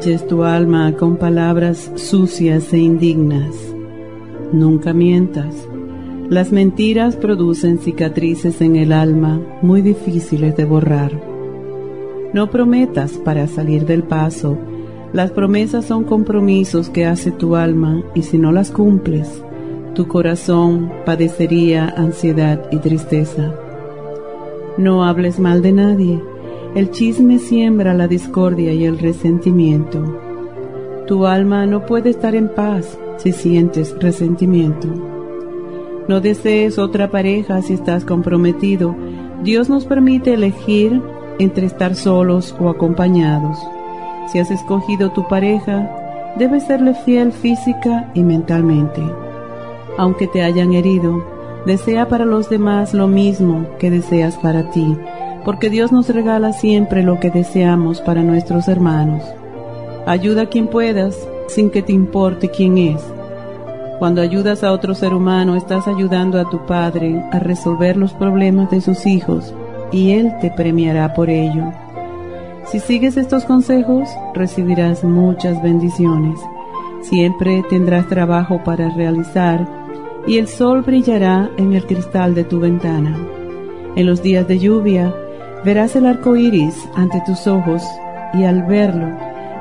Tu alma con palabras sucias e indignas. Nunca mientas. Las mentiras producen cicatrices en el alma muy difíciles de borrar. No prometas para salir del paso. Las promesas son compromisos que hace tu alma y si no las cumples, tu corazón padecería ansiedad y tristeza. No hables mal de nadie el chisme siembra la discordia y el resentimiento. Tu alma no puede estar en paz si sientes resentimiento. No desees otra pareja si estás comprometido. Dios nos permite elegir entre estar solos o acompañados. Si has escogido tu pareja, debes serle fiel física y mentalmente. Aunque te hayan herido, desea para los demás lo mismo que deseas para ti porque Dios nos regala siempre lo que deseamos para nuestros hermanos. Ayuda a quien puedas sin que te importe quién es. Cuando ayudas a otro ser humano, estás ayudando a tu Padre a resolver los problemas de sus hijos y Él te premiará por ello. Si sigues estos consejos, recibirás muchas bendiciones. Siempre tendrás trabajo para realizar y el sol brillará en el cristal de tu ventana. En los días de lluvia, Verás el arco iris ante tus ojos y al verlo,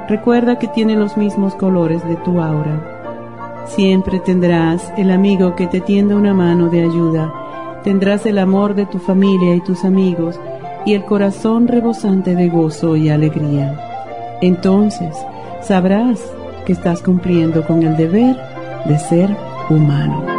recuerda que tiene los mismos colores de tu aura. Siempre tendrás el amigo que te tienda una mano de ayuda, tendrás el amor de tu familia y tus amigos y el corazón rebosante de gozo y alegría. Entonces sabrás que estás cumpliendo con el deber de ser humano.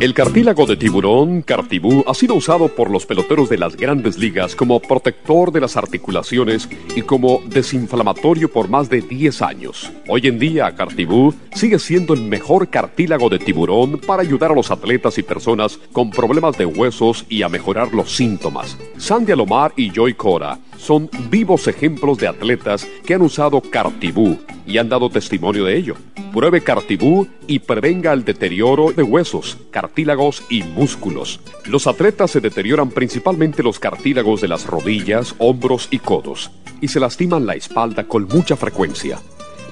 El cartílago de tiburón, Cartibú, ha sido usado por los peloteros de las grandes ligas como protector de las articulaciones y como desinflamatorio por más de 10 años. Hoy en día, Cartibú sigue siendo el mejor cartílago de tiburón para ayudar a los atletas y personas con problemas de huesos y a mejorar los síntomas. Sandy Alomar y Joy Cora son vivos ejemplos de atletas que han usado Cartibú y han dado testimonio de ello. Pruebe Cartibú y prevenga el deterioro de huesos, cartílagos y músculos. Los atletas se deterioran principalmente los cartílagos de las rodillas, hombros y codos y se lastiman la espalda con mucha frecuencia.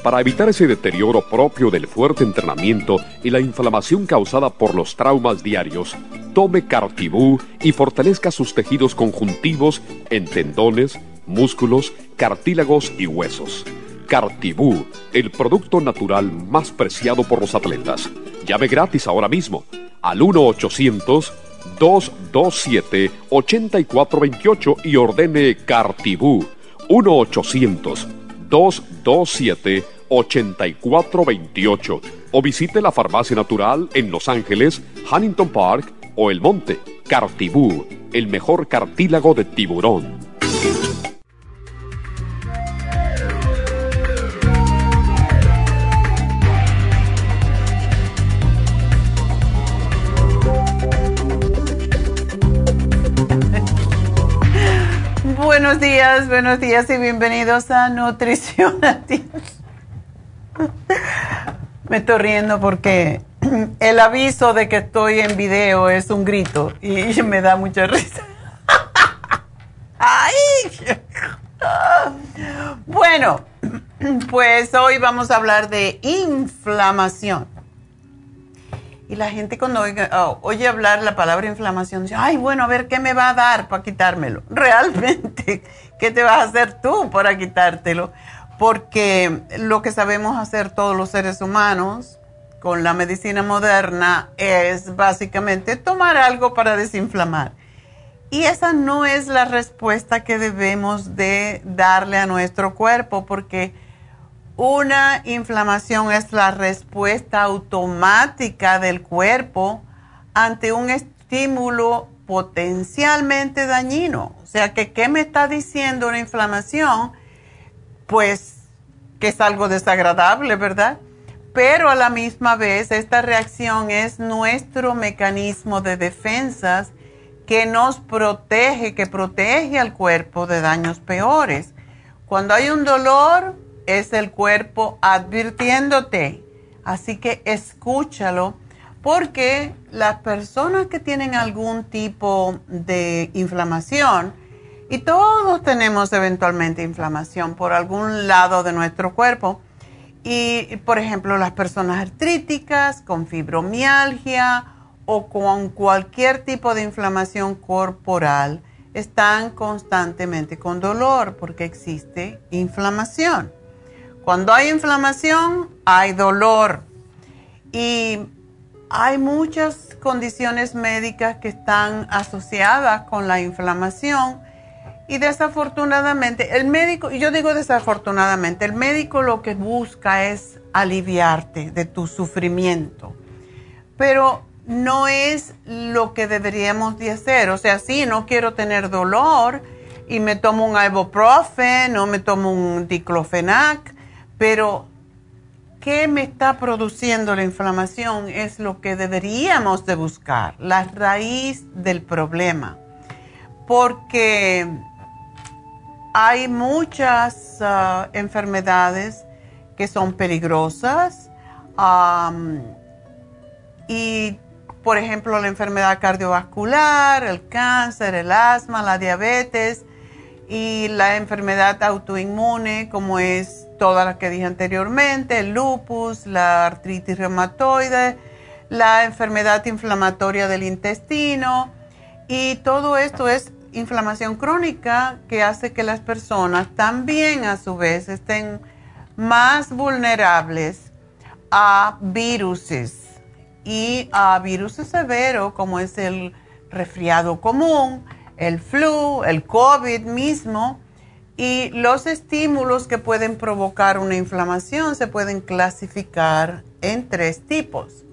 Para evitar ese deterioro propio del fuerte entrenamiento y la inflamación causada por los traumas diarios, tome Cartibú y fortalezca sus tejidos conjuntivos en tendones, músculos, cartílagos y huesos. Cartibú, el producto natural más preciado por los atletas. Llave gratis ahora mismo al 1-800-227-8428 y ordene Cartibú. 1-800-227-8428 o visite la farmacia natural en Los Ángeles, Huntington Park o El Monte. Cartibú, el mejor cartílago de tiburón. Buenos días, buenos días y bienvenidos a Nutrición Me estoy riendo porque el aviso de que estoy en video es un grito y me da mucha risa. ¡Ay! bueno, pues hoy vamos a hablar de inflamación. Y la gente cuando oh, oye, hablar la palabra inflamación dice, ay, bueno, a ver, ¿qué me va a dar para quitármelo? Realmente, ¿qué te vas a hacer tú para quitártelo? Porque lo que sabemos hacer todos los seres humanos con la medicina moderna es básicamente tomar algo para desinflamar. Y esa no es la respuesta que debemos de darle a nuestro cuerpo porque una inflamación es la respuesta automática del cuerpo ante un estímulo potencialmente dañino. O sea, que ¿qué me está diciendo una inflamación? Pues que es algo desagradable, ¿verdad? Pero a la misma vez esta reacción es nuestro mecanismo de defensas que nos protege, que protege al cuerpo de daños peores. Cuando hay un dolor, es el cuerpo advirtiéndote. Así que escúchalo porque las personas que tienen algún tipo de inflamación, y todos tenemos eventualmente inflamación por algún lado de nuestro cuerpo, y por ejemplo las personas artríticas con fibromialgia o con cualquier tipo de inflamación corporal, están constantemente con dolor porque existe inflamación. Cuando hay inflamación, hay dolor. Y hay muchas condiciones médicas que están asociadas con la inflamación. Y desafortunadamente, el médico, yo digo desafortunadamente, el médico lo que busca es aliviarte de tu sufrimiento. Pero no es lo que deberíamos de hacer. O sea, sí, no quiero tener dolor y me tomo un ibuprofen o me tomo un diclofenac pero, ¿qué me está produciendo la inflamación? Es lo que deberíamos de buscar, la raíz del problema. Porque hay muchas ah, enfermedades que son peligrosas y, por ejemplo, la enfermedad cardiovascular, el cáncer, el asma, la diabetes y la enfermedad autoinmune como es todas las que dije anteriormente, el lupus, la artritis reumatoide, la enfermedad inflamatoria del intestino y todo esto es inflamación crónica que hace que las personas también a su vez estén más vulnerables a viruses. Y a virus severos como es el resfriado común, el flu, el COVID mismo y los estímulos que pueden provocar una inflamación se pueden clasificar en tres tipos.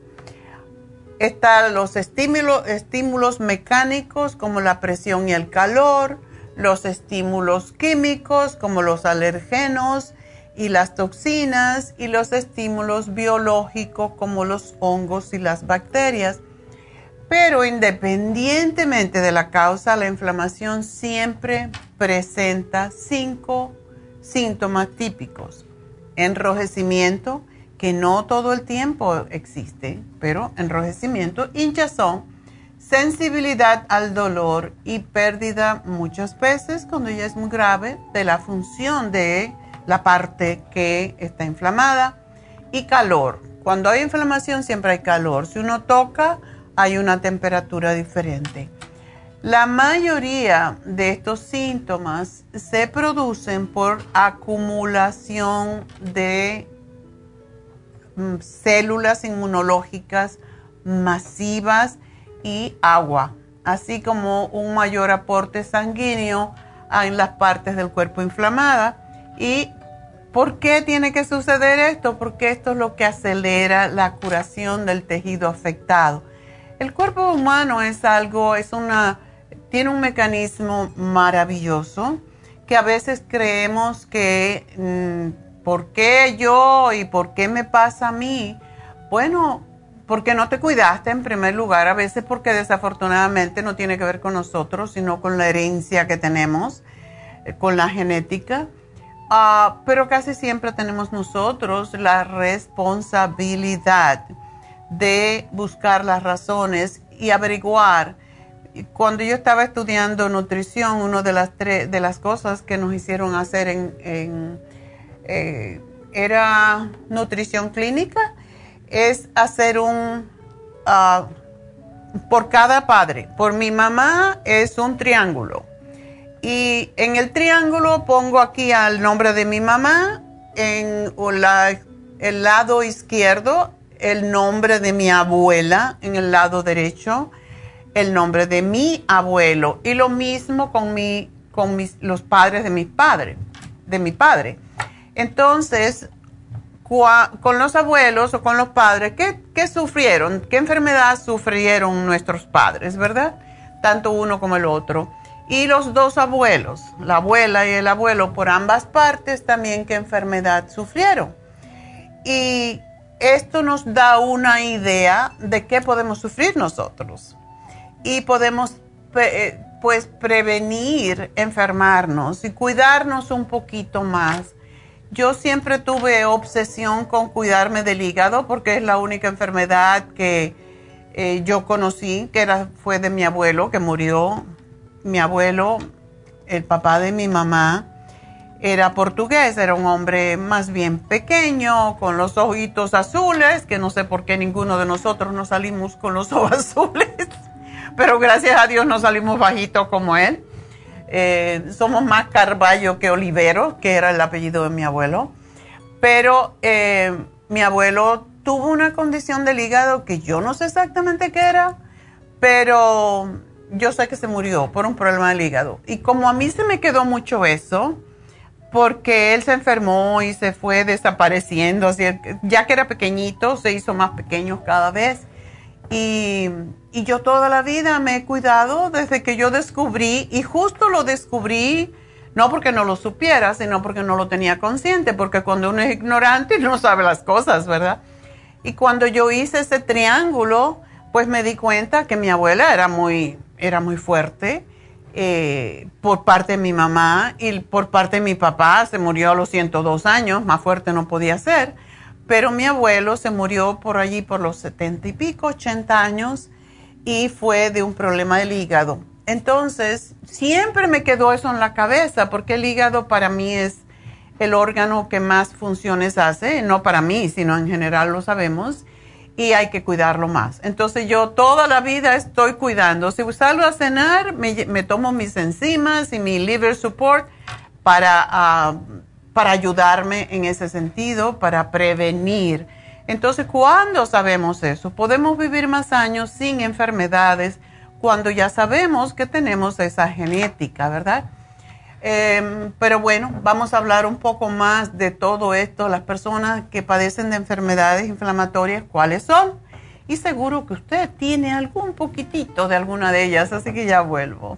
Están los estímulos, estímulos mecánicos como la presión y el calor, los estímulos químicos como los alergenos y las toxinas y los estímulos biológicos como los hongos y las bacterias. Pero independientemente de la causa, la inflamación siempre presenta cinco síntomas típicos. Enrojecimiento, que no todo el tiempo existe, pero enrojecimiento, hinchazón, sensibilidad al dolor y pérdida muchas veces, cuando ya es muy grave, de la función de la parte que está inflamada y calor. Cuando hay inflamación siempre hay calor. Si uno toca, hay una temperatura diferente. La mayoría de estos síntomas se producen por acumulación de mm, células inmunológicas masivas y agua, así como un mayor aporte sanguíneo en las partes del cuerpo inflamada. ¿Y por qué tiene que suceder esto? Porque esto es lo que acelera la curación del tejido afectado el cuerpo humano es algo, es una, tiene un mecanismo maravilloso que a veces creemos que, mm, ¿por qué yo y por qué me pasa a mí? Bueno, porque no te cuidaste en primer lugar, a veces porque desafortunadamente no tiene que ver con nosotros, sino con la herencia que tenemos, eh, con la genética. Ah, pero casi siempre tenemos nosotros la responsabilidad de buscar las razones y averiguar cuando yo estaba estudiando nutrición, una de las, de las cosas que nos hicieron hacer en, eh, era nutrición clínica, es hacer un, ah, por cada padre, por mi mamá es un triángulo. Y en el triángulo pongo aquí al nombre de mi mamá, en el lado izquierdo el nombre de mi abuela, en el lado derecho el nombre de mi abuelo y lo mismo con, mi, con mis, los padres de mi padre, de mi padre. Entonces, con los abuelos o con los padres, ¿qué, ¿qué, sufrieron? ¿Qué enfermedad sufrieron nuestros padres, verdad? Tanto uno como el otro. Y los dos abuelos, la abuela y el abuelo por ambas partes, también qué enfermedad sufrieron. Y esto nos da una idea de qué podemos sufrir nosotros y podemos eh, pues prevenir enfermarnos y cuidarnos un poquito más. Yo siempre tuve obsesión con cuidarme del hígado porque es la única enfermedad que eh, yo conocí, que era, fue de mi abuelo, que murió. Mi abuelo, el papá de mi mamá, era portugués, era un hombre más bien pequeño, con los ojitos azules, que no sé por qué ninguno de nosotros nos salimos con los ojos azules pero gracias a Dios no salimos bajitos como él. Eh, somos más Carballo que Olivero, que era el apellido de mi abuelo. Pero eh, mi abuelo tuvo una condición del hígado que yo no sé exactamente qué era, pero yo sé que se murió por un problema del hígado. Y como a mí se me quedó mucho eso, porque él se enfermó y se fue desapareciendo, ya que era pequeñito, se hizo más pequeño cada vez. Y y yo toda la vida me he cuidado desde que yo descubrí, y justo lo descubrí, no porque no lo supiera, sino porque no lo tenía consciente, porque cuando uno es ignorante no sabe las cosas, ¿verdad? Y cuando yo hice ese triángulo, pues me di cuenta que mi abuela era muy, era muy fuerte eh, por parte de mi mamá y por parte de mi papá, se murió a los 102 años, más fuerte no podía ser, pero mi abuelo se murió por allí por los 70 y pico, 80 años y fue de un problema del hígado. Entonces, siempre me quedó eso en la cabeza, porque el hígado para mí es el órgano que más funciones hace, no para mí, sino en general lo sabemos, y hay que cuidarlo más. Entonces yo toda la vida estoy cuidando. Si salgo a cenar, me, tomo mis enzimas y mi liver support para, ah, para ayudarme en ese sentido, para prevenir entonces, ¿cuándo sabemos eso? Podemos vivir más años sin enfermedades cuando ya sabemos que tenemos esa genética, ¿verdad? Em, pero bueno, vamos a hablar un poco más de todo esto, las personas que padecen de enfermedades inflamatorias, cuáles son. Y seguro que usted tiene algún poquitito de alguna de ellas, así que ya vuelvo.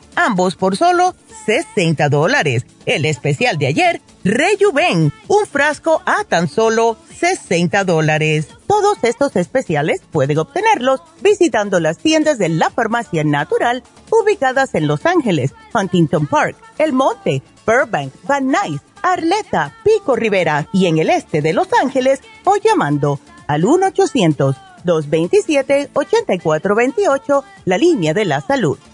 ambos por solo 60 dólares. El especial de ayer, Rejuven, un frasco a tan solo 60 dólares. Todos estos especiales pueden obtenerlos visitando las tiendas de la farmacia natural ubicadas en Los Ángeles, Huntington Park, El Monte, Burbank, Van Nuys, Arleta, Pico Rivera y en el este de Los Ángeles o llamando al 1-800-227-8428, la línea de la salud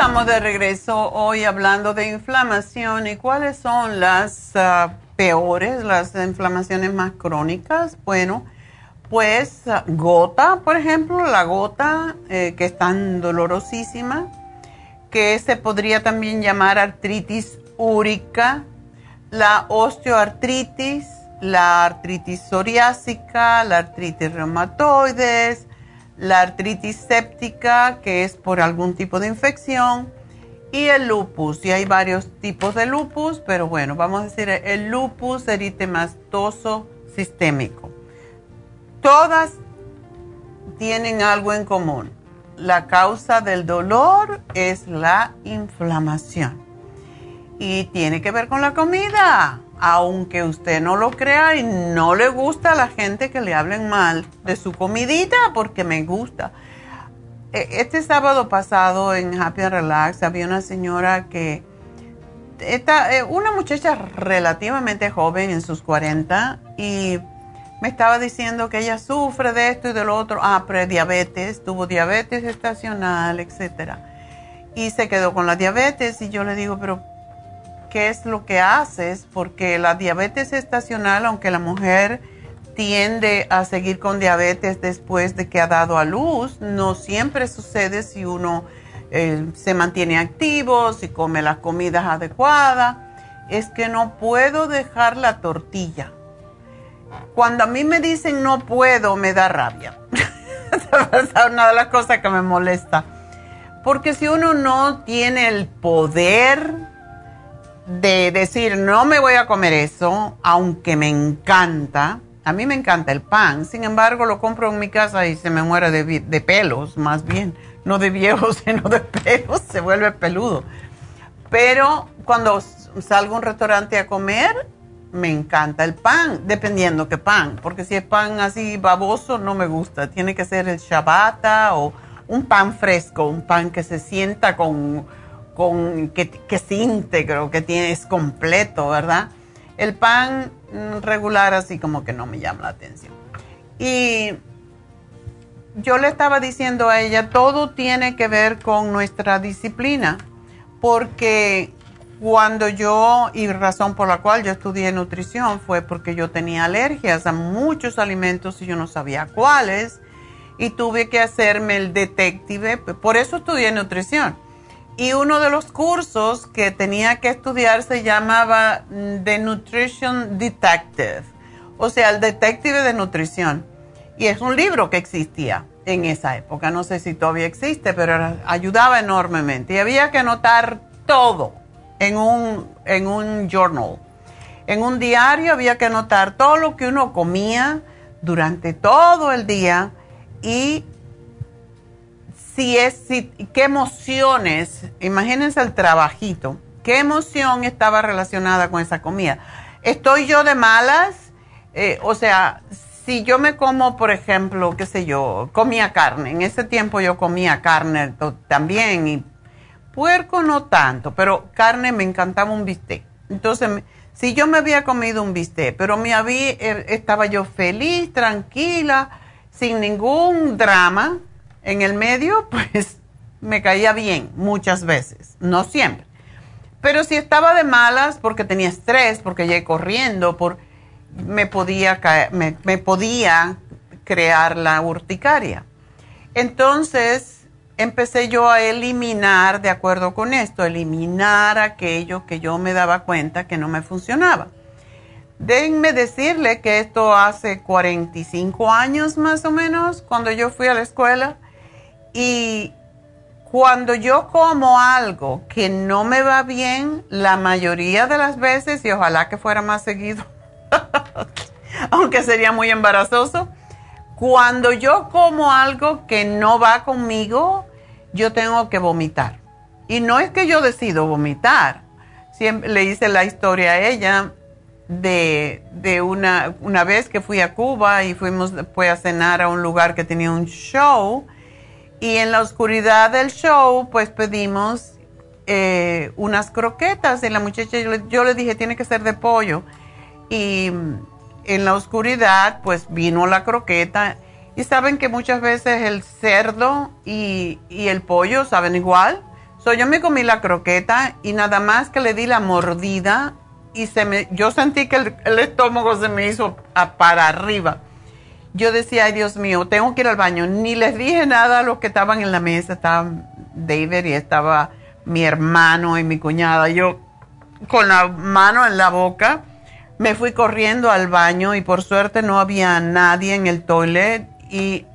Estamos de regreso hoy hablando de inflamación y cuáles son las ah, peores, las inflamaciones más crónicas. Bueno, pues ah, gota, por ejemplo, la gota eh, que es tan dolorosísima, que se podría también llamar artritis úrica, la osteoartritis, la artritis psoriásica, la artritis reumatoides, la artritis séptica, que es por algún tipo de infección, y el lupus. Y hay varios tipos de lupus, pero bueno, vamos a decir el lupus eritematoso sistémico. Todas tienen algo en común. La causa del dolor es la inflamación. Y tiene que ver con la comida aunque usted no lo crea y no le gusta a la gente que le hablen mal de su comidita, porque me gusta. E, este sábado pasado en Happy Relax había una señora que, está, eh, una muchacha relativamente joven en sus 40 y me estaba diciendo que ella sufre de esto y de lo otro, ah, prediabetes, tuvo diabetes estacional, etc. Y se quedó con la diabetes y yo le digo, pero qué es lo que haces, porque la diabetes estacional, aunque la mujer tiende a seguir con diabetes después de que ha dado a luz, no siempre sucede si uno eh, se mantiene activo, si come las comidas adecuadas. Es que no puedo dejar la tortilla. Cuando a mí me dicen no puedo, me da rabia. es una de las cosas que me molesta. Porque si uno no tiene el poder de decir, no me voy a comer eso, aunque me encanta. A mí me encanta el pan, sin embargo lo compro en mi casa y se me muere de, pelos, más bien, no de viejos, sino de pelos, se vuelve peludo. Pero cuando salgo a un restaurante a comer, me encanta el pan, dependiendo qué pan, porque si es pan así baboso no me gusta, tiene que ser el ciabatta o un pan fresco, un pan que se sienta con que, que es íntegro, que es completo, ¿verdad? El pan mm, regular así como que no me llama la atención. Y yo le estaba diciendo a ella, todo tiene que ver con nuestra disciplina, porque cuando yo, y razón por la cual yo estudié nutrición fue porque yo tenía alergias a muchos alimentos y yo no sabía cuáles, y tuve que hacerme el detective, por eso estudié nutrición y uno de los cursos que tenía que estudiar se llamaba mm, The Nutrition Detective, o sea, el detective de nutrición. Y es un libro que existía en esa época, no sé si todavía existe, pero ayudaba enormemente. Y había que anotar todo en un, en un journal. En un diario había que anotar todo lo que uno comía durante todo el día y si es, si, qué emociones, imagínense el trabajito, qué emoción estaba relacionada con esa comida. ¿Estoy yo de malas? Eh, o sea, si yo me como, por ejemplo, qué sé yo, comía carne, en ese tiempo yo comía carne también y puerco no tanto, pero carne me encantaba un bistec. Entonces, si yo me había comido un bistec, pero me había, eh, estaba yo feliz, tranquila, sin ningún drama, en el medio, pues me caía bien muchas veces, no siempre. Pero si estaba de malas porque tenía estrés, porque llegué corriendo, por, me, podía me, me podía crear la urticaria. Entonces empecé yo a eliminar, de acuerdo con esto, eliminar aquello que yo me daba cuenta que no me funcionaba. Déjenme decirle que esto hace 45 años más o menos, cuando yo fui a la escuela. Y cuando yo como algo que no me va bien, la mayoría de las veces, y ojalá que fuera más seguido, aunque sería muy embarazoso, cuando yo como algo que no va conmigo, yo tengo que vomitar. Y no es que yo decido vomitar. Siempre le hice la historia a ella de, una, una, vez que fui a Cuba y fuimos después a cenar a un lugar que tenía un show. Y en la oscuridad del show, pues pedimos eh, unas croquetas. Y la muchacha, yo le, yo le dije, tiene que ser de pollo. Y en la oscuridad, pues vino la croqueta. Y saben que muchas veces el cerdo y, el pollo saben igual. So, yo me comí la croqueta y nada más que le di la mordida y se me, yo sentí que el, estómago se me hizo para arriba. Yo decía, ay Dios mío, tengo que ir al baño. Ni les dije nada a los que estaban en la mesa. Estaba David y estaba mi hermano y mi cuñada. Yo con la mano en la boca me fui corriendo al baño y por suerte no había nadie en el toilet y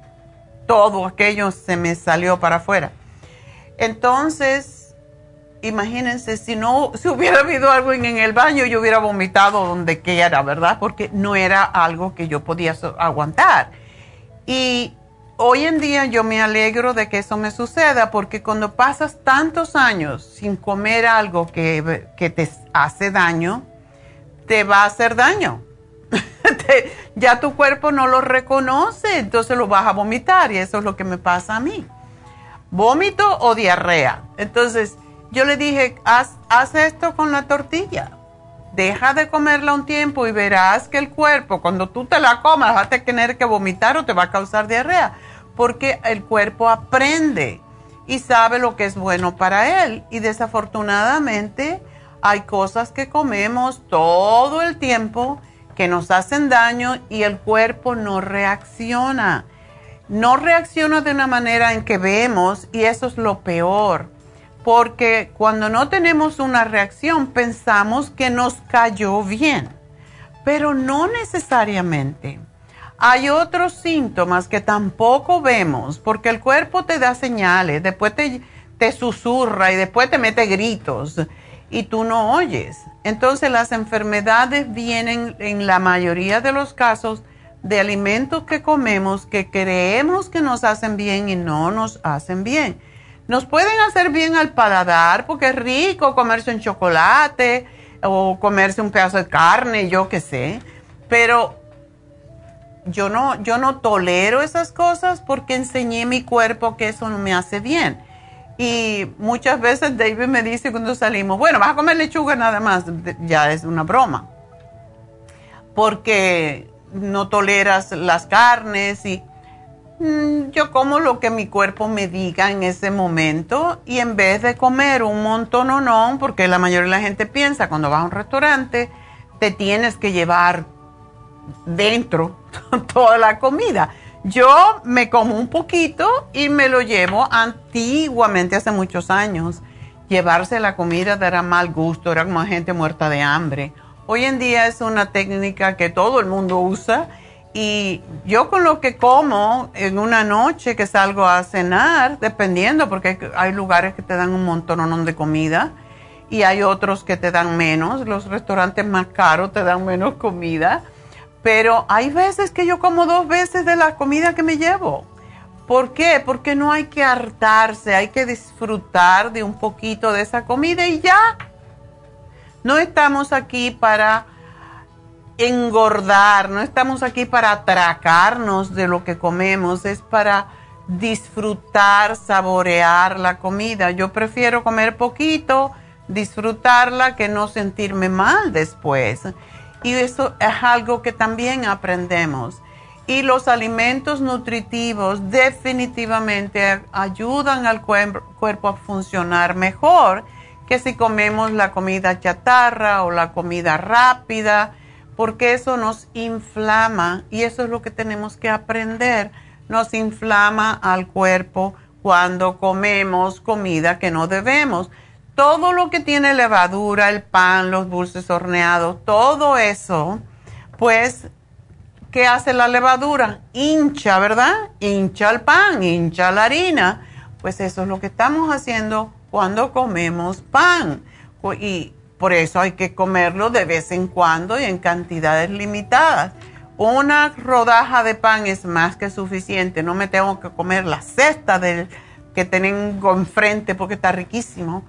todo aquello se me salió para afuera. Entonces, imagínense, si no, si hubiera habido algo en, el baño, yo hubiera vomitado donde quiera, ¿verdad? Porque no era algo que yo podía aguantar. Y hoy en día yo me alegro de que eso me suceda porque cuando pasas tantos años sin comer algo que, que te hace daño, te va a hacer daño. ya tu cuerpo no lo reconoce, entonces lo vas a vomitar y eso es lo que me pasa a mí. Vómito o diarrea. Entonces yo le dije, haz, haz esto con la tortilla. Deja de comerla un tiempo y verás que el cuerpo, cuando tú te la comas, vas a tener que vomitar o te va a causar diarrea. Porque el cuerpo aprende y sabe lo que es bueno para él. Y desafortunadamente hay cosas que comemos todo el tiempo que nos hacen daño y el cuerpo no reacciona. No reacciona de una manera en que vemos y eso es lo peor. Porque cuando no tenemos una reacción pensamos que nos cayó bien, pero no necesariamente. Hay otros síntomas que tampoco vemos porque el cuerpo te da señales, después te, te susurra y después te mete gritos y tú no oyes. Entonces las enfermedades vienen en la mayoría de los casos de alimentos que comemos que creemos que nos hacen bien y no nos hacen bien. Nos pueden hacer bien al paladar porque es rico comerse un chocolate o comerse un pedazo de carne, yo qué sé, pero yo no, yo no tolero esas cosas porque enseñé mi cuerpo que eso no me hace bien. Y muchas veces David me dice cuando salimos, bueno, vas a comer lechuga nada más, ya es una broma, porque no toleras las carnes y yo como lo que mi cuerpo me diga en ese momento y en vez de comer un montón o no, porque la mayoría de la gente piensa cuando vas a un restaurante, te tienes que llevar dentro toda la comida. Yo me como un poquito y me lo llevo antiguamente, hace muchos años. Llevarse la comida era mal gusto, era como gente muerta de hambre. Hoy en día es una técnica que todo el mundo usa y yo con lo que como en una noche que salgo a cenar, dependiendo, porque hay lugares que te dan un montón de comida y hay otros que te dan menos. Los restaurantes más caros te dan menos comida pero hay veces que yo como dos veces de la comida que me llevo. ¿Por qué? Porque no hay que hartarse, hay que disfrutar de un poquito de esa comida y ya. No estamos aquí para engordar, no estamos aquí para atracarnos de lo que comemos, es para disfrutar, saborear la comida. Yo prefiero comer poquito, disfrutarla, que no sentirme mal después. Y eso es algo que también aprendemos. Y los alimentos nutritivos definitivamente ayudan al cuerpo a funcionar mejor que si comemos la comida chatarra o la comida rápida, porque eso nos inflama y eso es lo que tenemos que aprender. Nos inflama al cuerpo cuando comemos comida que no debemos todo lo que tiene levadura, el pan, los dulces horneados, todo eso pues, ¿qué hace la levadura? Hincha, ¿verdad? Hincha el pan, hincha la harina. Pues eso es lo que estamos haciendo cuando comemos pan. Y por eso hay que comerlo de vez en cuando y en cantidades limitadas. Una rodaja de pan es más que suficiente. No me tengo que comer la cesta del, que tengo enfrente porque está riquísimo.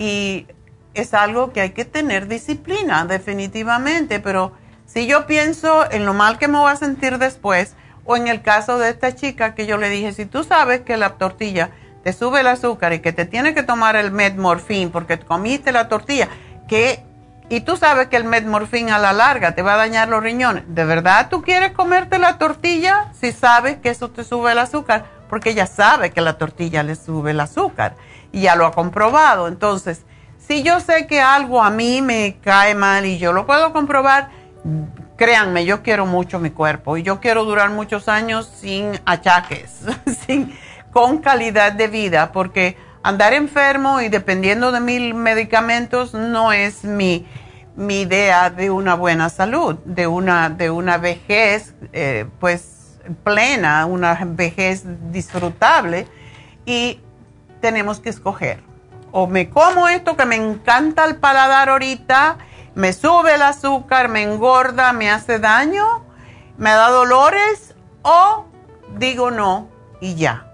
Y es algo que hay que tener disciplina, definitivamente. Pero si yo pienso en lo mal que me voy a sentir después, o en el caso de esta chica que yo le dije, si tú sabes que la tortilla te sube el azúcar y que te tiene que tomar el metmorfín porque comiste la tortilla, que y tú sabes que el metmorfín a la larga te va a dañar los riñones. ¿De verdad tú quieres comerte la tortilla si sabes que eso te sube el azúcar? Porque ella sabe que la tortilla le sube el azúcar y ya lo ha comprobado. Entonces, si yo sé que algo a mí me cae mal y yo lo puedo comprobar, créanme, yo quiero mucho mi cuerpo y yo quiero durar muchos años sin achaques, sin, con calidad de vida, porque andar enfermo y dependiendo de mil medicamentos no es mi, mi idea de una buena salud, de una, de una vejez eh, pues plena, una vejez disfrutable y tenemos que escoger. O me como esto que me encanta el paladar ahorita, me sube el azúcar, me engorda, me hace daño, me da dolores, o digo no y ya.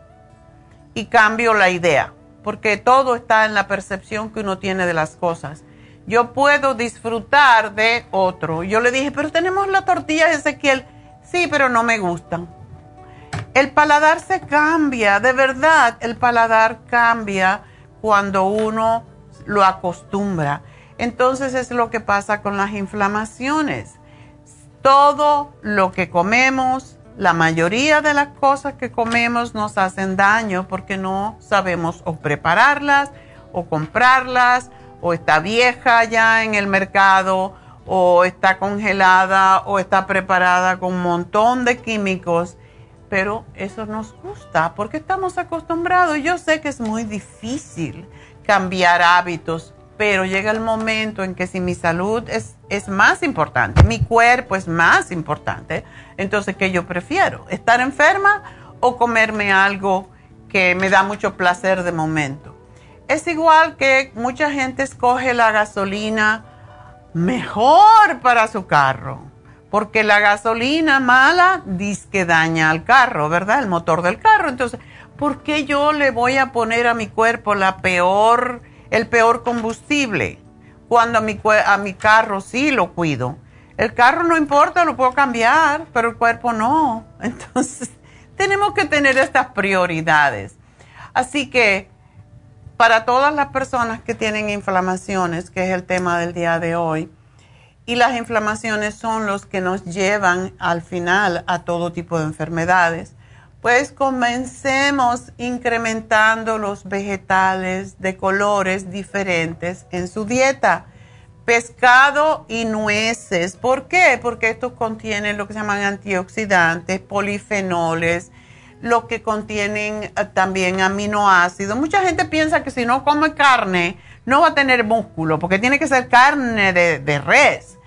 Y cambio la idea porque todo está en la percepción que uno tiene de las cosas. Yo puedo disfrutar de otro. Yo le dije, pero tenemos la tortilla de Ezequiel. Sí, pero no me gustan. El paladar se cambia, de verdad, el paladar cambia cuando uno lo acostumbra. Entonces es lo que pasa con las inflamaciones. Todo lo que comemos, la mayoría de las cosas que comemos nos hacen daño porque no sabemos o prepararlas o comprarlas o está vieja ya en el mercado o está congelada o está preparada con un montón de químicos. Pero eso nos gusta porque estamos acostumbrados. Yo sé que es muy difícil cambiar hábitos pero llega el momento en que si mi salud es, es más importante, mi cuerpo es más importante, entonces ¿qué yo prefiero? ¿Estar enferma o comerme algo que me da mucho placer de momento? Es igual que mucha gente escoge la gasolina mejor para su carro, porque la gasolina mala dice que daña al carro, ¿verdad? El motor del carro. Entonces, ¿por qué yo le voy a poner a mi cuerpo la peor el peor combustible, cuando a mi, a mi carro sí lo cuido. El carro no importa, lo puedo cambiar, pero el cuerpo no. Entonces, tenemos que tener estas prioridades. Así que, para todas las personas que tienen inflamaciones, que es el tema del día de hoy, y las inflamaciones son los que nos llevan al final a todo tipo de enfermedades, pues comencemos incrementando los vegetales de colores diferentes en su dieta. Pescado y nueces. ¿Por qué? Porque estos contienen lo que se llaman antioxidantes, polifenoles, lo que contienen eh, también aminoácidos. Mucha gente piensa que si no come carne no va a tener músculo, porque tiene que ser carne de, de res.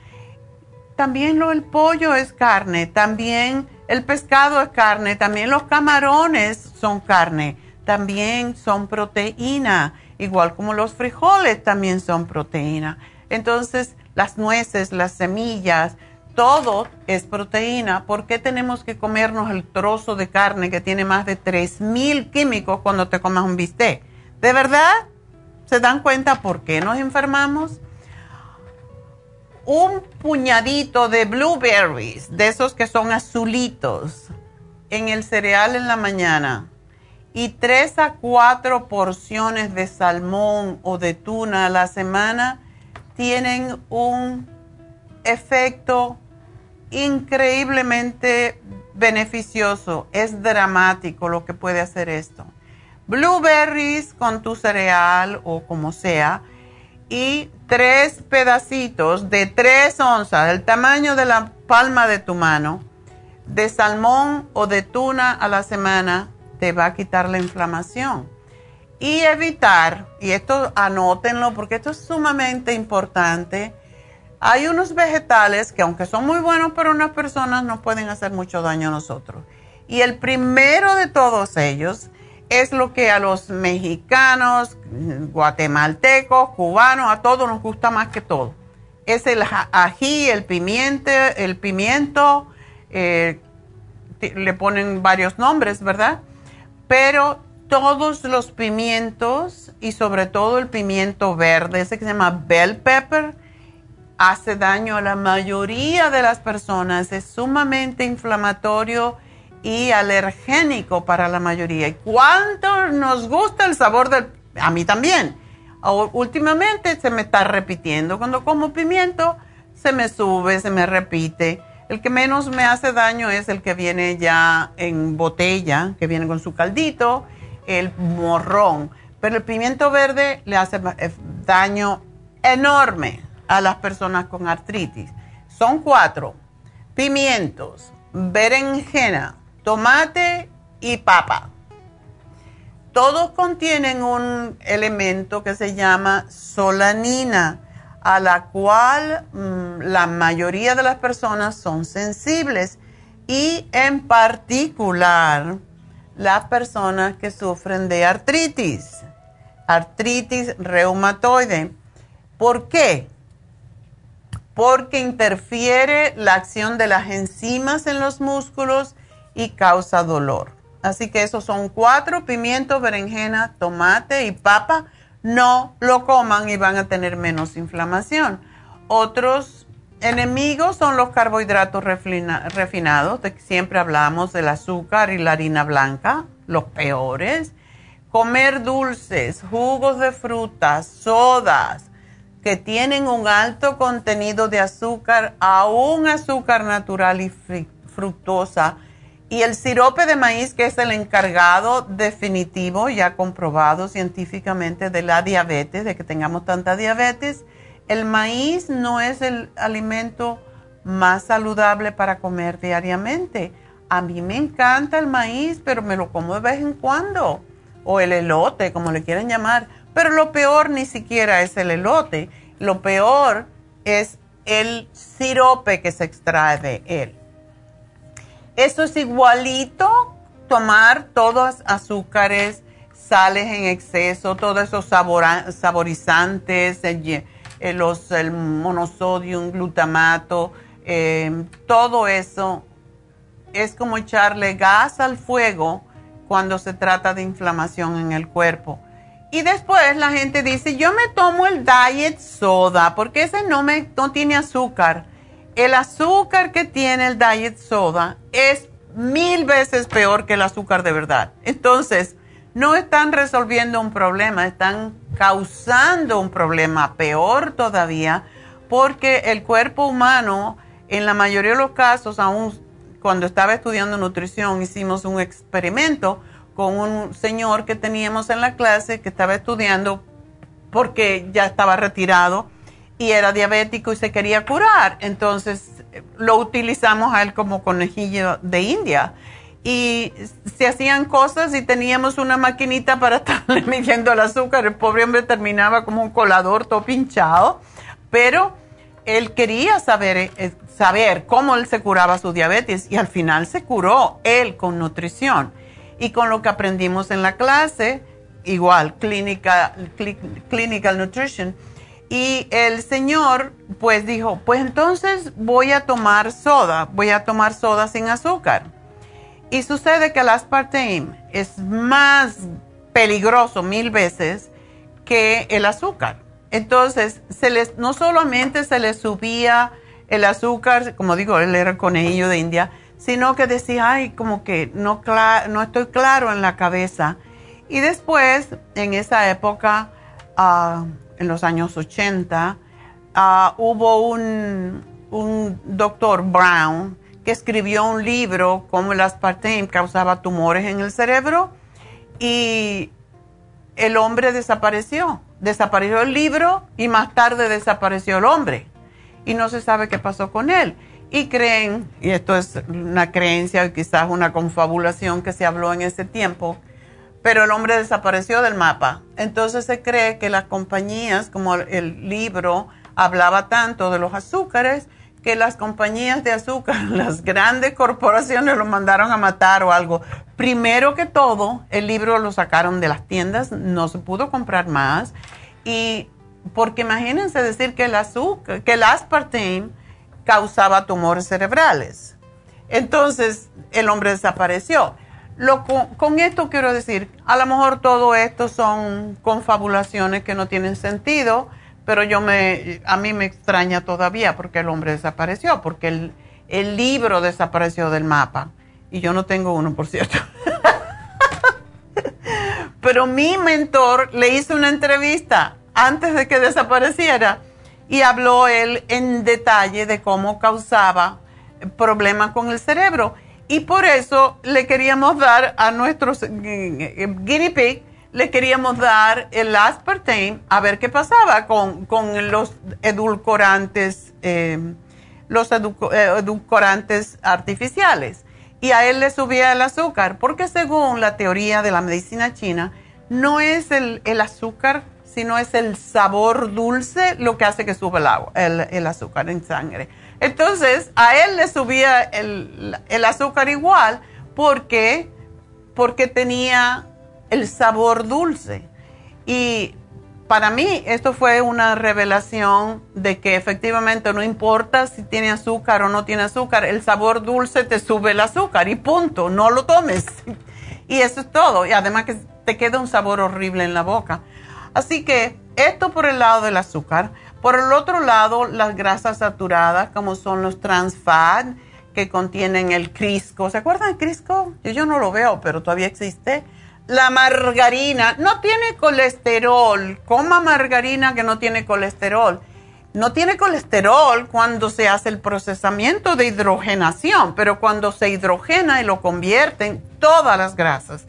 También lo, el pollo es carne, también el pescado es carne, también los camarones son carne, también son proteína, igual como los frijoles también son proteína. Entonces, las nueces, las semillas, todo es proteína. ¿Por qué tenemos que comernos el trozo de carne que tiene más de 3.000 químicos cuando te comas un bistec? ¿De verdad? ¿Se dan cuenta por qué nos enfermamos? Un puñadito de blueberries, de esos que son azulitos, en el cereal en la mañana y tres a cuatro porciones de salmón o de tuna a la semana tienen un efecto increíblemente beneficioso. Es dramático lo que puede hacer esto. Blueberries con tu cereal o como sea y tres pedacitos de tres onzas, del tamaño de la palma de tu mano, de salmón o de tuna a la semana, te va a quitar la inflamación. Y evitar, y esto anótenlo porque esto es sumamente importante, Hay unos vegetales que aunque son muy buenos para unas personas, no pueden hacer mucho daño a nosotros. Y el primero de todos ellos es lo que a los mexicanos, guatemaltecos, cubanos, a todos nos gusta más que todo. Es el ají, el pimiente, el pimiento, eh, le ponen varios nombres, ¿verdad? Pero todos los pimientos y sobre todo el pimiento verde, ese que se llama bell pepper, hace daño a la mayoría de las personas, es sumamente inflamatorio y alergénico para la mayoría. ¿Y cuánto nos gusta el sabor del... A mí también. Últimamente se me está repitiendo. Cuando como pimiento, se me sube, se me repite. El que menos me hace daño es el que viene ya en botella, que viene con su caldito, el morrón. Pero el pimiento verde le hace eh, daño enorme a las personas con artritis. Son cuatro. Pimientos, berenjena, tomate y papa. Todos contienen un elemento que se llama solanina, a la cual mm, la mayoría de las personas son sensibles y en particular las personas que sufren de artritis, artritis reumatoide. ¿Por qué? Porque interfiere la acción de las enzimas en los músculos y causa dolor. Así que esos son cuatro, pimientos, berenjena, tomate y papa. No lo coman y van a tener menos inflamación. Otros enemigos son los carbohidratos refinados, de que siempre hablamos del azúcar y la harina blanca, los peores. Comer dulces, jugos de frutas, sodas que tienen un alto contenido de azúcar, aún azúcar natural y fructosa y el sirope de maíz, que es el encargado definitivo, ya comprobado científicamente, de la diabetes, de que tengamos tanta diabetes, el maíz no es el alimento más saludable para comer diariamente. A mí me encanta el maíz, pero me lo como de vez en cuando. O el elote, como le quieren llamar. Pero lo peor ni siquiera es el elote. Lo peor es el sirope que se extrae de él. Eso es igualito tomar todos azúcares, sales en exceso, todos esos saborizantes, el, los, el monosodium, glutamato, em, todo eso es como echarle gas al fuego cuando se trata de inflamación en el cuerpo. Y después la gente dice, yo me tomo el diet soda porque ese no, me, no tiene azúcar el azúcar que tiene el diet soda es mil veces peor que el azúcar de verdad. Entonces, no están resolviendo un problema, están causando un problema peor todavía, porque el cuerpo humano, en la mayoría de los casos, aún cuando estaba estudiando nutrición, hicimos un experimento con un señor que teníamos en la clase que estaba estudiando porque ya estaba retirado y era diabético y se quería curar. Entonces lo utilizamos a él como conejillo de India. Y se hacían cosas y teníamos una maquinita para estarle midiendo el azúcar. El pobre hombre terminaba como un colador todo pinchado. Pero él quería saber, eh, saber cómo él se curaba su diabetes y al final se curó él con nutrición. Y con lo que aprendimos en la clase, igual, clinical, clinical nutrition y el señor pues dijo, pues entonces voy a tomar soda, voy a tomar soda sin azúcar. Y sucede que el aspartame es más peligroso mil veces que el azúcar. Entonces, se les, no solamente se le subía el azúcar, como digo, él era conejillo de India, sino que decía, ay, como que no, no estoy claro en la cabeza. Y después, en esa época, uh, en los años 80, ah, hubo un, doctor Brown que escribió un libro cómo el aspartame causaba tumores en el cerebro y el hombre desapareció. Desapareció el libro y más tarde desapareció el hombre. Y no se sabe qué pasó con él. Y creen, y esto es una creencia, quizás una confabulación que se habló en ese tiempo, pero el hombre desapareció del mapa. Entonces se cree que las compañías, como el libro, hablaba tanto de los azúcares que las compañías de azúcar, las grandes corporaciones lo mandaron a matar o algo. Primero que todo, el libro lo sacaron de las tiendas, no se pudo comprar más. Y porque imagínense decir que el azúcar, que el aspartame causaba tumores cerebrales. Entonces, el hombre desapareció. Lo, con, esto quiero decir, a lo mejor todo esto son confabulaciones que no tienen sentido, pero yo me, a mí me extraña todavía porque el hombre desapareció, porque el, el libro desapareció del mapa. Y yo no tengo uno, por cierto. pero mi mentor le hizo una entrevista antes de que desapareciera y habló él en detalle de cómo causaba problemas con el cerebro. Y por eso le queríamos dar a nuestros guinea pig, le queríamos dar el aspartame a ver qué pasaba con, los edulcorantes, em, los eh, edulcorantes artificiales. Y a él le subía el azúcar, porque según la teoría de la medicina china, no es el, el azúcar sino es el sabor dulce lo que hace que suba el, agua, el, azúcar en sangre. Entonces, a él le subía el, azúcar igual porque, porque tenía el sabor dulce. Y para mí esto fue una revelación de que efectivamente no importa si tiene azúcar o no tiene azúcar, el sabor dulce te sube el azúcar y punto, no lo tomes. Y eso es todo. Y además que te queda un sabor horrible en la boca. Así que esto por el lado del azúcar. Por el otro lado, las grasas saturadas, como son los trans fat, que contienen el Crisco. ¿Se acuerdan del Crisco? Yo, no lo veo, pero todavía existe. La margarina no tiene colesterol. Coma margarina que no tiene colesterol. No tiene colesterol cuando se hace el procesamiento de hidrogenación, pero cuando se hidrogena y lo convierten todas las grasas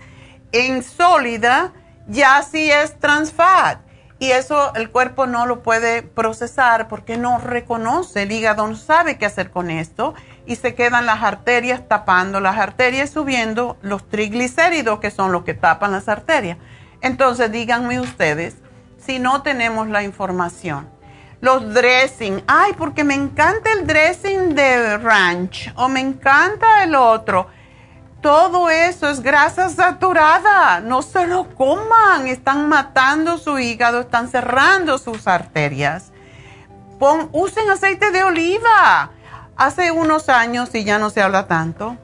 en sólida, ya sí es trans fat. Y eso el cuerpo no lo puede procesar porque no reconoce, el hígado no sabe qué hacer con esto y se quedan las arterias tapando las arterias, subiendo los triglicéridos que son los que tapan las arterias. Entonces díganme ustedes si no tenemos la información. Los dressing, ay, porque me encanta el dressing de ranch o me encanta el otro todo eso es grasa saturada. No se lo coman. Están matando su hígado, están cerrando sus arterias. usen aceite de oliva. Hace unos años, y ya no se habla tanto,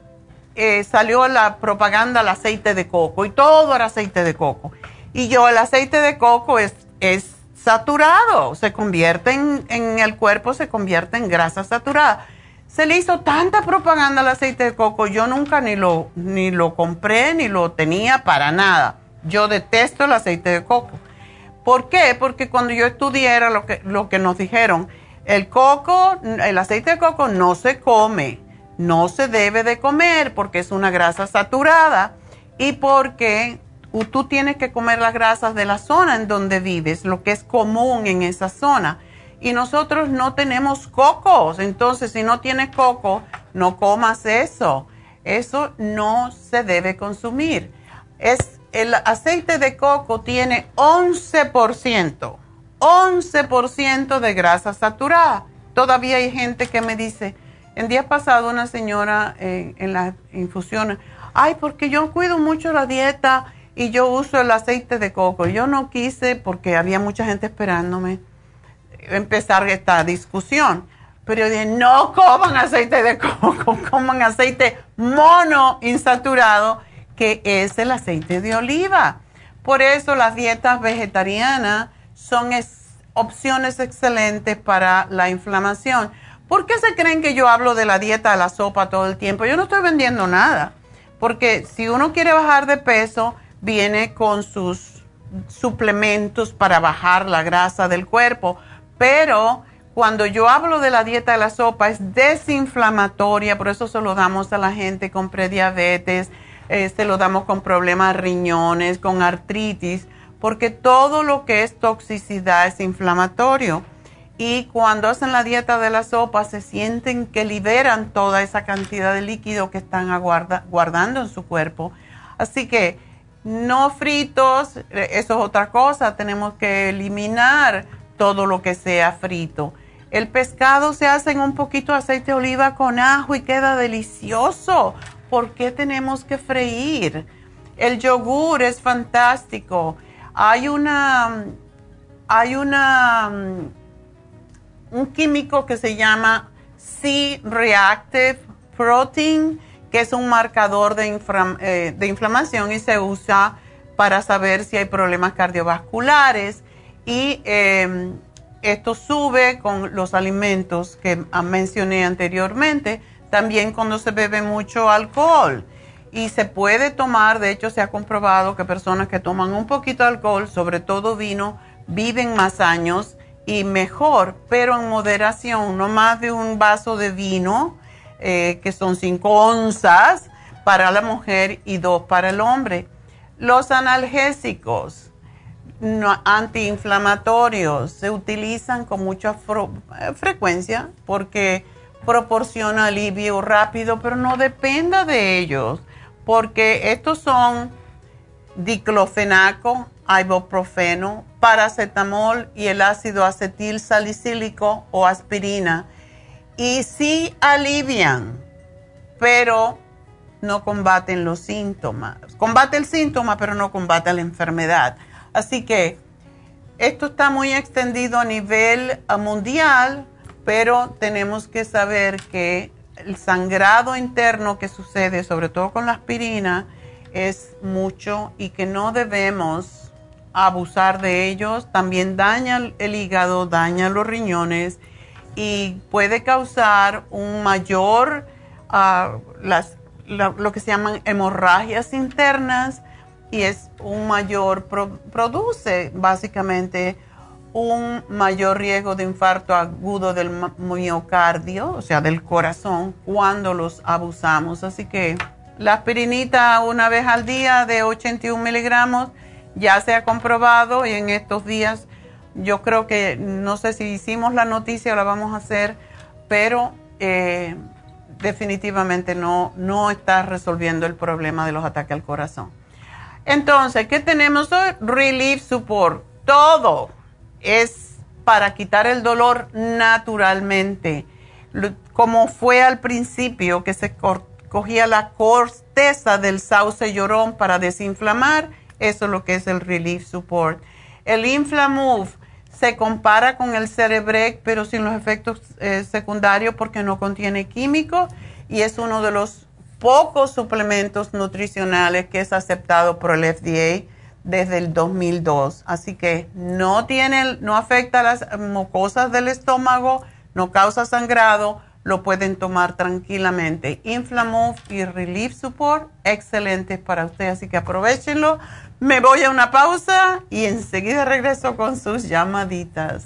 eh, salió la propaganda del aceite de coco y todo era aceite de coco. Y yo, el aceite de coco es, es saturado, se convierte en, en el cuerpo, se convierte en grasa saturada se le hizo tanta propaganda al aceite de coco, yo nunca ni lo, ni lo compré ni lo tenía para nada. Yo detesto el aceite de coco. ¿Por qué? Porque cuando yo estudié lo que, lo que nos dijeron, el coco, el aceite de coco no se come, no se debe de comer porque es una grasa saturada y porque tú tienes que comer las grasas de la zona en donde vives, lo que es común en esa zona y nosotros no tenemos cocos. Entonces, si no tienes coco, no comas eso. Eso no se debe consumir. Es, el aceite de coco tiene 11%, 11% de grasa saturada. Todavía hay gente que me dice, el día pasado una señora eh, en la infusión, ay, porque yo cuido mucho la dieta y yo uso el aceite de coco. Yo no quise porque había mucha gente esperándome empezar esta discusión. Pero yo dije, no coman aceite de coco, coman aceite mono insaturado, que es el aceite de oliva. Por eso las dietas vegetarianas son opciones excelentes para la inflamación. ¿Por qué se creen que yo hablo de la dieta de la sopa todo el tiempo? Yo no estoy vendiendo nada. Porque si uno quiere bajar de peso, viene con sus suplementos para bajar la grasa del cuerpo pero cuando yo hablo de la dieta de la sopa es desinflamatoria, por eso se lo damos a la gente con prediabetes, eh, se lo damos con problemas riñones, con artritis, porque todo lo que es toxicidad es inflamatorio. Y cuando hacen la dieta de la sopa se sienten que liberan toda esa cantidad de líquido que están guardando en su cuerpo. Así que no fritos, eh, eso es otra cosa, tenemos que eliminar todo lo que sea frito. El pescado se hace en un poquito de aceite de oliva con ajo y queda delicioso. ¿Por qué tenemos que freír? El yogur es fantástico. Hay una, hay una, un químico que se llama C-Reactive Protein, que es un marcador de, eh, de inflamación y se usa para saber si hay problemas cardiovasculares. Y em, esto sube con los alimentos que mencioné anteriormente, también cuando se bebe mucho alcohol. Y se puede tomar, de hecho se ha comprobado que personas que toman un poquito de alcohol, sobre todo vino, viven más años y mejor, pero en moderación, no más de un vaso de vino, eh, que son 5 onzas para la mujer y 2 para el hombre. Los analgésicos, antiinflamatorios se utilizan con mucha eh, frecuencia porque proporciona alivio rápido, pero no dependa de ellos, porque estos son diclofenaco, ibuprofeno, paracetamol y el ácido acetil salicílico o aspirina. Y sí alivian, pero no combaten los síntomas. Combate el síntoma, pero no combate la enfermedad. Así que esto está muy extendido a nivel mundial, pero tenemos que saber que el sangrado interno que sucede, sobre todo con la aspirina, es mucho y que no debemos abusar de ellos. También daña el hígado, daña los riñones y puede causar un mayor, uh, lo que se llaman hemorragias internas y es un mayor, produce básicamente un mayor riesgo de infarto agudo del miocardio, o sea, del corazón, cuando los abusamos. Así que la aspirinita una vez al día de 81 miligramos ya se ha comprobado y en estos días yo creo que, no sé si hicimos la noticia o la vamos a hacer, pero eh, definitivamente no, no está resolviendo el problema de los ataques al corazón. Entonces, ¿qué tenemos hoy? Relief Support. Todo es para quitar el dolor naturalmente. Como fue al principio que se cogía la corteza del sauce llorón para desinflamar, eso es lo que es el Relief Support. El Inflamove se compara con el Cerebrec, pero sin los efectos eh, secundarios porque no contiene químicos y es uno de los pocos suplementos nutricionales que es aceptado por el FDA desde el 2002. Así que no tiene, no afecta las mucosas del estómago, no causa sangrado, lo pueden tomar tranquilamente. Inflamove y Relief Support, excelentes para usted, así que aprovechenlo. Me voy a una pausa y enseguida regreso con sus llamaditas.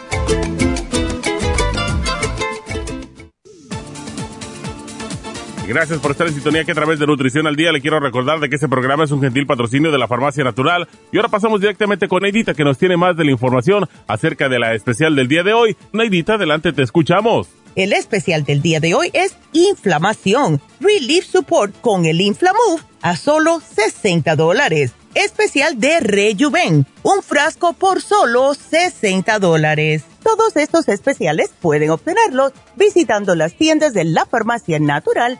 Gracias por estar en sintonía que a través de Nutrición al Día le quiero recordar de que este programa es un gentil patrocinio de la Farmacia Natural. Y ahora pasamos directamente con Neidita que nos tiene más de la información acerca de la especial del día de hoy. Neidita, adelante, te escuchamos. El especial del día de hoy es inflamación, Relief Support con el Inflamove a solo 60 dólares especial de Rejuven, un frasco por solo 60 dólares. Todos estos especiales pueden obtenerlos visitando las tiendas de la farmacia natural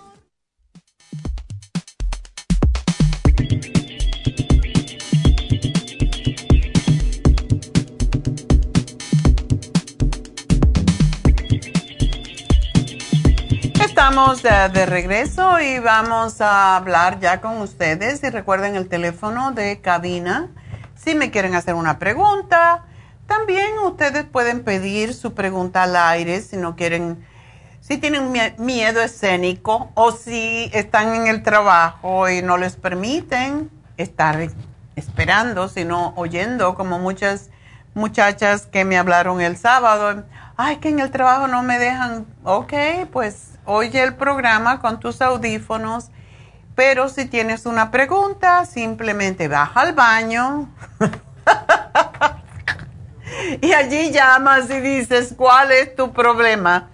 Estamos de, regreso y vamos a hablar ya con ustedes. Y recuerden el teléfono de cabina si me quieren hacer una pregunta también ustedes pueden pedir su pregunta al aire si no quieren, si tienen miedo escénico o si están en el trabajo y no les permiten estar esperando, sino oyendo, como muchas muchachas que me hablaron el sábado. Ay, que en el trabajo no me dejan. Ok, pues oye el programa con tus audífonos. Pero si tienes una pregunta, simplemente baja al baño. y allí llamas y dices, ¿cuál es tu problema?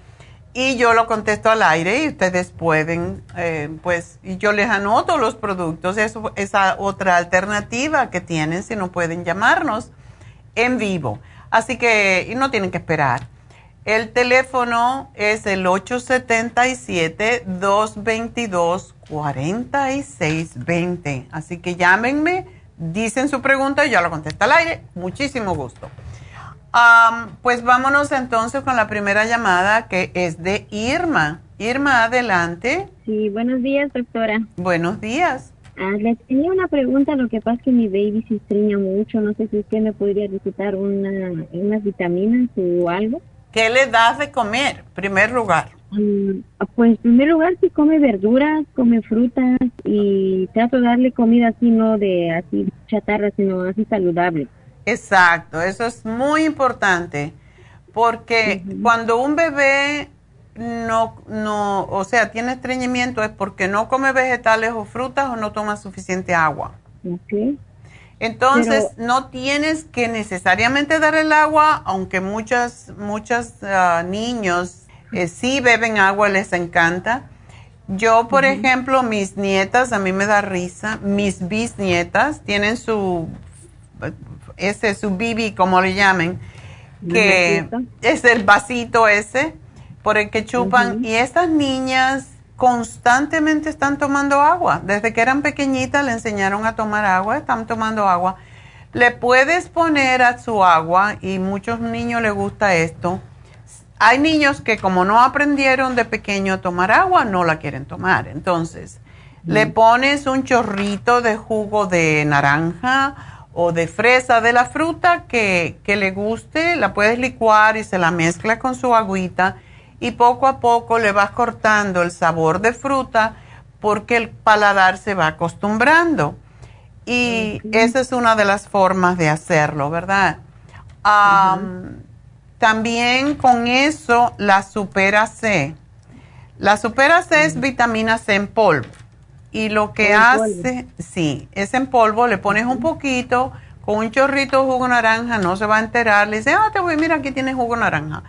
Y yo lo contesto al aire y ustedes pueden, eh, pues, y yo les anoto los productos. Eso, esa otra alternativa que tienen si no pueden llamarnos en vivo. Así que, no tienen que esperar. El teléfono es el 877-222-4620. Así que llámenme, dicen su pregunta y yo la contesto al aire. Muchísimo gusto pues vámonos entonces con la primera llamada que es de Irma. Irma, adelante. Sí, buenos días, doctora. Buenos días. Ah, le tenía una pregunta, lo que pasa es que mi baby se estreña mucho, no sé si usted me podría recetar una, unas vitaminas o algo. ¿Qué le das de comer, primer lugar? Mm, pues en primer lugar si come verduras, come frutas y trato de darle comida así, no de así chatarra, sino así saludable. Exacto, eso es muy importante porque cuando un bebé no, no, o sea, tiene estreñimiento es porque no come vegetales o frutas o no toma suficiente agua. Entonces, no tienes que necesariamente dar el agua, aunque muchas, muchos ah, niños eh, sí beben agua, les encanta. Yo, por ejemplo, mis nietas, a mí me da risa, mis bisnietas tienen su ese su bibi, como le llamen, que es el vasito ese por el que chupan. Y estas niñas constantemente están tomando agua. Desde que eran pequeñitas le enseñaron a tomar agua, están tomando agua. Le puedes poner a su agua, y muchos niños les gusta esto. Hay niños que como no aprendieron de pequeño a tomar agua, no la quieren tomar. Entonces, le pones un chorrito de jugo de naranja o de fresa de la fruta que, le guste, la puedes licuar y se la mezcla con su agüita y poco a poco le vas cortando el sabor de fruta porque el paladar se va acostumbrando. Y esa es una de las formas de hacerlo, ¿verdad? También con eso la supera C. La supera C es vitamina C en polvo. Y lo que hace, sí, es en polvo, le pones un poquito, con un chorrito de jugo naranja, no se va a enterar, le dice, ah, te voy, mira, aquí tienes jugo naranja.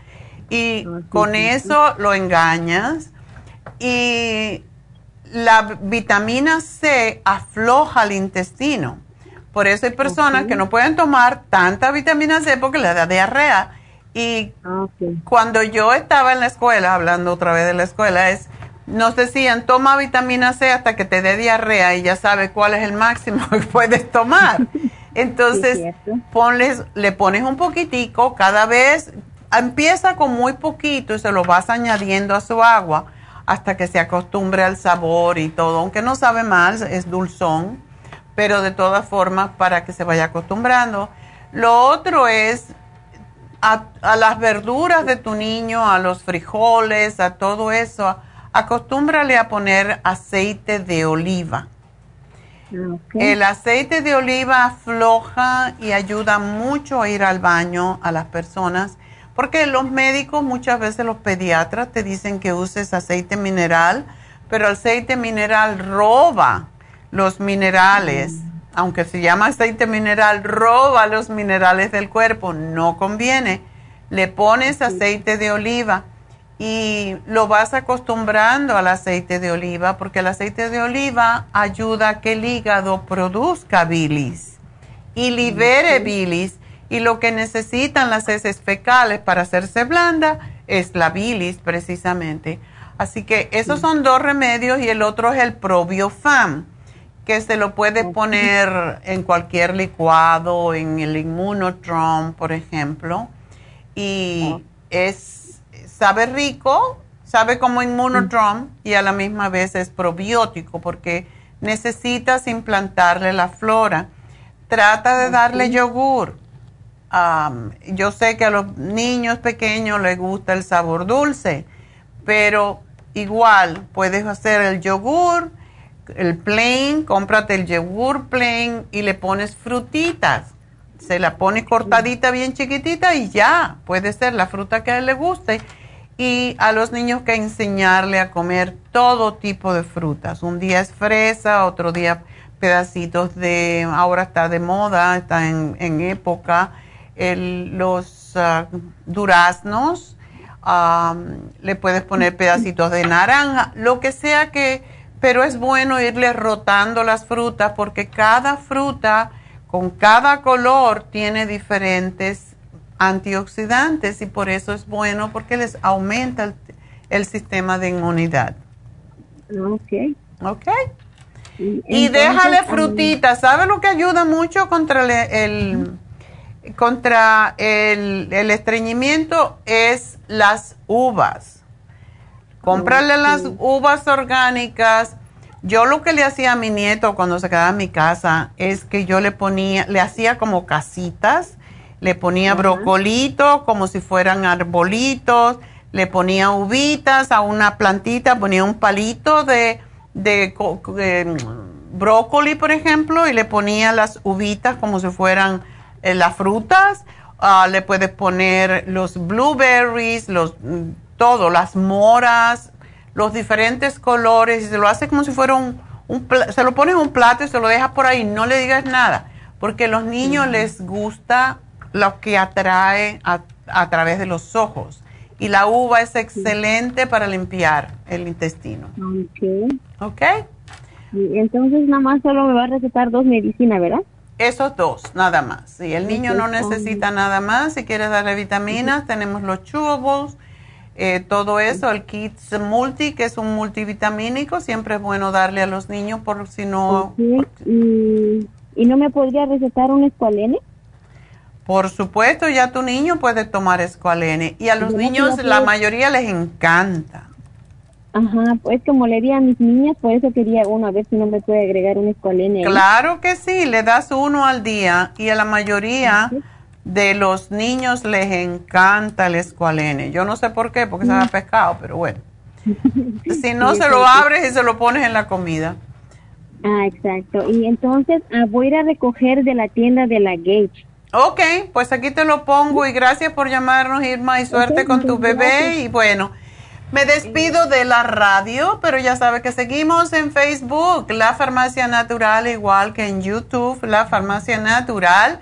Y con eso lo engañas. Y la vitamina C afloja el intestino. Por eso hay personas que no pueden tomar tanta vitamina C porque le da diarrea. Y ah, cuando yo estaba en la escuela, hablando otra vez de la escuela, es nos decían, toma vitamina C hasta que te dé diarrea y ya sabes cuál es el máximo que puedes tomar. Entonces, ponles, le pones un poquitico cada vez, empieza con muy poquito y se lo vas añadiendo a su agua hasta que se acostumbre al sabor y todo, aunque no sabe mal, es dulzón, pero de todas formas para que se vaya acostumbrando. Lo otro es a, a las verduras de tu niño, a los frijoles, a todo eso acostúmbrale a poner aceite de oliva. El aceite de oliva afloja y ayuda mucho a ir al baño a las personas, porque los médicos, muchas veces los pediatras, te dicen que uses aceite mineral pero el aceite mineral roba los minerales, aunque se llama aceite mineral, roba los minerales del cuerpo, no conviene. Le pones aceite de oliva y lo vas acostumbrando al aceite de oliva porque el aceite de oliva ayuda a que el hígado produzca bilis y libere bilis y lo que necesitan las heces fecales para hacerse blanda es la bilis precisamente. Así que esos son dos remedios y el otro es el probiofam, que se lo puede poner en cualquier licuado, en el inmunotron, por ejemplo. Y es, sabe rico, sabe como inmunotron y a la misma vez es probiótico porque necesitas implantarle la flora. Trata de darle yogur. Yo sé que a los niños pequeños les gusta el sabor dulce, pero Igual, puedes hacer el yogur, el plain, cómprate el yogur plain y le pones frutitas. Se la pone cortadita bien chiquitita y ya, puede ser la fruta que a él le guste. Y a los niños que enseñarle a comer todo tipo de frutas. Un día es fresa, otro día pedacitos de, ahora está de moda, está en, época, los ah, duraznos le puedes poner pedacitos de naranja, lo que sea que, pero es bueno irle rotando las frutas porque cada fruta con cada color tiene diferentes antioxidantes y por eso es bueno porque les aumenta el, sistema de inmunidad. Ok. Ok. Y, déjale frutitas. ¿Sabe lo que ayuda mucho contra el contra el, estreñimiento es las uvas. Comprarle las uvas orgánicas. Yo lo que le hacía a mi nieto cuando se quedaba en mi casa es que yo le ponía, le hacía como casitas, le ponía brocolito como si fueran arbolitos, le ponía uvitas a una plantita, ponía un palito de, de, de brócoli, por ejemplo, y le ponía las uvitas como si fueran eh, las frutas, ah, le puedes poner los blueberries, los, mm, todo, las moras, los diferentes colores, y se lo hace como si fuera un, se lo pones en un plato y se lo dejas por ahí, no le digas nada, porque a los niños les gusta lo que atrae a, a, través de los ojos. Y la uva es excelente para limpiar el intestino. Ok. ¿Ok? Entonces nada más solo me va a recetar dos medicinas, ¿verdad? Esos dos, nada más. Si el niño no necesita nada más, si quiere darle vitaminas, tenemos los chewables, eh, todo eso, el Kids Multi, que es un multivitamínico, siempre es bueno darle a los niños por si no... ¿Y, no me podría recetar un escualene? Por supuesto, ya tu niño puede tomar escualene. Y a los niños, la mayoría les encanta. Ajá, pues como le di a mis niñas, por eso quería uno, a ver si no me puede agregar un escualene. Claro que sí, le das uno al día y a la mayoría de los niños les encanta el escualene. Yo no sé por qué, porque se ha pescado, pero bueno. si no, se lo abres y se lo pones en la comida. Ah, exacto. Y entonces ah, voy a ir a recoger de la tienda de la Gage. Ok, pues aquí te lo pongo y gracias por llamarnos, Irma, y suerte con tu bebé. Y bueno. Me despido de la radio, pero ya sabe que seguimos en Facebook, La Farmacia Natural, igual que en YouTube, La Farmacia Natural.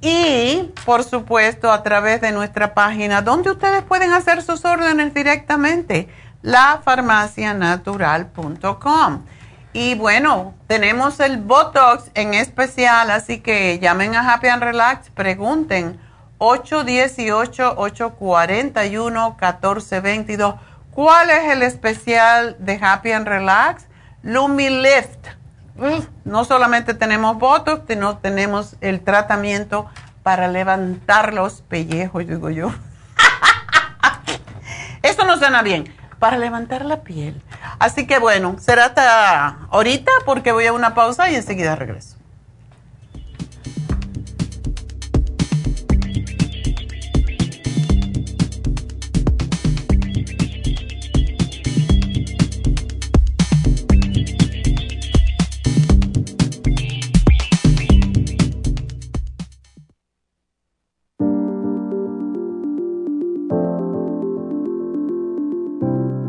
Y, por supuesto, a través de nuestra página, donde ustedes pueden hacer sus órdenes directamente, lafarmacianatural.com. Y bueno, tenemos el Botox en especial, así que llamen a Happy and Relax, pregunten 818-841-1422 ¿Cuál es el especial de Happy and Relax? Lumi Lift. No solamente tenemos Botox, sino tenemos el tratamiento para levantar los pellejos, digo yo. Esto no suena bien. Para levantar la piel. Así que bueno, será hasta ahorita porque voy a una pausa y enseguida regreso.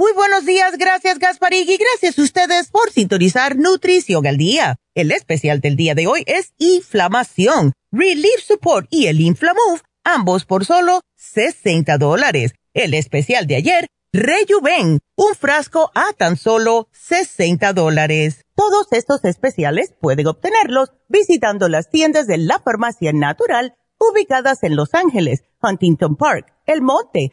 Muy buenos días, gracias Gasparig y gracias a ustedes por sintonizar Nutrición al Día. El especial del día de hoy es inflamación, Relief Support y el Inflamove, ambos por solo 60 dólares. El especial de ayer Rejuven, un frasco a tan solo 60 dólares. Todos estos especiales pueden obtenerlos visitando las tiendas de la farmacia natural ubicadas en Los Ángeles, Huntington Park, El Monte,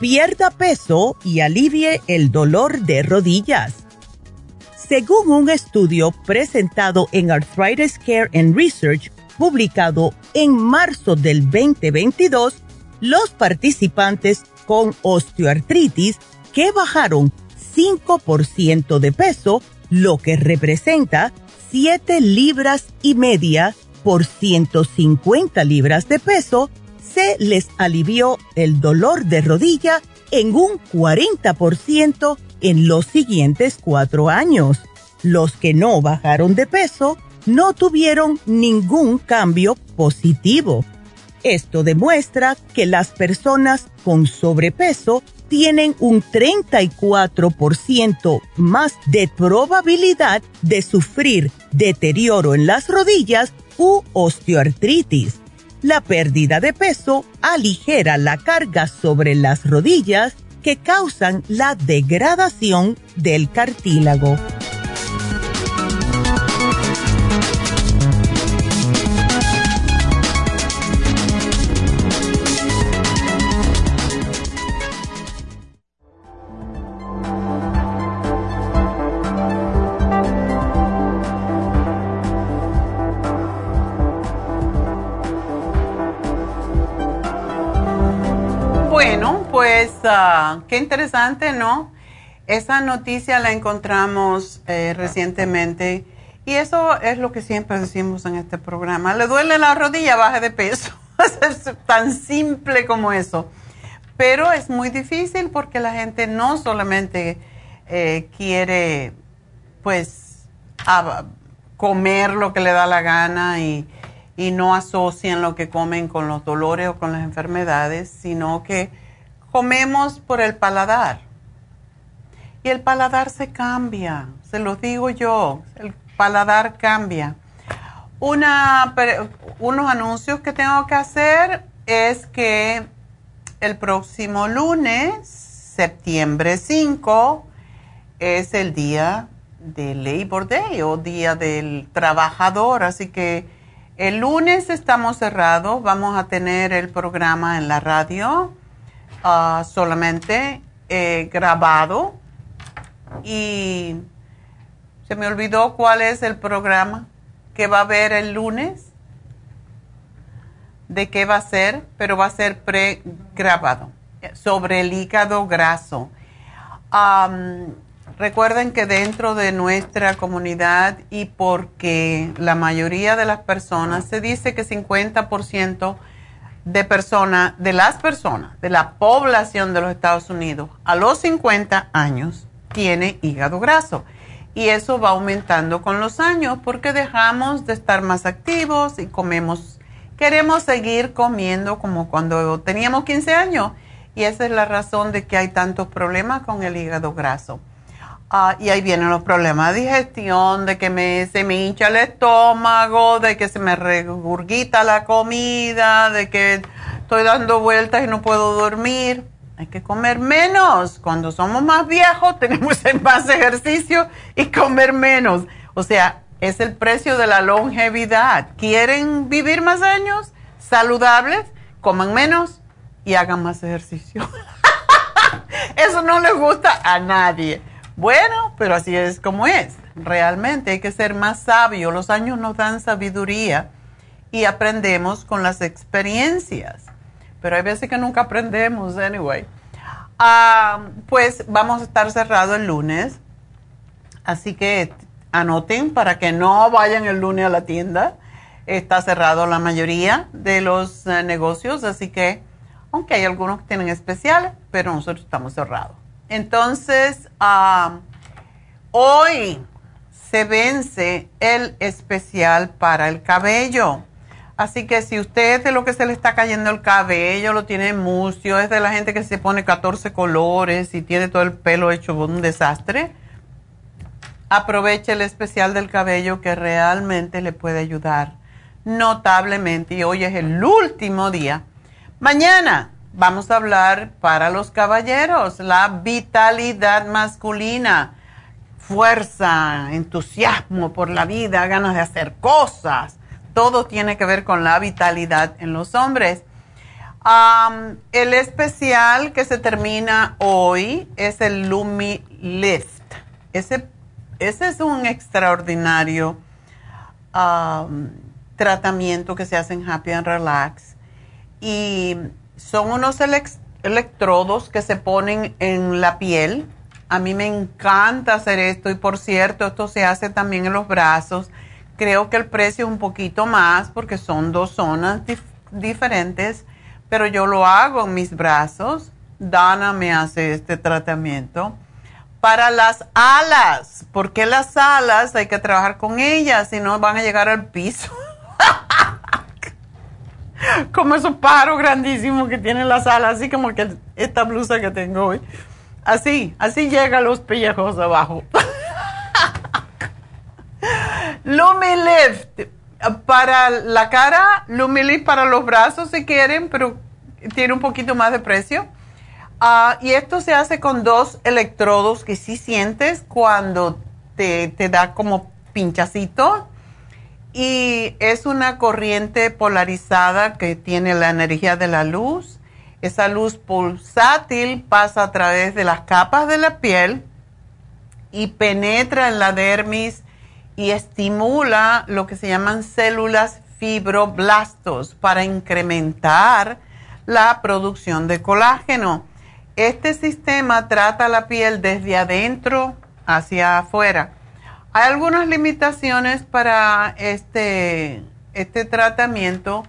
Pierda peso y alivie el dolor de rodillas. Según un estudio presentado en Arthritis Care and Research, publicado en marzo del 2022, los participantes con osteoartritis que bajaron 5% de peso, lo que representa 7 libras y media por 150 libras de peso, se les alivió el dolor de rodilla en un 40% en los siguientes cuatro años. Los que no bajaron de peso no tuvieron ningún cambio positivo. Esto demuestra que las personas con sobrepeso tienen un 34% más de probabilidad de sufrir deterioro en las rodillas u osteoartritis la pérdida de peso aligera la carga sobre las rodillas que causan la degradación del cartílago. Qué interesante, ¿no? Esa noticia la encontramos eh, recientemente y eso es lo que siempre decimos en este programa. Le duele la rodilla, baje de peso. es tan simple como eso. Pero es muy difícil porque la gente no solamente eh, quiere, pues, comer lo que le da la gana y, y no asocian lo que comen con los dolores o con las enfermedades, sino que comemos por el paladar. Y el paladar se cambia, se lo digo yo, el paladar cambia. Una, unos anuncios que tengo que hacer es que el próximo lunes, septiembre 5, es el día del Labor Day o Día del Trabajador, así que el lunes estamos cerrados, vamos a tener el programa en la radio ah, solamente grabado y se me olvidó cuál es el programa que va a haber el lunes, de qué va a ser, pero va a ser pregrabado sobre el hígado graso. recuerden que dentro de nuestra comunidad y porque la mayoría de las personas, se dice que 50% de personas, de las personas, de la población de los Estados Unidos a los 50 años tiene hígado graso. Y eso va aumentando con los años porque dejamos de estar más activos y comemos, queremos seguir comiendo como cuando teníamos 15 años. Y esa es la razón de que hay tantos problemas con el hígado graso. Ah, y ahí vienen los problemas de digestión, de que me, se me hincha el estómago, de que se me regurgita la comida, de que estoy dando vueltas y no puedo dormir. Hay que comer menos. Cuando somos más viejos tenemos más ejercicio y comer menos. O sea, es el precio de la longevidad. ¿Quieren vivir más años saludables? Coman menos y hagan más ejercicio. Eso no le gusta a nadie. Bueno, pero así es como es. Realmente hay que ser más sabio. Los años nos dan sabiduría y aprendemos con las experiencias. Pero hay veces que nunca aprendemos, anyway. Ah, pues vamos a estar cerrados el lunes. Así que anoten para que no vayan el lunes a la tienda. Está cerrado la mayoría de los eh, negocios, así que, aunque hay algunos que tienen especiales, pero nosotros estamos cerrados. Entonces, hoy se vence el especial para el cabello. Así que si usted es de lo que se le está cayendo el cabello, lo tiene mucio, es de la gente que se pone 14 colores y tiene todo el pelo hecho un desastre, aproveche el especial del cabello que realmente le puede ayudar notablemente. Y hoy es el último día. Mañana vamos a hablar para los caballeros, la vitalidad masculina, fuerza, entusiasmo por la vida, ganas de hacer cosas. Todo tiene que ver con la vitalidad en los hombres. el especial que se termina hoy es el Lumi Lift. Ese, ese es un extraordinario tratamiento que se hace en Happy and Relax. Y son unos electrodos que se ponen en la piel. A mí me encanta hacer esto y por cierto, esto se hace también en los brazos. Creo que el precio es un poquito más porque son dos zonas diferentes, pero yo lo hago en mis brazos. Dana me hace este tratamiento. Para las alas, porque las alas hay que trabajar con ellas, si no van a llegar al piso. como esos pájaros grandísimos que tienen las alas, así como que esta blusa que tengo hoy. Así, así llega los pellejos abajo. Lumilift para la cara, Lumilift para los brazos si quieren, pero tiene un poquito más de precio. Ah, y esto se hace con dos electrodos que sí sientes cuando te, te da como pinchacito y es una corriente polarizada que tiene la energía de la luz. Esa luz pulsátil pasa a través de las capas de la piel y penetra en la dermis y estimula lo que se llaman células fibroblastos para incrementar la producción de colágeno. Este sistema trata la piel desde adentro hacia afuera hay algunas limitaciones para este, este tratamiento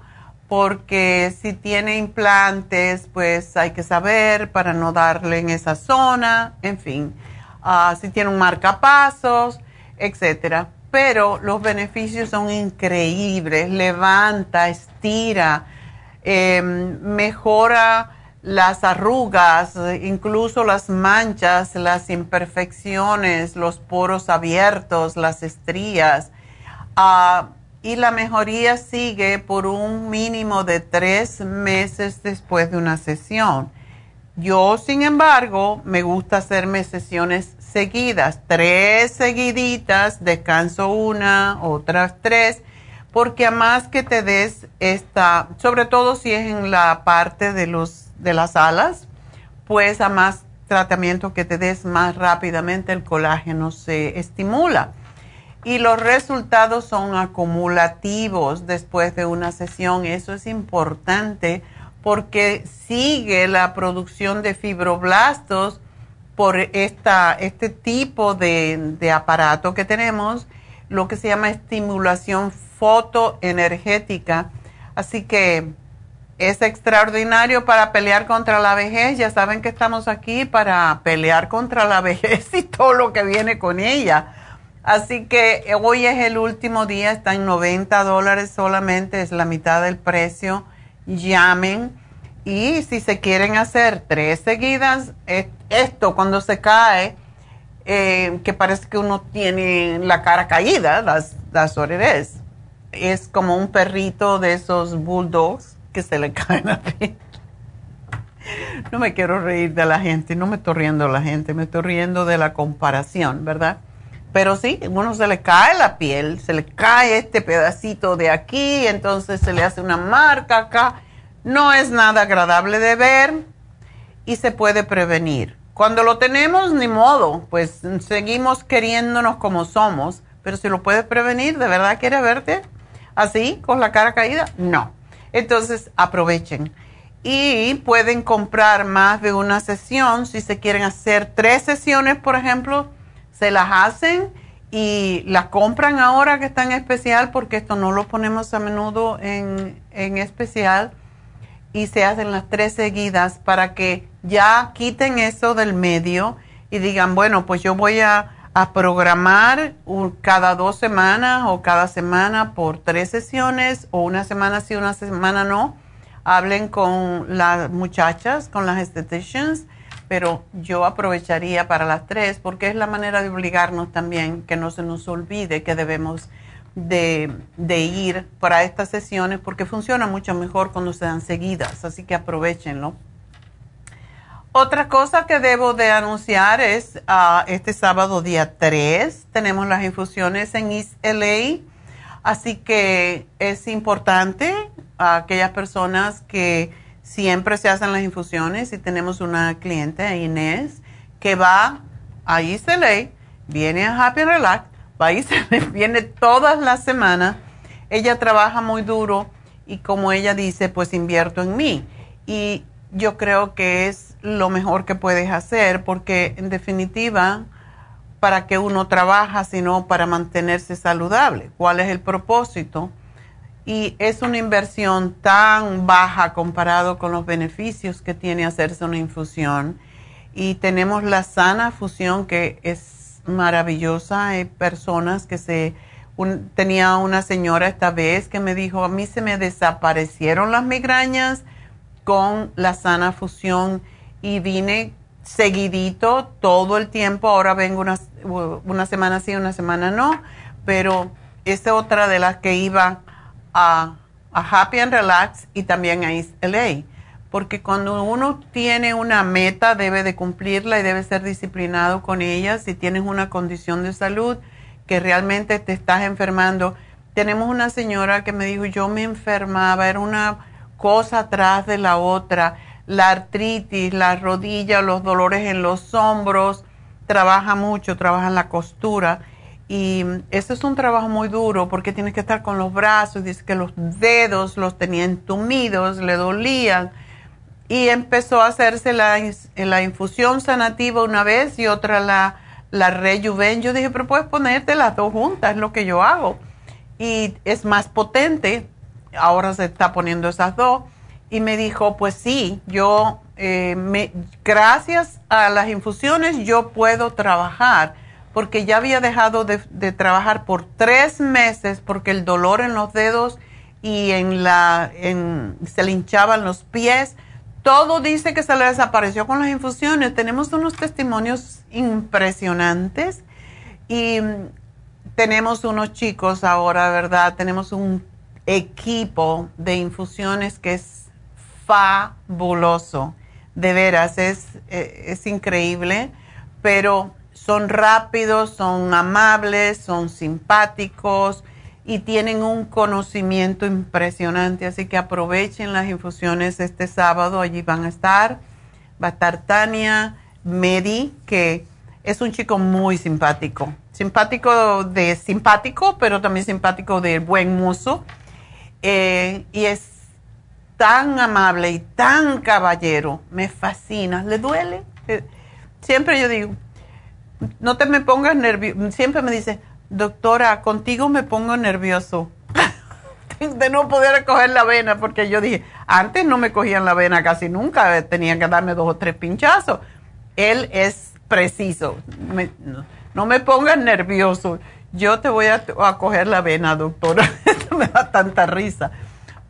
porque si tiene implantes, pues hay que saber para no darle en esa zona, en fin, ah, si tiene un marcapasos, etcétera. Pero los beneficios son increíbles, levanta, estira, em, mejora las arrugas, incluso las manchas, las imperfecciones, los poros abiertos, las estrías. Ah, y la mejoría sigue por un mínimo de tres meses después de una sesión. Yo, sin embargo, me gusta hacerme sesiones seguidas, tres seguiditas, descanso una, otras tres, porque a más que te des esta, sobre todo si es en la parte de, los, de las alas, pues a más tratamiento que te des más rápidamente el colágeno se estimula y los resultados son acumulativos después de una sesión. Eso es importante porque sigue la producción de fibroblastos por esta, este tipo de, de aparato que tenemos, lo que se llama estimulación fotoenergética. Así que es extraordinario para pelear contra la vejez. Ya saben que estamos aquí para pelear contra la vejez y todo lo que viene con ella Así que eh, hoy es el último día, está en 90 dólares solamente, es la mitad del precio. Llamen y si se quieren hacer tres seguidas, esto cuando se cae, eh, que parece que uno tiene la cara caída, las, las es, es como un perrito de esos bulldogs que se le caen a ti. No me quiero reír de la gente, no me estoy riendo de la gente, me estoy riendo de la comparación, ¿verdad? Pero sí, uno se le cae la piel, se le cae este pedacito de aquí, entonces se le hace una marca acá. No es nada agradable de ver y se puede prevenir. Cuando lo tenemos, ni modo, pues seguimos queriéndonos como somos, pero si lo puedes prevenir, ¿de verdad quiere verte así, con la cara caída? No. Entonces, aprovechen. Y pueden comprar más de una sesión si se quieren hacer tres sesiones, por ejemplo se las hacen y las compran ahora que están en especial porque esto no lo ponemos a menudo en, especial y se hacen las tres seguidas para que ya quiten eso del medio y digan, bueno, pues yo voy a, a programar cada dos semanas o cada semana por tres sesiones o una semana sí, una semana no. Hablen con las muchachas, con las estheticians pero yo aprovecharía para las tres porque es la manera de obligarnos también que no se nos olvide que debemos de, ir para estas sesiones porque funciona mucho mejor cuando se dan seguidas, así que aprovechenlo. Otra cosa que debo de anunciar es uh, este sábado día 3 tenemos las infusiones en East LA, así que es importante a aquellas personas que siempre se hacen las infusiones y tenemos una cliente, Inés, que va a ICLA, viene a Happy Relax, va y se viene todas las semanas. Ella trabaja muy duro y como ella dice, pues invierto en mí. Y yo creo que es lo mejor que puedes hacer porque en definitiva, para que uno trabaja, sino para mantenerse saludable. ¿Cuál es el propósito? y es una inversión tan baja comparado con los beneficios que tiene hacerse una infusión. Y tenemos la sana fusión que es maravillosa. Hay personas que se... tenía una señora esta vez que me dijo, a mí se me desaparecieron las migrañas con la sana fusión y vine seguidito todo el tiempo. Ahora vengo una, una semana sí, una semana no, pero es otra de las que iba a, Happy and Relax y también a East LA. Porque cuando uno tiene una meta debe de cumplirla y debe ser disciplinado con ella. Si tienes una condición de salud que realmente te estás enfermando. Tenemos una señora que me dijo, yo me enfermaba, era una cosa atrás de la otra. La artritis, la rodilla, los dolores en los hombros. Trabaja mucho, trabaja en la costura y eso es un trabajo muy duro porque tienes que estar con los brazos, dice que los dedos los tenía entumidos, le dolían. Y empezó a hacerse la, la infusión sanativa una vez y otra la, la rejuven. Yo dije, pero puedes ponerte las dos juntas, es lo que yo hago. Y es más potente. Ahora se está poniendo esas dos. Y me dijo, pues sí, yo, eh, me, gracias a las infusiones, yo puedo trabajar porque ya había dejado de, trabajar por tres meses porque el dolor en los dedos y en la, se le hinchaban los pies. Todo dice que se le desapareció con las infusiones. Tenemos unos testimonios impresionantes y tenemos unos chicos ahora, ¿verdad? Tenemos un equipo de infusiones que es fabuloso. De veras, es, eh, es increíble, pero son rápidos, son amables, son simpáticos y tienen un conocimiento impresionante. Así que aprovechen las infusiones este sábado, allí van a estar. Va a estar Tania Medi, que es un chico muy simpático. Simpático de simpático, pero también simpático de buen mozo. Eh, y es tan amable y tan caballero. Me fascina. ¿Le duele? Eh, siempre yo digo, no te me pongas nervioso. Siempre me dice, doctora, contigo me pongo nervioso. de no poder coger la vena, porque yo dije, antes no me cogían la vena casi nunca, tenían que darme dos o tres pinchazos. Él es preciso. no, me pongas nervioso. Yo te voy a, coger la vena, doctora. me da tanta risa.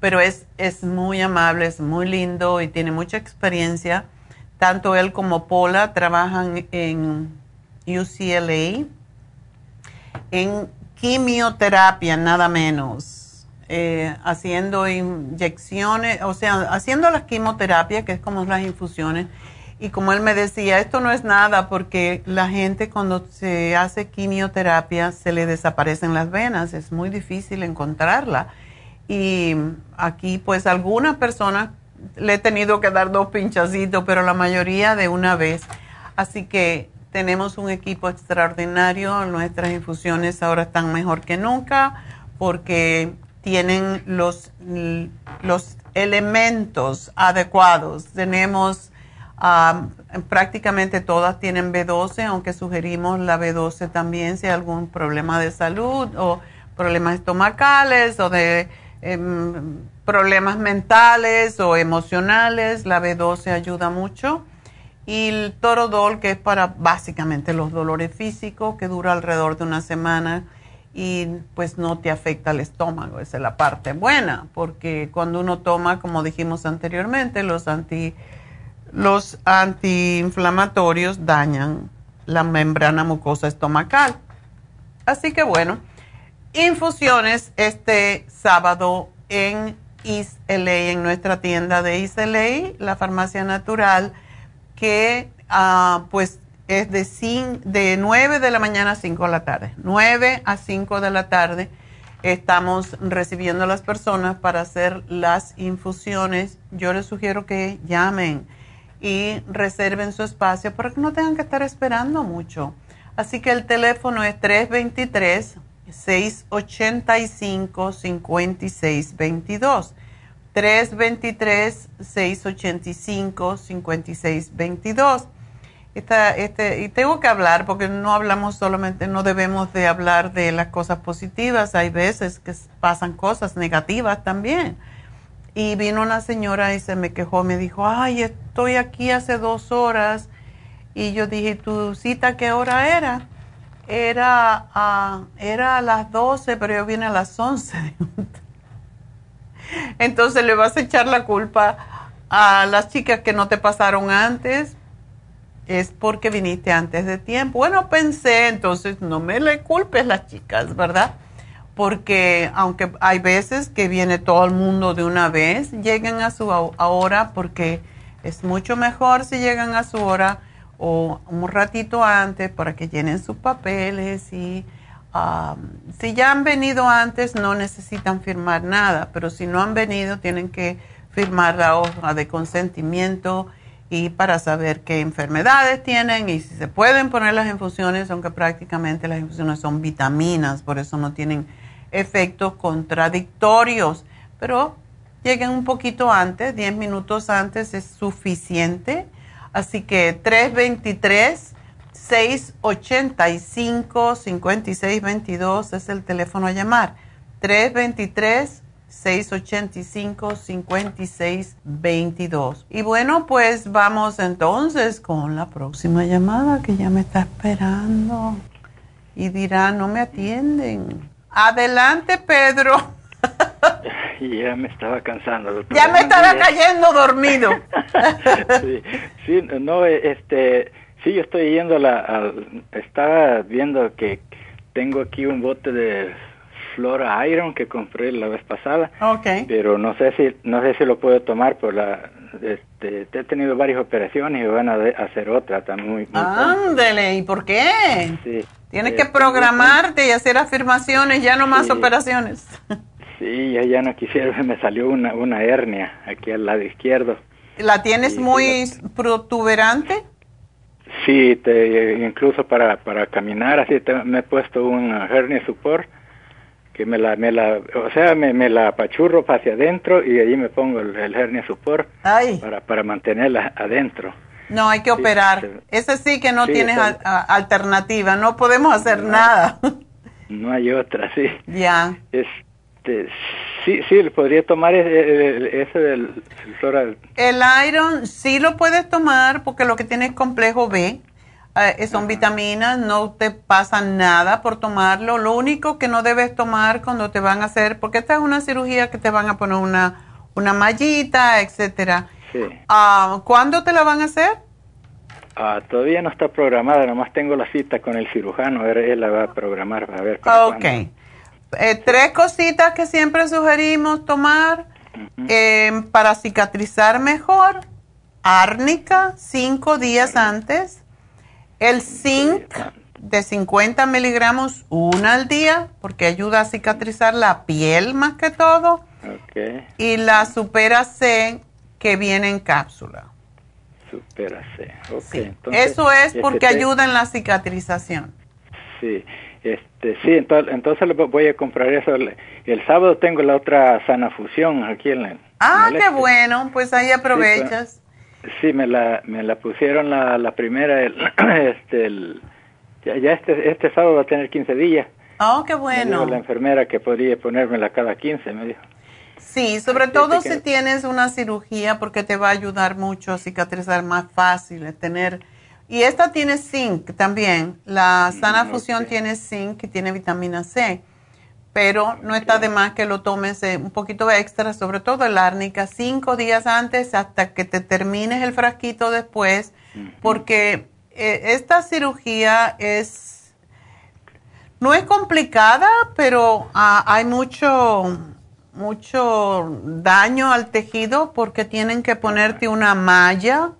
Pero es, es muy amable, es muy lindo y tiene mucha experiencia. Tanto él como Paula trabajan en UCLA en quimioterapia, nada menos, eh, haciendo inyecciones, o sea, haciendo las quimioterapias, que es como las infusiones. Y como él me decía, esto no es nada porque la gente cuando se hace quimioterapia se le desaparecen las venas, es muy difícil encontrarla. Y aquí pues algunas personas le he tenido que dar dos pinchacitos, pero la mayoría de una vez. Así que tenemos un equipo extraordinario, nuestras infusiones ahora están mejor que nunca porque tienen los, los elementos adecuados. Tenemos prácticamente todas tienen B12, aunque sugerimos la B12 también si hay algún problema de salud o problemas estomacales o de em, problemas mentales o emocionales. La B12 ayuda mucho y el torodol que es para básicamente los dolores físicos que dura alrededor de una semana y pues no te afecta el estómago, esa es la parte buena, porque cuando uno toma, como dijimos anteriormente, los anti los antiinflamatorios dañan la membrana mucosa estomacal. Así que bueno, infusiones este sábado en East en nuestra tienda de East la farmacia natural que ah, pues es de, de 9 de la mañana a 5 de la tarde. 9 a 5 de la tarde estamos recibiendo a las personas para hacer las infusiones. Yo les sugiero que llamen y reserven su espacio para que no tengan que estar esperando mucho. Así que el teléfono es 323-685-5622. 323-685-5622. Este, y tengo que hablar porque no hablamos solamente, no debemos de hablar de las cosas positivas, hay veces que pasan cosas negativas también. Y vino una señora y se me quejó, me dijo, ay, estoy aquí hace dos horas. Y yo dije, ¿tu cita qué hora era? Era, uh, era a las 12, pero yo vine a las 11. Entonces le vas a echar la culpa a las chicas que no te pasaron antes. Es porque viniste antes de tiempo. Bueno, pensé, entonces no me le culpes las chicas, ¿verdad? Porque aunque hay veces que viene todo el mundo de una vez, lleguen a su hora porque es mucho mejor si llegan a su hora o un ratito antes para que llenen sus papeles y si ya han venido antes, no necesitan firmar nada, pero si no han venido, tienen que firmar la hoja de consentimiento y para saber qué enfermedades tienen y si se pueden poner las infusiones, aunque prácticamente las infusiones son vitaminas, por eso no tienen efectos contradictorios, pero lleguen un poquito antes, 10 minutos antes es suficiente. Así que 323 685-5622 es el teléfono a llamar. 323-685-5622. Y bueno, pues vamos entonces con la próxima llamada que ya me está esperando. Y dirá, no me atienden. Adelante, Pedro. ya me estaba cansando. Ya me estaba cayendo dormido. sí, sí, no, este Sí, yo estoy yendo a la... estaba viendo que tengo aquí un bote de Flora Iron que compré la vez pasada. Ok. Pero no sé si no sé si lo puedo tomar por la este, he tenido varias operaciones y van a hacer otra también muy, muy. Ándele, ¿y por qué? Sí. Tienes Eh, que programarte y hacer afirmaciones, ya no más Sí. operaciones. Sí, ya, ya no quisiera, me salió una, una hernia aquí al lado izquierdo. ¿La tienes muy protuberante? Sí, te, incluso para, para caminar así te- me he puesto una hernia support que me la, me la, o sea, me, me la apachurro hacia adentro y ahí me pongo el, el hernia support Ay, para, para mantenerla adentro. no, hay que Sí, operar. sí. Ese sí que no Sí, tienes a- alternativa, no podemos hacer No. nada. No hay otra, sí. ya. Este, sí, sí, podría tomar ese, ese del el flora. El iron sí lo puedes tomar porque lo que tiene es complejo B. eh, son vitaminas, no te pasa nada por tomarlo. Lo único que no debes tomar cuando te van a hacer, porque esta es una cirugía que te van a poner una, una mallita, etcétera. Sí. Ah, ¿Cuándo te la van a hacer? Ah, todavía no está programada, nomás tengo la cita con el cirujano, ver, él la va a programar, a ver. para Ok. cuándo. Eh, tres cositas que siempre sugerimos tomar eh, para cicatrizar mejor. Árnica, cinco días antes. El zinc de 50 miligramos, una al día, porque ayuda a cicatrizar la piel más que todo. Y la Supera C, que viene en cápsula. supera C. Ok, Sí. entonces, Eso es porque ayuda en la cicatrización. Sí, este, sí, entonces, entonces le voy a comprar eso. El, el sábado tengo la otra sana fusión aquí en la. Ah, en qué este. bueno, pues ahí aprovechas. Sí, me la, me la pusieron la, la primera, el, este, el, ya, ya este, este sábado va a tener 15 días. Oh, qué Me bueno. dijo la enfermera que podría ponérmela cada 15, me dijo. Sí, sobre Así todo que- si tienes una cirugía porque te va a ayudar mucho a cicatrizar más fácil, tener... Y esta tiene zinc también. La sana Mm, fusión ok. tiene zinc y tiene vitamina C. Pero no está de más que lo tomes eh, un poquito extra, sobre todo el árnica, cinco días antes hasta que te termines el frasquito después, porque eh, esta cirugía es no es complicada, pero ah, hay mucho, mucho daño al tejido porque tienen que ponerte una malla,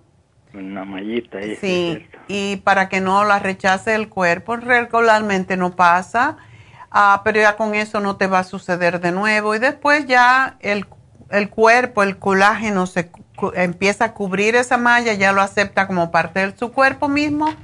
Una mallita ahí. sí, y para que no la rechace el cuerpo. Regularmente no pasa, ah, pero ya con eso no te va a suceder de nuevo. Y después ya el, el cuerpo, el colágeno se cu- empieza a cubrir esa malla, ya lo acepta como parte de su cuerpo mismo.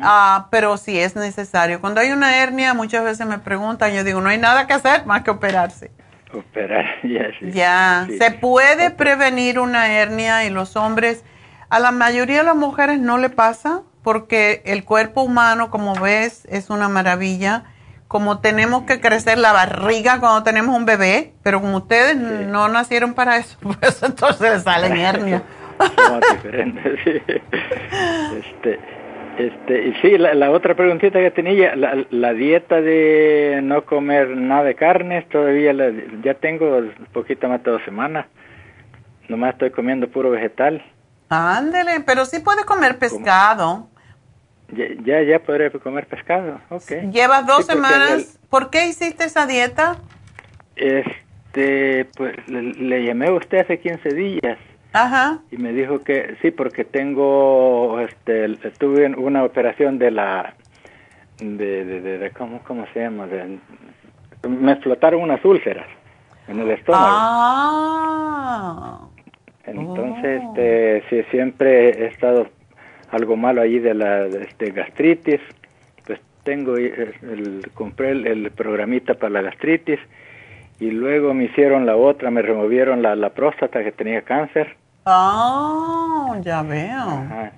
Ah, pero sí es necesario. Cuando hay una hernia, muchas veces me preguntan, yo digo, no hay nada que hacer más que operarse. Operar, ya, sí. Ya, Sí. se puede prevenir una hernia y los hombres, a la mayoría de las mujeres no le pasa porque el cuerpo humano, como ves, es una maravilla. Como tenemos que crecer la barriga cuando tenemos un bebé, pero como ustedes no nacieron para eso, pues entonces les salen hernias. Diferentes, sí. Este, este, y sí, la, la otra preguntita que tenía, la, la dieta de no comer nada de carnes, todavía la- ya tengo un poquito más de dos semanas. Nomás estoy comiendo puro vegetal. Ándele, pero sí puede comer pescado. Ya, ya, ya podré comer pescado. Okay. Llevas dos Sí, semanas. ¿Por qué hiciste esa dieta? Este, pues le, le llamé a usted hace 15 días Ajá. y me dijo que sí, porque tengo, este, tuve una operación de la, de, de, de, de- ¿cómo, cómo se llama? De- me explotaron unas úlceras en el estómago. Ah. Entonces, Oh. este, sí, siempre he estado algo malo allí de la este, gastritis. Pues tengo, eh, el, compré el, el programita para la gastritis y luego me hicieron la otra, me removieron la, la próstata que tenía cáncer. Ah, ya veo. Ajá.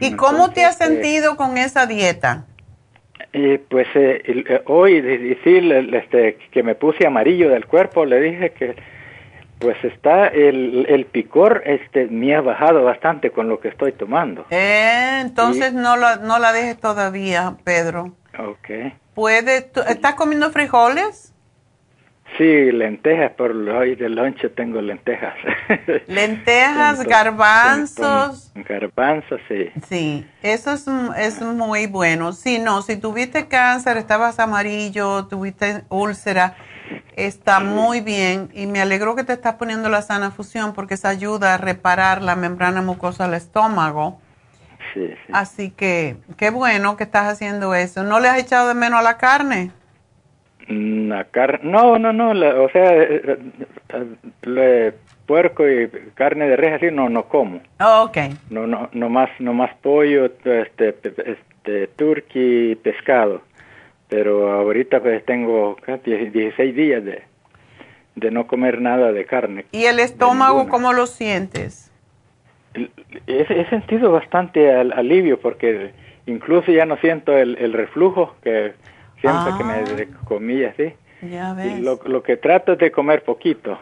¿Y cómo te has Entonces, eh, sentido con esa dieta? Y pues eh, eh, hoy decir este, que me puse amarillo del cuerpo, le dije que pues está el, el picor este me ha bajado bastante con lo que estoy tomando. Eh, entonces no, la, no la dejes todavía, Pedro. Okay. Puede, tú- ¿Estás comiendo frijoles? Sí, lentejas, por hoy de lonche tengo lentejas. Lentejas, garbanzos. garbanzos, sí. Sí, eso es, es muy bueno. Sí, no, si tuviste cáncer, estabas amarillo, tuviste úlcera, está muy bien y me alegro que te estás poniendo la sana fusión porque eso ayuda a reparar la membrana mucosa del estómago. Sí, sí. Así que qué bueno que estás haciendo eso. ¿No le has echado de menos a la carne? La carne, no, no, no, o sea, eh, eh, puerco y carne de res así no, no como. Oh, ok. No, no, no más, no más pollo, este, este, turqui, pescado. Pero ahorita pues tengo 16 días de, de no comer nada de carne. ¿Y el estómago cómo lo sientes? He, sentido bastante alivio porque incluso ya no siento el, el reflujo que siempre que me ah. comía así. Ya ves. Y lo, lo, que trato es de comer poquito.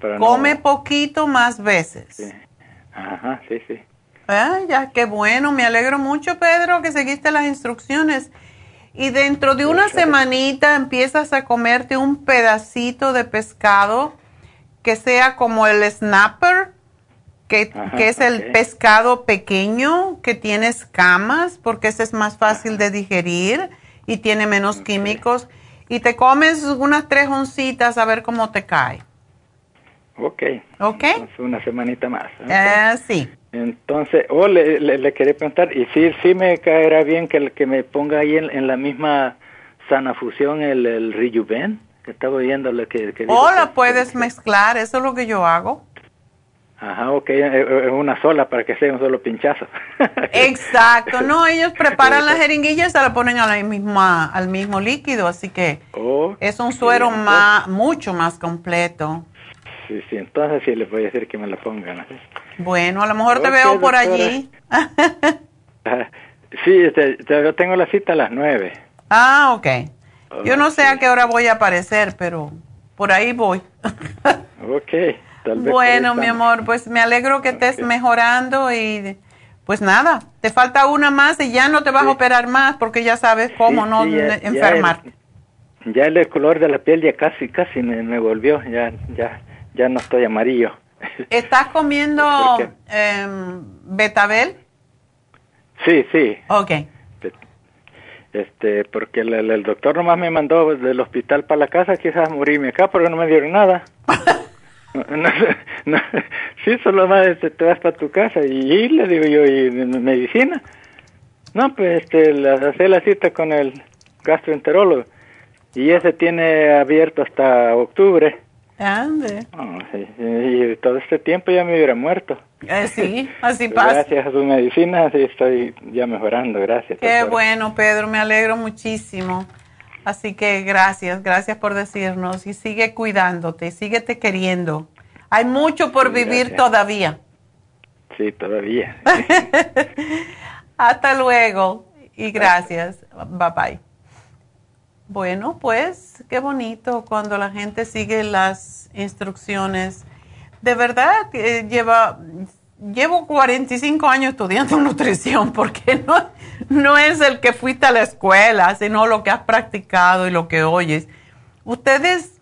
Para Come poquito más veces. Sí. Ajá, sí, sí. Ah, ya, qué bueno. Me alegro mucho, Pedro, que seguiste las instrucciones. Y dentro de una semanita empiezas a comerte un pedacito de pescado que sea como el snapper, que, que es el pescado pequeño que tiene escamas, porque ese es más fácil de digerir y tiene menos químicos. Y te comes unas tres oncitas a ver cómo te cae. Ok. Ok. una semanita más. Eh, sí. Entonces, oh, le, le, quería preguntar, ¿y si, si me caerá bien que, que me ponga ahí en, la misma sana fusión el, el Rijuven? Que estaba oyendo lo que... que o la puedes mezclar, eso es lo que yo hago. Ajá, ok, es eh, eh, una sola para que sea un solo pinchazo. Exacto, no, ellos preparan la jeringuilla y se la ponen a la misma, al mismo líquido, así que es un suero más, mucho más completo. Sí, sí, entonces sí les voy a decir que me la pongan. Bueno, a lo mejor te veo por allí. sí, este, yo tengo la cita a las nueve. Ah, ok. Yo no sé a qué hora voy a aparecer, pero por ahí voy. ok bueno, mi amor, pues me alegro que estés mejorando y pues nada, te falta una más y ya no te vas a operar más porque ya sabes cómo no enfermarte. Ya el, color de la piel ya casi, casi me, volvió, ya, ya, ya no estoy amarillo. ¿Estás comiendo eh, betabel? Sí, sí. Ok. Este, porque el, el, doctor nomás me mandó del hospital para la casa, quizás morirme acá, pero no me dieron nada. No, no, sí, solo más este, te vas para tu casa y, le digo yo, ¿y medicina? No, pues este, la, hacer la cita con el gastroenterólogo y ese tiene abierto hasta octubre. Ande. y todo este tiempo ya me hubiera muerto. Eh, sí, así pasa. Gracias a su medicina, sí estoy ya mejorando, gracias. Qué bueno, Pedro, me alegro muchísimo. Así que gracias, gracias por decirnos y sigue cuidándote, síguete queriendo. Hay mucho por vivir todavía. Sí, todavía. Hasta luego y gracias. Bye bye. Bueno, pues qué bonito cuando la gente sigue las instrucciones. De verdad, eh, lleva llevo 45 años estudiando nutrición porque no, no es el que fuiste a la escuela, sino lo que has practicado y lo que oyes. Ustedes,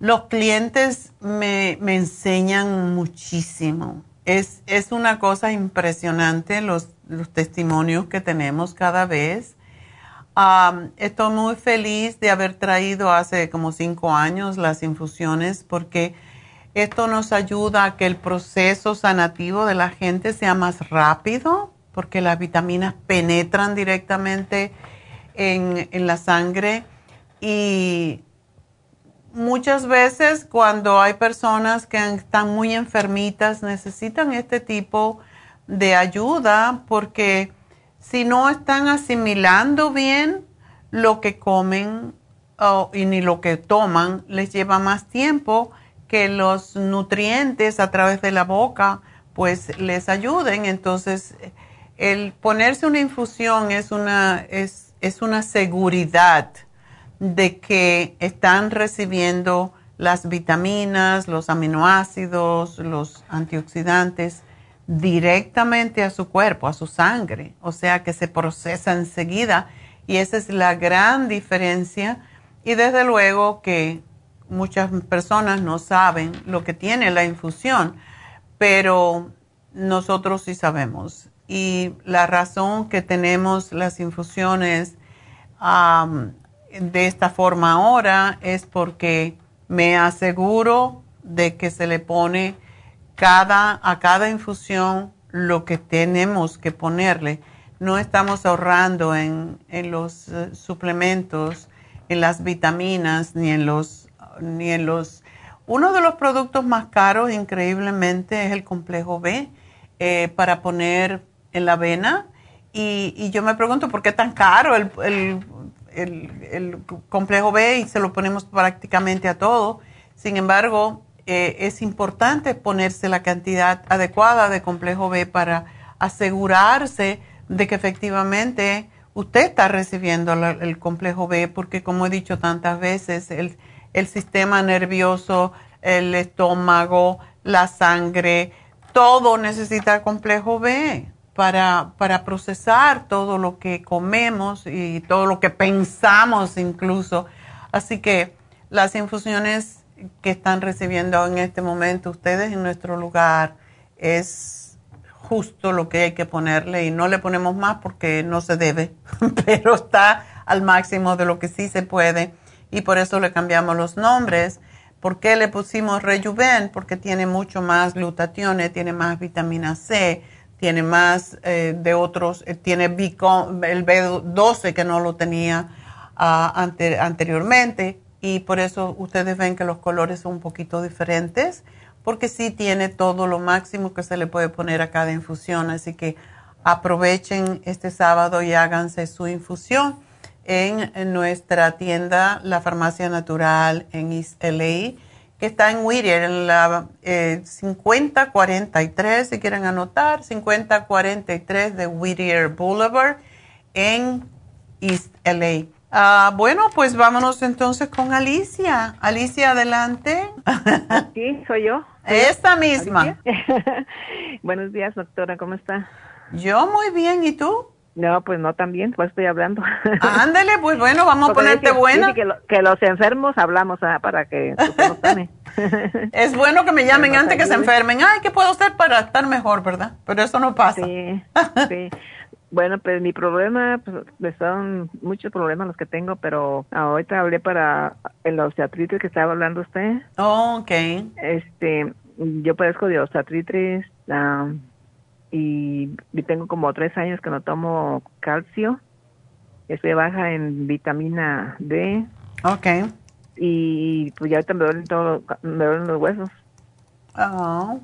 los clientes me, me enseñan muchísimo. Es, es, una cosa impresionante los, los, testimonios que tenemos cada vez. Estoy muy feliz de haber traído hace como cinco años las infusiones porque esto nos ayuda a que el proceso sanativo de la gente sea más rápido porque las vitaminas penetran directamente en, la sangre. Y muchas veces cuando hay personas que están muy enfermitas necesitan este tipo de ayuda porque si no están asimilando bien lo que comen y ni lo que toman, les lleva más tiempo que los nutrientes a través de la boca pues les ayuden. Entonces, el ponerse una infusión es una, es, es una seguridad de que están recibiendo las vitaminas, los aminoácidos, los antioxidantes directamente a su cuerpo, a su sangre, o sea que se procesa enseguida y esa es la gran diferencia y desde luego que muchas personas no saben lo que tiene la infusión, pero nosotros sí sabemos. Y la razón que tenemos las infusiones de esta forma ahora es porque me aseguro de que se le pone cada, a cada infusión lo que tenemos que ponerle. No estamos ahorrando en, en los eh, suplementos, en las vitaminas, ni en los, ni en los... Uno de los productos más caros, increíblemente, es el complejo B eh, para poner en la avena. Y, y, yo me pregunto por qué tan caro el, el, el, complejo B y se lo ponemos prácticamente a todo. Sin embargo, eh, es importante ponerse la cantidad adecuada de complejo B para asegurarse de que efectivamente usted está recibiendo el complejo B, porque como he dicho tantas veces, el, el sistema nervioso, el estómago, la sangre, todo necesita complejo B para, para procesar todo lo que comemos y todo lo que pensamos incluso. Así que las infusiones que están recibiendo en este momento ustedes en nuestro lugar es justo lo que hay que ponerle y no le ponemos más porque no se debe, pero está al máximo de lo que sí se puede y por eso le cambiamos los nombres. ¿Por qué le pusimos Rejuven? Porque tiene mucho más glutatión, tiene más vitamina C, tiene más eh, de otros, eh, tiene el B12 que no lo tenía ah, anteriormente y por eso ustedes ven que los colores son un poquito diferentes porque sí tiene todo lo máximo que se le puede poner a cada infusión. Así que aprovechen este sábado y háganse su infusión en, nuestra tienda, la Farmacia Natural en East LA que está en Whittier, en la eh, 5043, si quieren anotar, 5043 de Whittier Boulevard en East LA. Ah, bueno, pues vámonos entonces con Alicia. Alicia, adelante. Sí, soy yo. Esta misma. Buenos días, doctora, ¿cómo está? Yo muy bien, ¿y tú? No, pues no también, pues estoy hablando. Ándale, pues bueno, vamos a ponerte buena. que, los enfermos hablamos ah, para que Es bueno que me llamen antes que se enfermen. Ay, ¿qué puedo hacer para estar mejor, verdad? Pero eso no pasa. Sí, sí. Bueno, pues mi problema, pues son muchos problemas los que tengo, pero ahorita hablé para el osteoartritis que estaba hablando usted. Oh, ok. Este, yo padezco de osteoartritis, um, y, tengo como tres años que no tomo calcio. Estoy baja en vitamina D. Ok. Y pues ya ahorita me duelen, todo, me duelen los huesos. Oh.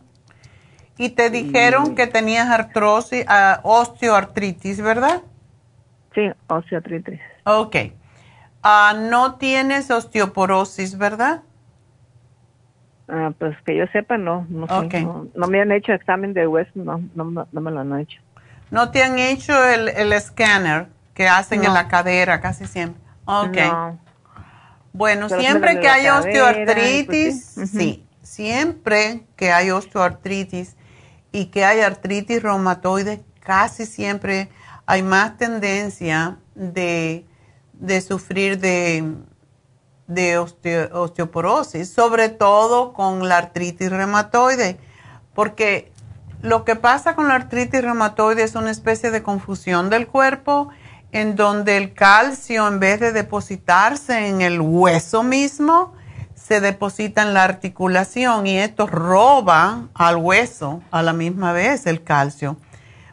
Y te dijeron que tenías artrosis, uh, osteoartritis, ¿verdad? Sí, osteoartritis. Ok. Uh, no tienes osteoporosis, ¿verdad? Ah, pues que yo sepa, no. No, no, me han hecho examen de hueso, no, no, no, me lo han hecho. ¿No te han hecho el, el escáner que hacen en la cadera casi siempre? Ok. Bueno, siempre que hay osteoartritis, pues sí. siempre que hay osteoartritis y que hay artritis reumatoide, casi siempre hay más tendencia de, de sufrir de de osteoporosis, sobre todo con la artritis reumatoide, porque lo que pasa con la artritis reumatoide es una especie de confusión del cuerpo en donde el calcio en vez de depositarse en el hueso mismo, se deposita en la articulación y esto roba al hueso a la misma vez el calcio.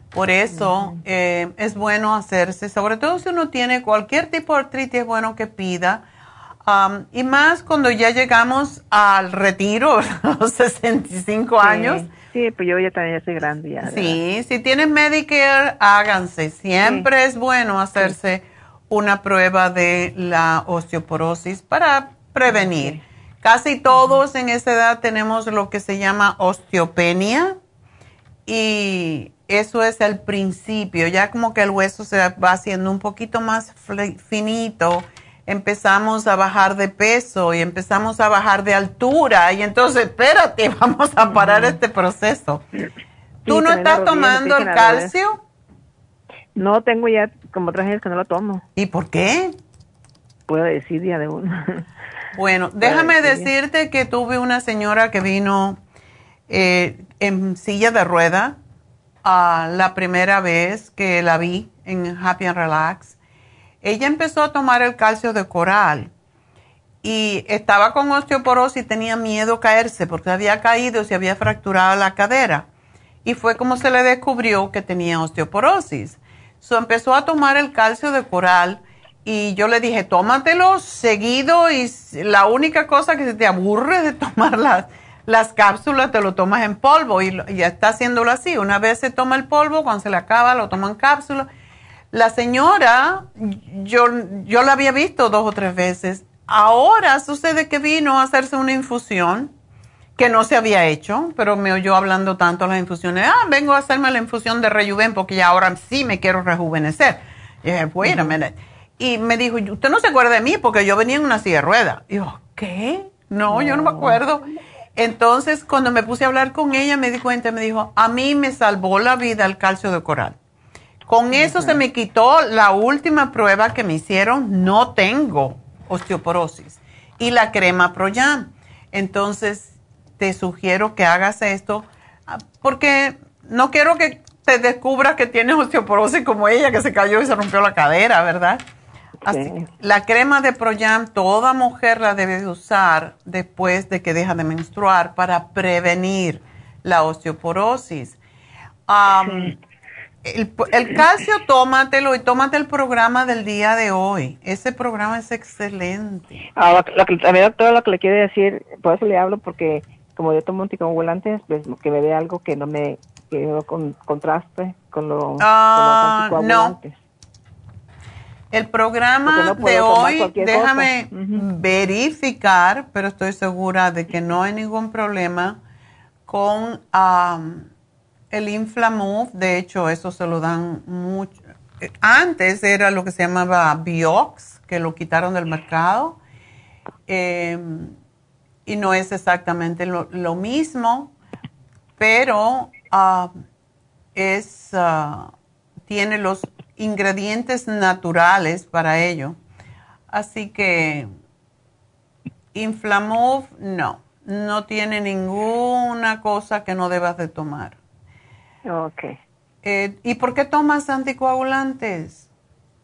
Por eso eh, es bueno hacerse, sobre todo si uno tiene cualquier tipo de artritis, es bueno que pida y más cuando ya llegamos al retiro, a los 65 años. Sí, pues yo ya también soy grande ya. Sí, si tienes Medicare, háganse. Siempre es bueno hacerse una prueba de la osteoporosis para prevenir. Casi todos en esa edad tenemos lo que se llama osteopenia y eso es el principio, ya como que el hueso se va haciendo un poquito más finito empezamos a bajar de peso y empezamos a bajar de altura y entonces, espérate, vamos a parar este proceso. ¿Tú no estás tomando el calcio? No, tengo ya como tres años que no lo tomo. ¿Y por qué? Puedo decir día de uno. Bueno, déjame decirte que tuve una señora que vino eh, en silla de rueda a la primera vez que la vi en Happy and Relax. Ella empezó a tomar el calcio de coral y estaba con osteoporosis y tenía miedo caerse porque había caído y se había fracturado la cadera. Y fue como se le descubrió que tenía osteoporosis. So empezó a tomar el calcio de coral y yo le dije, tómatelo seguido y la única cosa que se te aburre de tomar las, las cápsulas te lo tomas en polvo y, ya está haciéndolo así. Una vez se toma el polvo, cuando se le acaba lo toma en cápsula. La señora, yo, yo la había visto dos o tres veces Ahora sucede que vino a hacerse una infusión que no se había hecho, pero me oyó hablando tanto de las infusiones. Ah, vengo a hacerme la infusión de rejuven porque ya ahora sí me quiero rejuvenecer. Y dije, wait Y me dijo, usted no se acuerda de mí porque yo venía en una silla de ruedas. Y yo, ¿qué? No, yo no me acuerdo. Entonces, cuando me puse a hablar con ella, me di cuenta, me dijo, a mí me salvó la vida el calcio de coral. Con eso se me quitó la última prueba que me hicieron. No tengo osteoporosis. Y la crema Proyam. Entonces, te sugiero que hagas esto ah, porque no quiero que te descubras que tienes osteoporosis como ella, que se cayó y se rompió la cadera, ¿verdad? Así, la crema de Proyam, toda mujer la debe usar después de que deja de menstruar para prevenir la osteoporosis. El, calcio, tómatelo y tómate el programa del día de hoy. Ese programa es excelente. Ah, lo, que, a mi doctora lo que le quiere decir, por eso le hablo, porque como yo tomo anticoagulantes, pues que me dé algo que no me que no con, contraste con, lo, ah, No. El programa de hoy, déjame verificar, pero estoy segura de que no hay ningún problema con el Inflamove, de hecho, eso se lo dan mucho. Antes era lo que se llamaba Biox, que lo quitaron del mercado. Em, y no es exactamente lo, mismo, pero ah, es, ah, tiene los ingredientes naturales para ello. Así que Inflamove, no, no tiene ninguna cosa que no debas de tomar. Ok. Eh, ¿Y por qué tomas anticoagulantes?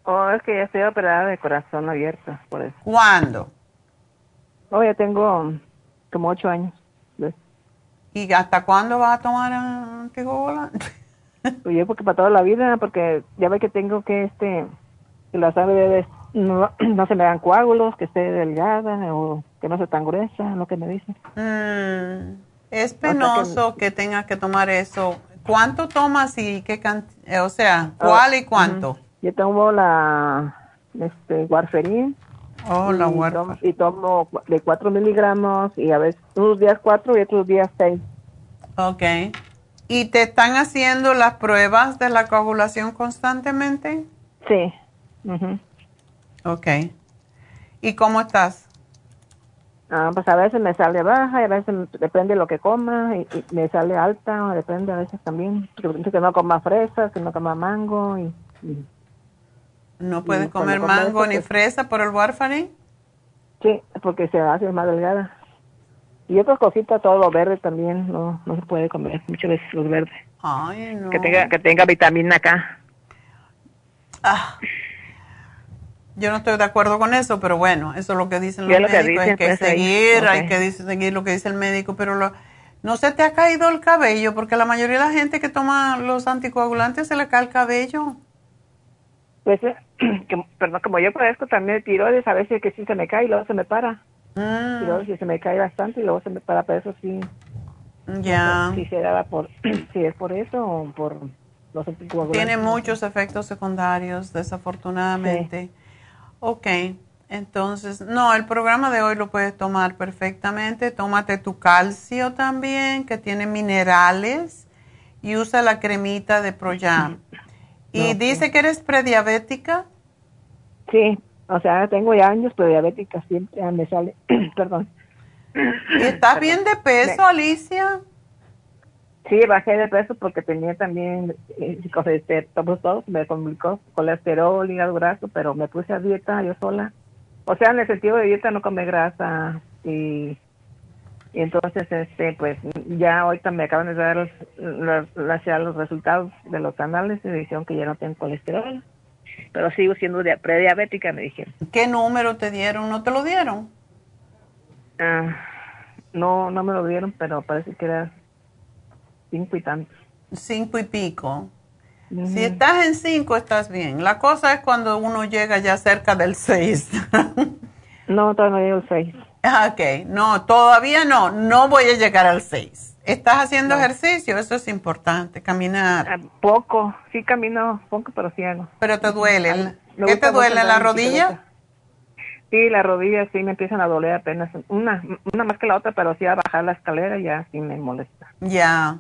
Oh, es que ya estoy operada de corazón abierto, por eso. ¿Cuándo? Oh, ya tengo como ocho años. ¿Y hasta cuándo vas a tomar anticoagulantes? Pues yo porque para toda la vida, porque ya ve que tengo que, este, que la sangre no, no, se me dan coágulos, que esté delgada o que no sea tan gruesa, lo que me dicen. Mm, es penoso que, que tengas que tomar eso ¿Cuánto tomas y qué cantidad? Eh, o sea, ¿cuál y cuánto? Yo tomo la este, warfarin. Oh, la warfarin. Y tomo de 4 miligramos y a veces unos días 4 y otros días 6. Ok. ¿Y te están haciendo las pruebas de la coagulación constantemente? Sí. Ok. ¿Y cómo estás? Ah, pues a veces me sale baja y a veces depende de lo que coma y, me sale alta, o depende a veces también. Que no coma fresas, que no coma mango y... ¿No puedes comer mango ni fresa por el warfarin? Sí, porque se hace más delgada. Y otras cositas, todo lo verde también, no, no se puede comer muchas veces los verdes. Ay, no. Que tenga, que tenga vitamina K. Ah. Yo no estoy de acuerdo con eso, pero bueno, eso es lo que dicen los médicos. hay que pues, seguir, hay que seguir lo que dice el médico, pero lo, no se te ha caído el cabello, porque la mayoría de la gente que toma los anticoagulantes se le cae el cabello. Pues, eh, perdón, como yo padezco también tiroides, a veces que sí se me cae y luego se me para. Mm. Tiroides se me cae bastante y luego se me para, pero eso sí. Ya. si por, si es por eso o por los. Tiene muchos efectos secundarios, desafortunadamente. Ok, entonces, no, el programa de hoy lo puedes tomar perfectamente. Tómate tu calcio también, que tiene minerales, y usa la cremita de Proyam. ¿Y dice que eres prediabética? Sí, o sea, tengo ya años prediabética, siempre me sale, perdón. ¿Y estás bien de peso, Alicia? Sí, bajé de peso porque tenía también eh, todos, me complicó colesterol, hígado graso, pero me puse a dieta yo sola O sea, en el sentido de dieta no come grasa y, y entonces, este, pues ya ahorita me acaban de dar los, los, los resultados de los análisis y dijeron que ya no tengo colesterol. Pero sigo siendo prediabética, me dijeron. ¿Qué número te dieron? ¿No te lo dieron? Ah, no, no me lo dieron, pero parece que era cinco y tantos. Cinco y pico. Si estás en cinco, estás bien. La cosa es cuando uno llega ya cerca del seis. no, todavía no llego al seis. Ah, ok, no, todavía no, no voy a llegar al seis. ¿Estás haciendo ejercicio? Eso es importante, caminar. Ah, poco, sí camino poco, pero sí hago. ¿Pero te duele? ¿Qué te duele, la rodilla? Sí, la rodilla sí me empiezan a doler apenas, una, una más que la otra, pero sí a bajar la escalera ya sí me molesta. Ya.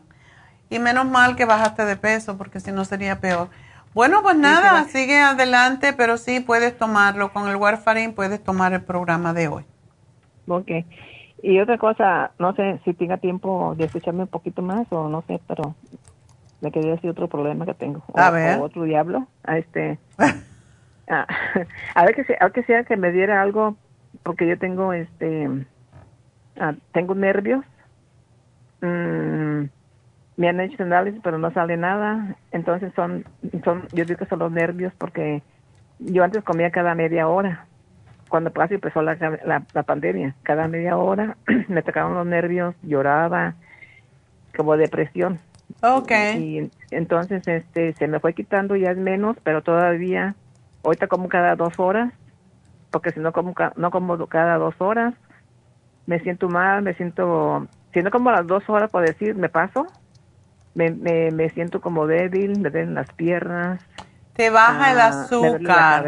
Y menos mal que bajaste de peso, porque si no sería peor. Bueno, pues nada, sigue adelante, pero sí puedes tomarlo. Con el warfarin puedes tomar el programa de hoy. Ok. Y otra cosa, no sé si tenga tiempo de escucharme un poquito más o no sé, pero me quería decir otro problema que tengo. A ver. otro diablo. A este. a ver que sea, a que sea que me diera algo, porque yo tengo este. tengo nervios. Mm, me han hecho análisis pero no sale nada entonces son son yo digo que son los nervios porque yo antes comía cada media hora cuando casi empezó la, la, pandemia cada media hora me tocaban los nervios lloraba como depresión okay y entonces este se me fue quitando ya es menos pero todavía ahorita como cada dos horas porque si no como no como cada dos horas me siento mal me siento si no como a las dos horas por decir me paso me, me, me siento como débil, me den las piernas. Te baja el ah, azúcar.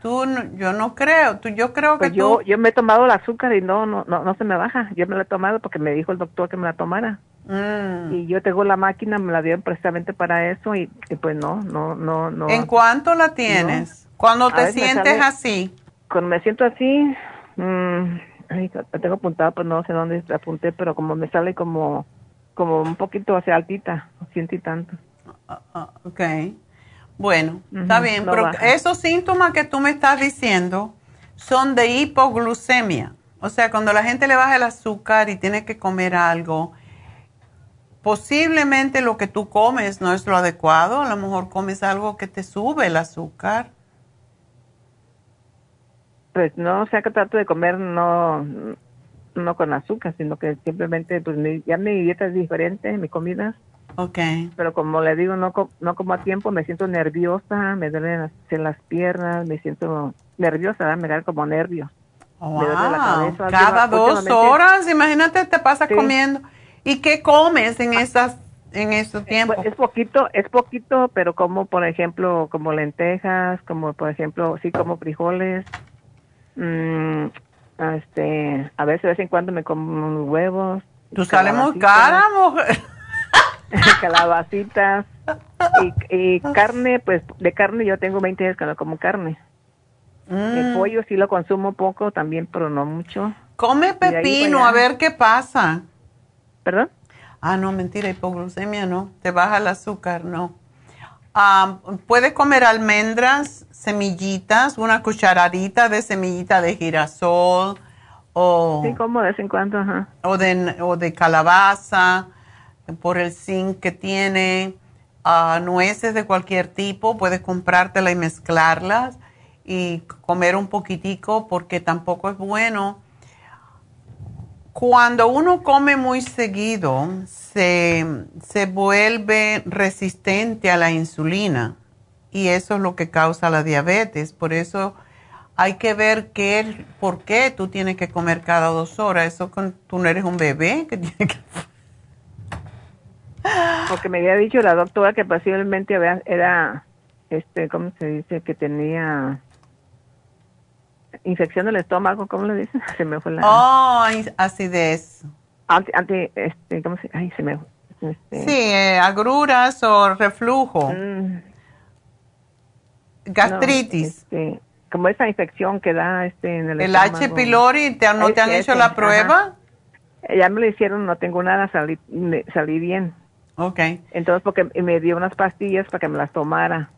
Tú, yo no creo, tú, yo creo pues que yo, tú... Yo me he tomado el azúcar y no, no, no, no se me baja. Yo me la he tomado porque me dijo el doctor que me la tomara. Mm. Y yo tengo la máquina, me la dieron precisamente para eso y, pues no, no, no, no. ¿En cuánto la tienes? Cuando te sientes así. Cuando me siento así, mmm, la tengo apuntada, pues no sé dónde apunté, pero como me sale como como un poquito hacia altita, ciento y tanto. Ah, ah, ok. Bueno, está bien, pero esos síntomas que tú me estás diciendo son de hipoglucemia. O sea, cuando la gente le baja el azúcar y tiene que comer algo, posiblemente lo que tú comes no es lo adecuado. A lo mejor comes algo que te sube el azúcar. Pues no, o sea que trato de comer no no con azúcar, sino que simplemente, pues ya mi dieta es diferente, mi comida. Ok. Pero como le digo, no, no como a tiempo, me siento nerviosa, me duelen las, piernas, me siento nerviosa, me da como nervios. Cada dos horas, imagínate, te pasas comiendo. ¿Y qué comes en esas en esos tiempos? Es, poquito, es poquito, pero como por ejemplo, como lentejas, como por ejemplo, sí como frijoles, mmm, este, a veces de vez en cuando me como huevos. Tú sales muy cara, mujer. calabacitas y, carne, pues de carne yo tengo 20 años que no como carne. El mm. pollo sí lo consumo poco también, pero no mucho. Come pepino, a ver qué pasa. ¿Perdón? Ah, no, mentira, hipoglucemia no. Te baja el azúcar, no. Ah, puedes comer almendras, semillitas, una cucharadita de semillita de girasol o... Sí, como de vez en cuando, ajá. O de, o de calabaza, por el zinc que tiene, uh, nueces de cualquier tipo, puedes comprártela y mezclarlas y comer un poquitico porque tampoco es bueno cuando uno come muy seguido, se, vuelve resistente a la insulina y eso es lo que causa la diabetes. Por eso hay que ver qué, por qué tú tienes que comer cada dos horas. Eso con, tú no eres un bebé que tiene que... Porque me había dicho la doctora que posiblemente era, este, ¿cómo se dice? Que tenía infección del estómago, ¿cómo le dicen? Se me fue la... Oh, acidez. Anti, anti este, ¿cómo se Ay, se me... Este... Sí, eh, agruras o reflujo. Mm. Gastritis. este, como esa infección que da este en el ¿El H. pylori, ¿te, ¿no te han hecho la prueba? Ya me lo hicieron, no tengo nada, salí, salí bien. Ok. Entonces, porque me dio unas pastillas para que me las tomara.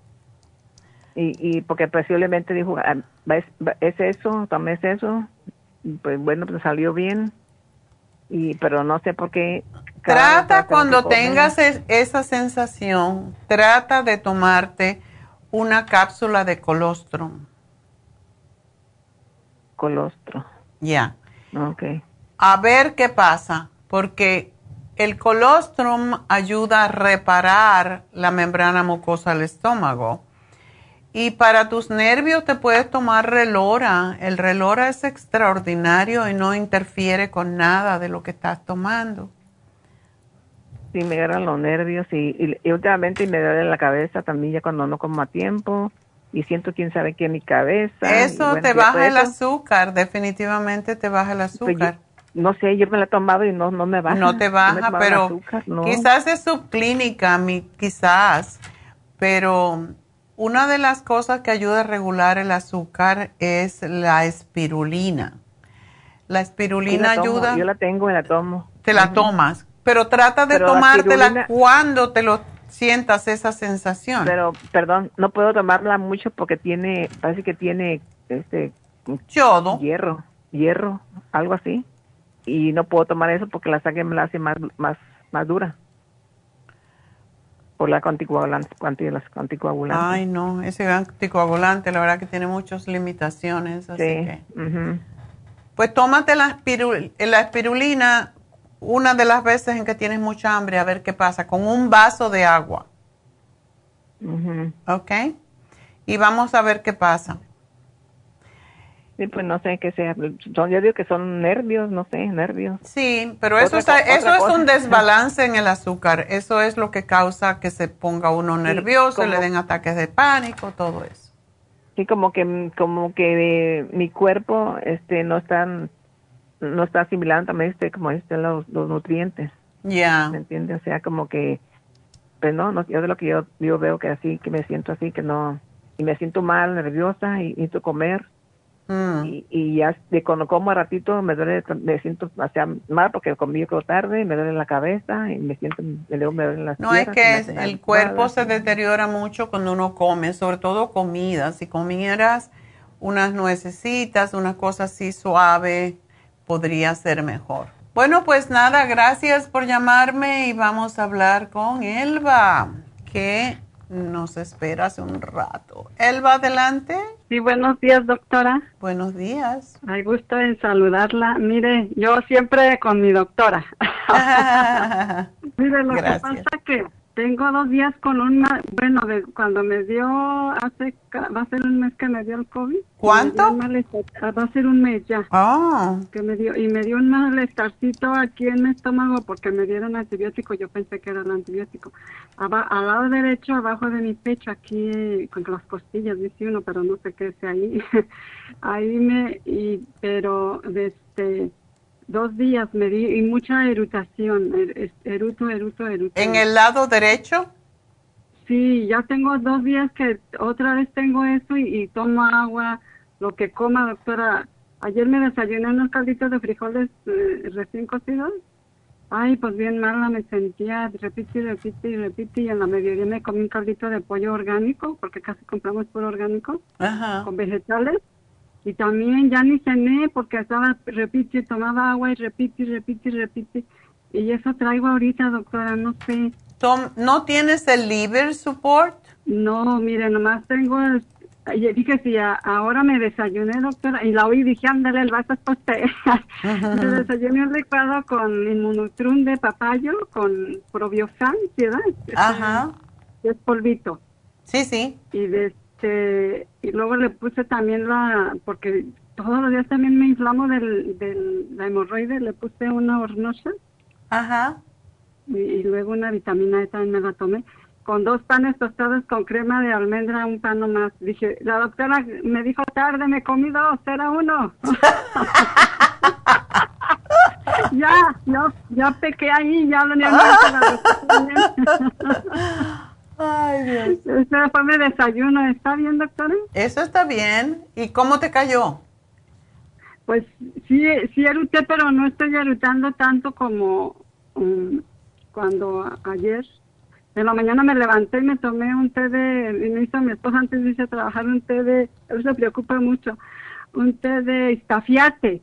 Y, y porque posiblemente dijo, ah, es, es eso, tomes eso. Pues bueno, pues salió bien. Y, pero no sé por qué. Trata cuando tengas esa sensación, trata de tomarte una cápsula de colostrum. Colostrum. Ya. Okay. A ver qué pasa, porque el colostrum ayuda a reparar la membrana mucosa del estómago. Y para tus nervios te puedes tomar relora. El relora es extraordinario y no interfiere con nada de lo que estás tomando. Sí, me agarran los nervios y, últimamente me duele la cabeza también ya cuando no como a tiempo y siento quién sabe qué en mi cabeza. Eso te baja el azúcar, definitivamente te baja el pues azúcar. No sé, yo me la he tomado y no, no me baja. No te baja, pero quizás es subclínica, quizás, pero una de las cosas que ayuda a regular el azúcar es la espirulina. La espirulina ayuda. Yo la tengo y la tomo. Te la tomas, pero trata de tomártela cuando te lo sientas esa sensación. Pero, perdón, no puedo tomarla mucho porque tiene, parece que tiene este yodo, hierro, hierro, algo así. Y no puedo tomar eso porque la sangre me la hace más, más, más dura por la anticoagulante, anticoagulante. Ay, no, ese anticoagulante, la verdad que tiene muchas limitaciones, así que... Pues tómate la, la espirulina una de las veces en que tienes mucha hambre, a ver qué pasa, con un vaso de agua. ¿Ok? Y vamos a ver qué pasa. Sí, pues no sé qué sea. Son, yo digo que son nervios, no sé, nervios. Sí, pero eso, eso es un desbalance en el azúcar. Eso es lo que causa que se ponga uno nervioso, le den ataques de pánico, todo eso. Sí, como que como que mi cuerpo este no está no está asimilando también este como este los, los nutrientes. Ya. ¿Me entiendes? O sea, como que pues no, no yo de lo que yo, yo veo que así que me siento así que no y me siento mal, nerviosa y necesito comer Mm. Y, y, ya de cuando como a ratito me duele, me siento hacia mal porque comí tarde, me duele la cabeza y me siento, me duele las No, es que el cuerpo se deteriora mucho cuando uno come, sobre todo comida. Si comieras unas nuecesitas, una cosa así suave, podría ser mejor. Bueno, pues nada, gracias por llamarme y vamos a hablar con Elba, que nos espera hace un rato. Elba, adelante. Sí, buenos días, doctora. Buenos días. Hay gusto en saludarla. Mire, yo siempre con mi doctora. Mire, lo que pasa que tengo dos días con un, bueno, de, cuando me dio, hace, va a ser un mes que me dio el COVID. ¿Cuánto? va a ser un mes ya. Ah. Que me dio, y me dio un malestarcito aquí en mi estómago porque me dieron antibiótico, yo pensé que era el antibiótico. al lado derecho, abajo de mi pecho, aquí, con las costillas, dice uno, pero no sé qué es ahí. ahí me, y, pero, este, Dos días me di y mucha erutación, er, eruto, eruto, eruto. ¿En el lado derecho? Sí, ya tengo dos días que otra vez tengo eso y, tomo agua, lo que coma, doctora. Ayer me desayuné unos calditos de frijoles eh, recién cocidos. Ay, pues bien mala me sentía, repite y repite y repite. Y en la mediodía me comí un caldito de pollo orgánico, porque casi compramos puro orgánico, con vegetales. Y también ya ni cené porque estaba, repite, tomaba agua y repite, repite, repite. Y eso traigo ahorita, doctora, no sé. ¿No tienes el liver support? No, mire, nomás tengo el... Dije, si ahora me desayuné, doctora, y la oí, dije, ándale, el vaso es usted. me desayuné un licuado con inmunotrum de papayo, con probiofan, ¿verdad? Ajá. Es polvito. Sí, sí. Y de este, y luego le puse también la, porque todos los días también me inflamo del, del la hemorroide, le puse una hornosa. Ajá. Y, luego una vitamina E también me la tomé. Con dos panes tostados con crema de almendra, un pan nomás. Dije, la doctora me dijo tarde, me comí dos, era uno. ya, ya, ya pequé ahí, ya lo Ay, Dios. Este fue mi desayuno. ¿Está bien, doctora? Eso está bien. ¿Y cómo te cayó? Pues sí, sí eruté, pero no estoy erutando tanto como um, cuando ayer. En la mañana me levanté y me tomé un té de, y me hizo mi esposa antes de irse a trabajar un té de, él se preocupa mucho, un té de estafiate.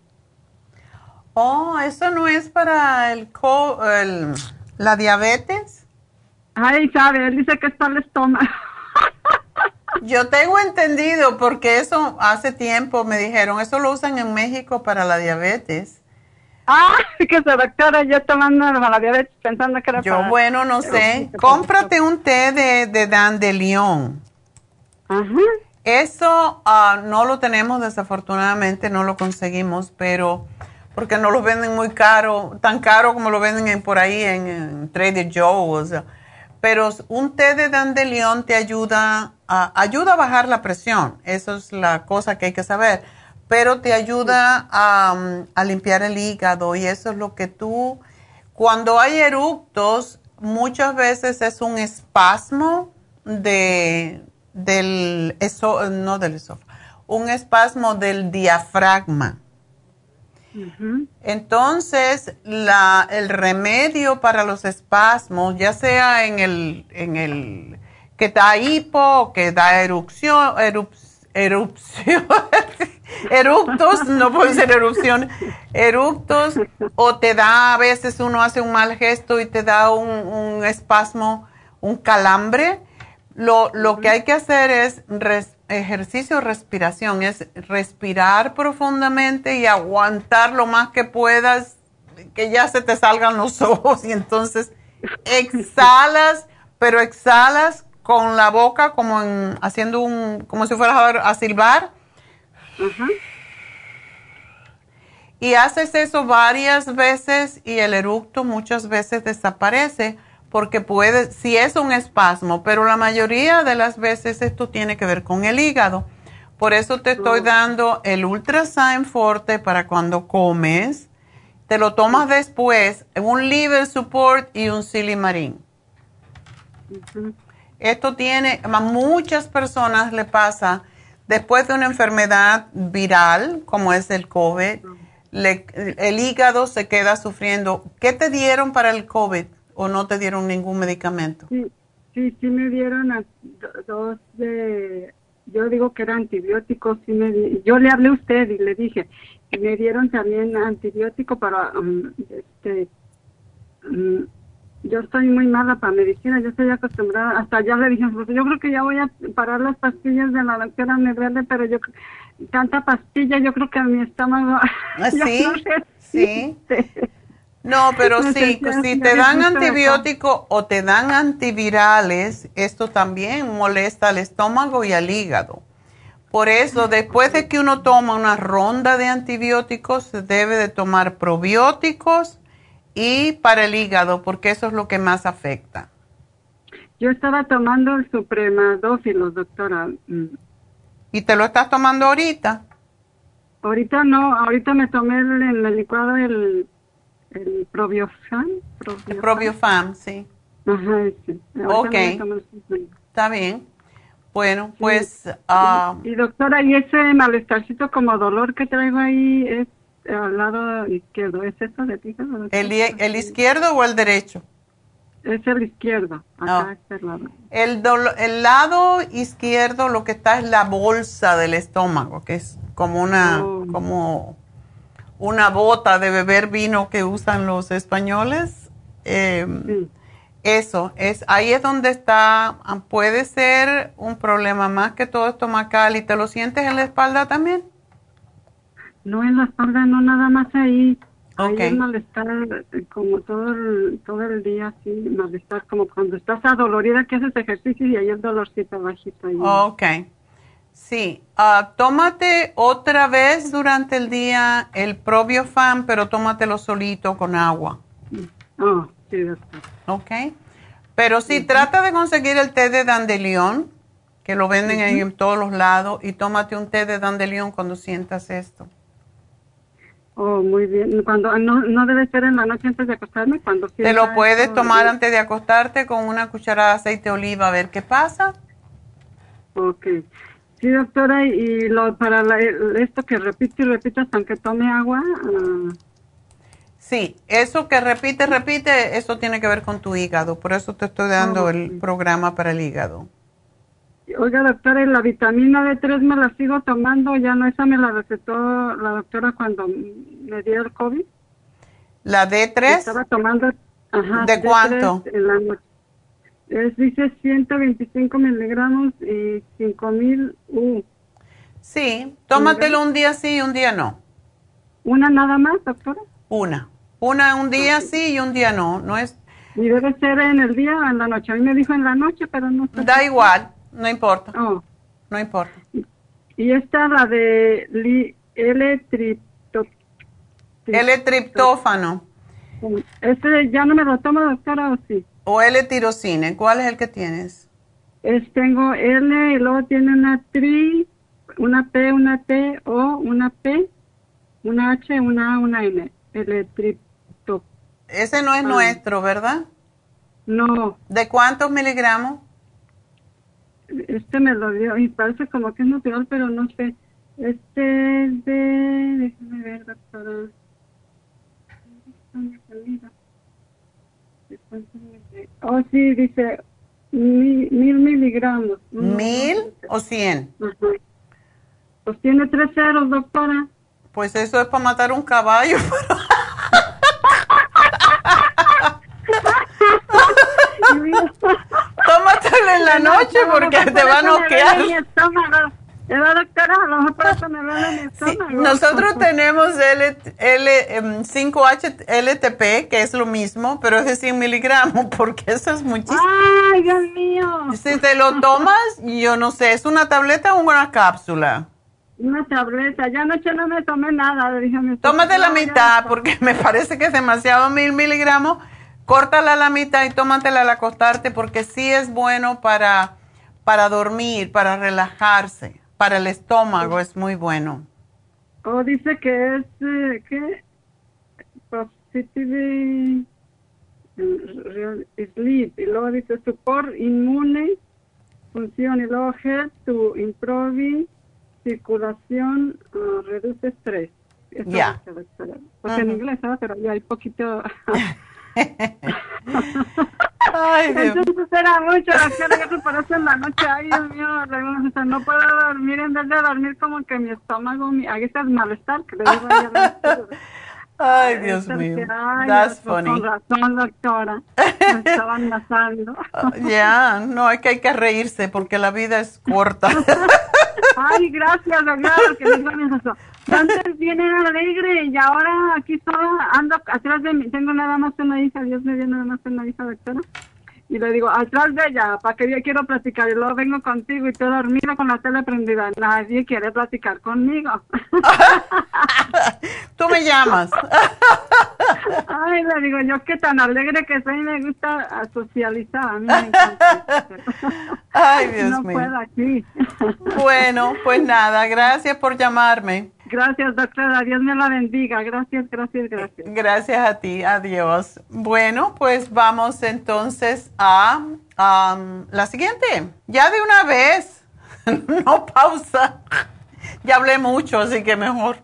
Oh, ¿eso no es para el, co el la diabetes? Ay, sabe, él dice que está el estómago. Yo tengo entendido, porque eso hace tiempo me dijeron, eso lo usan en México para la diabetes. Ah, que se doctora, yo tomando la diabetes pensando que era Yo, bueno, no sé. Cómprate un té de, de dandelión. Ajá. Eso ah, no lo tenemos, desafortunadamente, no lo conseguimos, pero porque no lo venden muy caro, tan caro como lo venden en, por ahí en, en Trader Joe, o sea. Pero un té de dandelión te ayuda a, ayuda a bajar la presión, eso es la cosa que hay que saber, pero te ayuda a, a limpiar el hígado y eso es lo que tú, cuando hay eructos, muchas veces es un espasmo de, del, eso, no del esófago, un espasmo del diafragma. Entonces, la, el remedio para los espasmos, ya sea en el, en el que da hipo, que da erupción, erupción, eructos, no puede ser erupción, eructos, o te da, a veces uno hace un mal gesto y te da un, un espasmo, un calambre. Lo, lo que hay que hacer es ejercicio de respiración, es respirar profundamente y aguantar lo más que puedas, que ya se te salgan los ojos. Y entonces exhalas, pero exhalas con la boca como en, haciendo un, como si fueras a, a silbar. Y haces eso varias veces y el eructo muchas veces desaparece porque puede, si es un espasmo, pero la mayoría de las veces esto tiene que ver con el hígado. Por eso te estoy dando el Ultrasign Forte para cuando comes. Te lo tomas después, un liver support y un silimarín. Esto tiene, a muchas personas le pasa después de una enfermedad viral, como es el COVID, el hígado se queda sufriendo. ¿Qué te dieron para el COVID? O no te dieron ningún medicamento? Sí, sí, sí me dieron dos de, yo digo que eran antibióticos, sí me yo le hablé a usted y le dije, y me dieron también antibiótico para, um, este, um, yo estoy muy mala para medicina, yo estoy acostumbrada, hasta ya le dije, pues yo creo que ya voy a parar las pastillas de la doctora Negrete, pero yo, tanta pastilla, yo creo que a mi estómago... ¿Ah, ¿Sí? sí. No, pero sí, si te dan antibiótico o te dan antivirales, esto también molesta al estómago y al hígado. Por eso, después de que uno toma una ronda de antibióticos, se debe de tomar probióticos y para el hígado, porque eso es lo que más afecta. Yo estaba tomando el supremadófilo, doctora. ¿Y te lo estás tomando ahorita? Ahorita no, ahorita me tomé el, el licuado el el Probiofam. El Probiofam, sí. Ajá, sí. Ok. Está bien. Bueno, pues... Ah, y, doctora, ¿y ese malestarcito como dolor que traigo ahí es al lado izquierdo? ¿Es eso de ti? ¿El, ¿El izquierdo o el derecho? Es el izquierdo. Acá este lado. El, el lado izquierdo lo que está es la bolsa del estómago, que es como una... Oh. como una bota de beber vino que usan los españoles. Em, eso, es, ahí es donde está, ah, puede ser un problema más que todo estomacal. ¿Y te lo sientes en la espalda también? No, en la espalda, no, nada más ahí. Ahí es malestar, eh, como todo el, todo el día, así, malestar, como cuando estás adolorida que haces ejercicio y ahí el dolorcito bajito. Ahí. Ok. Sí, uh, tómate otra vez durante el día el probiofam, pero tómatelo solito con agua. Oh, sí, Ok. Pero sí, trata de conseguir el té de dandelión, que lo venden en todos los lados, y tómate un té de dandelión cuando sientas esto. Oh, muy bien. Cuando no, no debe ser en la noche antes de acostarme, cuando Te lo puedes tomar antes de acostarte con una cucharada de aceite de oliva a ver qué pasa. Ok. Sí, doctora, y lo, para esto que repito y repito hasta que tome agua. Uh... Sí, eso que repite, repite, eso tiene que ver con tu hígado. Por eso te estoy dando el programa para el hígado. Oiga, doctora, ¿y la vitamina D3 me la sigo tomando, ya no, esa me la recetó la doctora cuando me dio el COVID. ¿La D3? Estaba tomando, ajá. ¿De cuánto? En la noche. Es, dice 125 miligramos y 5000 U. Sí, tómatelo un día sí y un día no. ¿Una nada más, doctora? Una. Una un día sí y un día no. No es. Y debe ser en el día o en la noche. A mí me dijo en la noche, pero no sé. Da igual, no importa. Oh. No importa. Y esta la de li, L-tripto. L-triptófano. Este ya no me lo tomo, doctora, o sí. O L-tirocine. ¿Cuál es el que tienes? Es, tengo L y luego tiene una tri, una P, una T, O, una P, una H, una A, una N. L-tripto. Ese no es nuestro, ¿verdad? No. ¿De cuántos miligramos? Este me lo dio y parece como que es natural, pero no sé. Este es de... Déjame ver, doctora. Oh, sí, dice mil, mil miligramos. ¿Mil o cien? Ajá. Pues tiene tres ceros, doctora. Pues eso es para matar un caballo. Tómatelo en la noche porque te va a noquear. Sí, nosotros tenemos L, L, 5H-LTP, que es lo mismo, pero es de 100 miligramos, porque eso es muchísimo. ¡Ay, Dios mío! Si te lo tomas, yo no sé, ¿es una tableta o una cápsula? Una tableta. Ya anoche no me tomé nada. Déjame Tómate la mitad, porque me parece que es demasiado mil miligramos. Córtala a la mitad y tómatela al acostarte, porque sí es bueno para, para dormir, para relajarse. Para el estómago es muy bueno. Oh, dice que es, eh, ¿qué? Positive real sleep. Y luego dice support inmune, función. Y luego head to improve circulación, uh, reduce estrés. Ya. doctora. Pues en Ujú. inglés, ¿sabes? Pero ya hay poquito... Ay, Dios. Entonces era mucho, por eso en la noche, ay Dios mío, no puedo dormir, en vez de dormir como que mi estómago, mi, ahí está el malestar, que le digo. Ay, Dios mío. ay, That's pues, funny. Con razón, doctora. Me estaban matando. Ya, no, es que hay que reírse porque la vida es corta. Ay, gracias, doctora, que me eso. Antes bien era alegre y ahora aquí sola ando atrás de mí. Tengo nada más una hija, Dios me dio nada más una hija, doctora. Y le digo, atrás de ella, para que yo quiero platicar. Y luego vengo contigo y te dormido con la tele prendida. Nadie quiere platicar conmigo. Tú me llamas. Ay, le digo, yo que tan alegre que soy, me gusta socializar. A mí me encanta. Ay, Dios no mío. puedo aquí. Bueno, pues nada, gracias por llamarme. Gracias, doctora. Dios me la bendiga. Gracias, gracias, gracias. Gracias a ti, adiós. Bueno, pues vamos entonces a la siguiente. Ya de una vez, no pausa. Ya hablé mucho, así que mejor.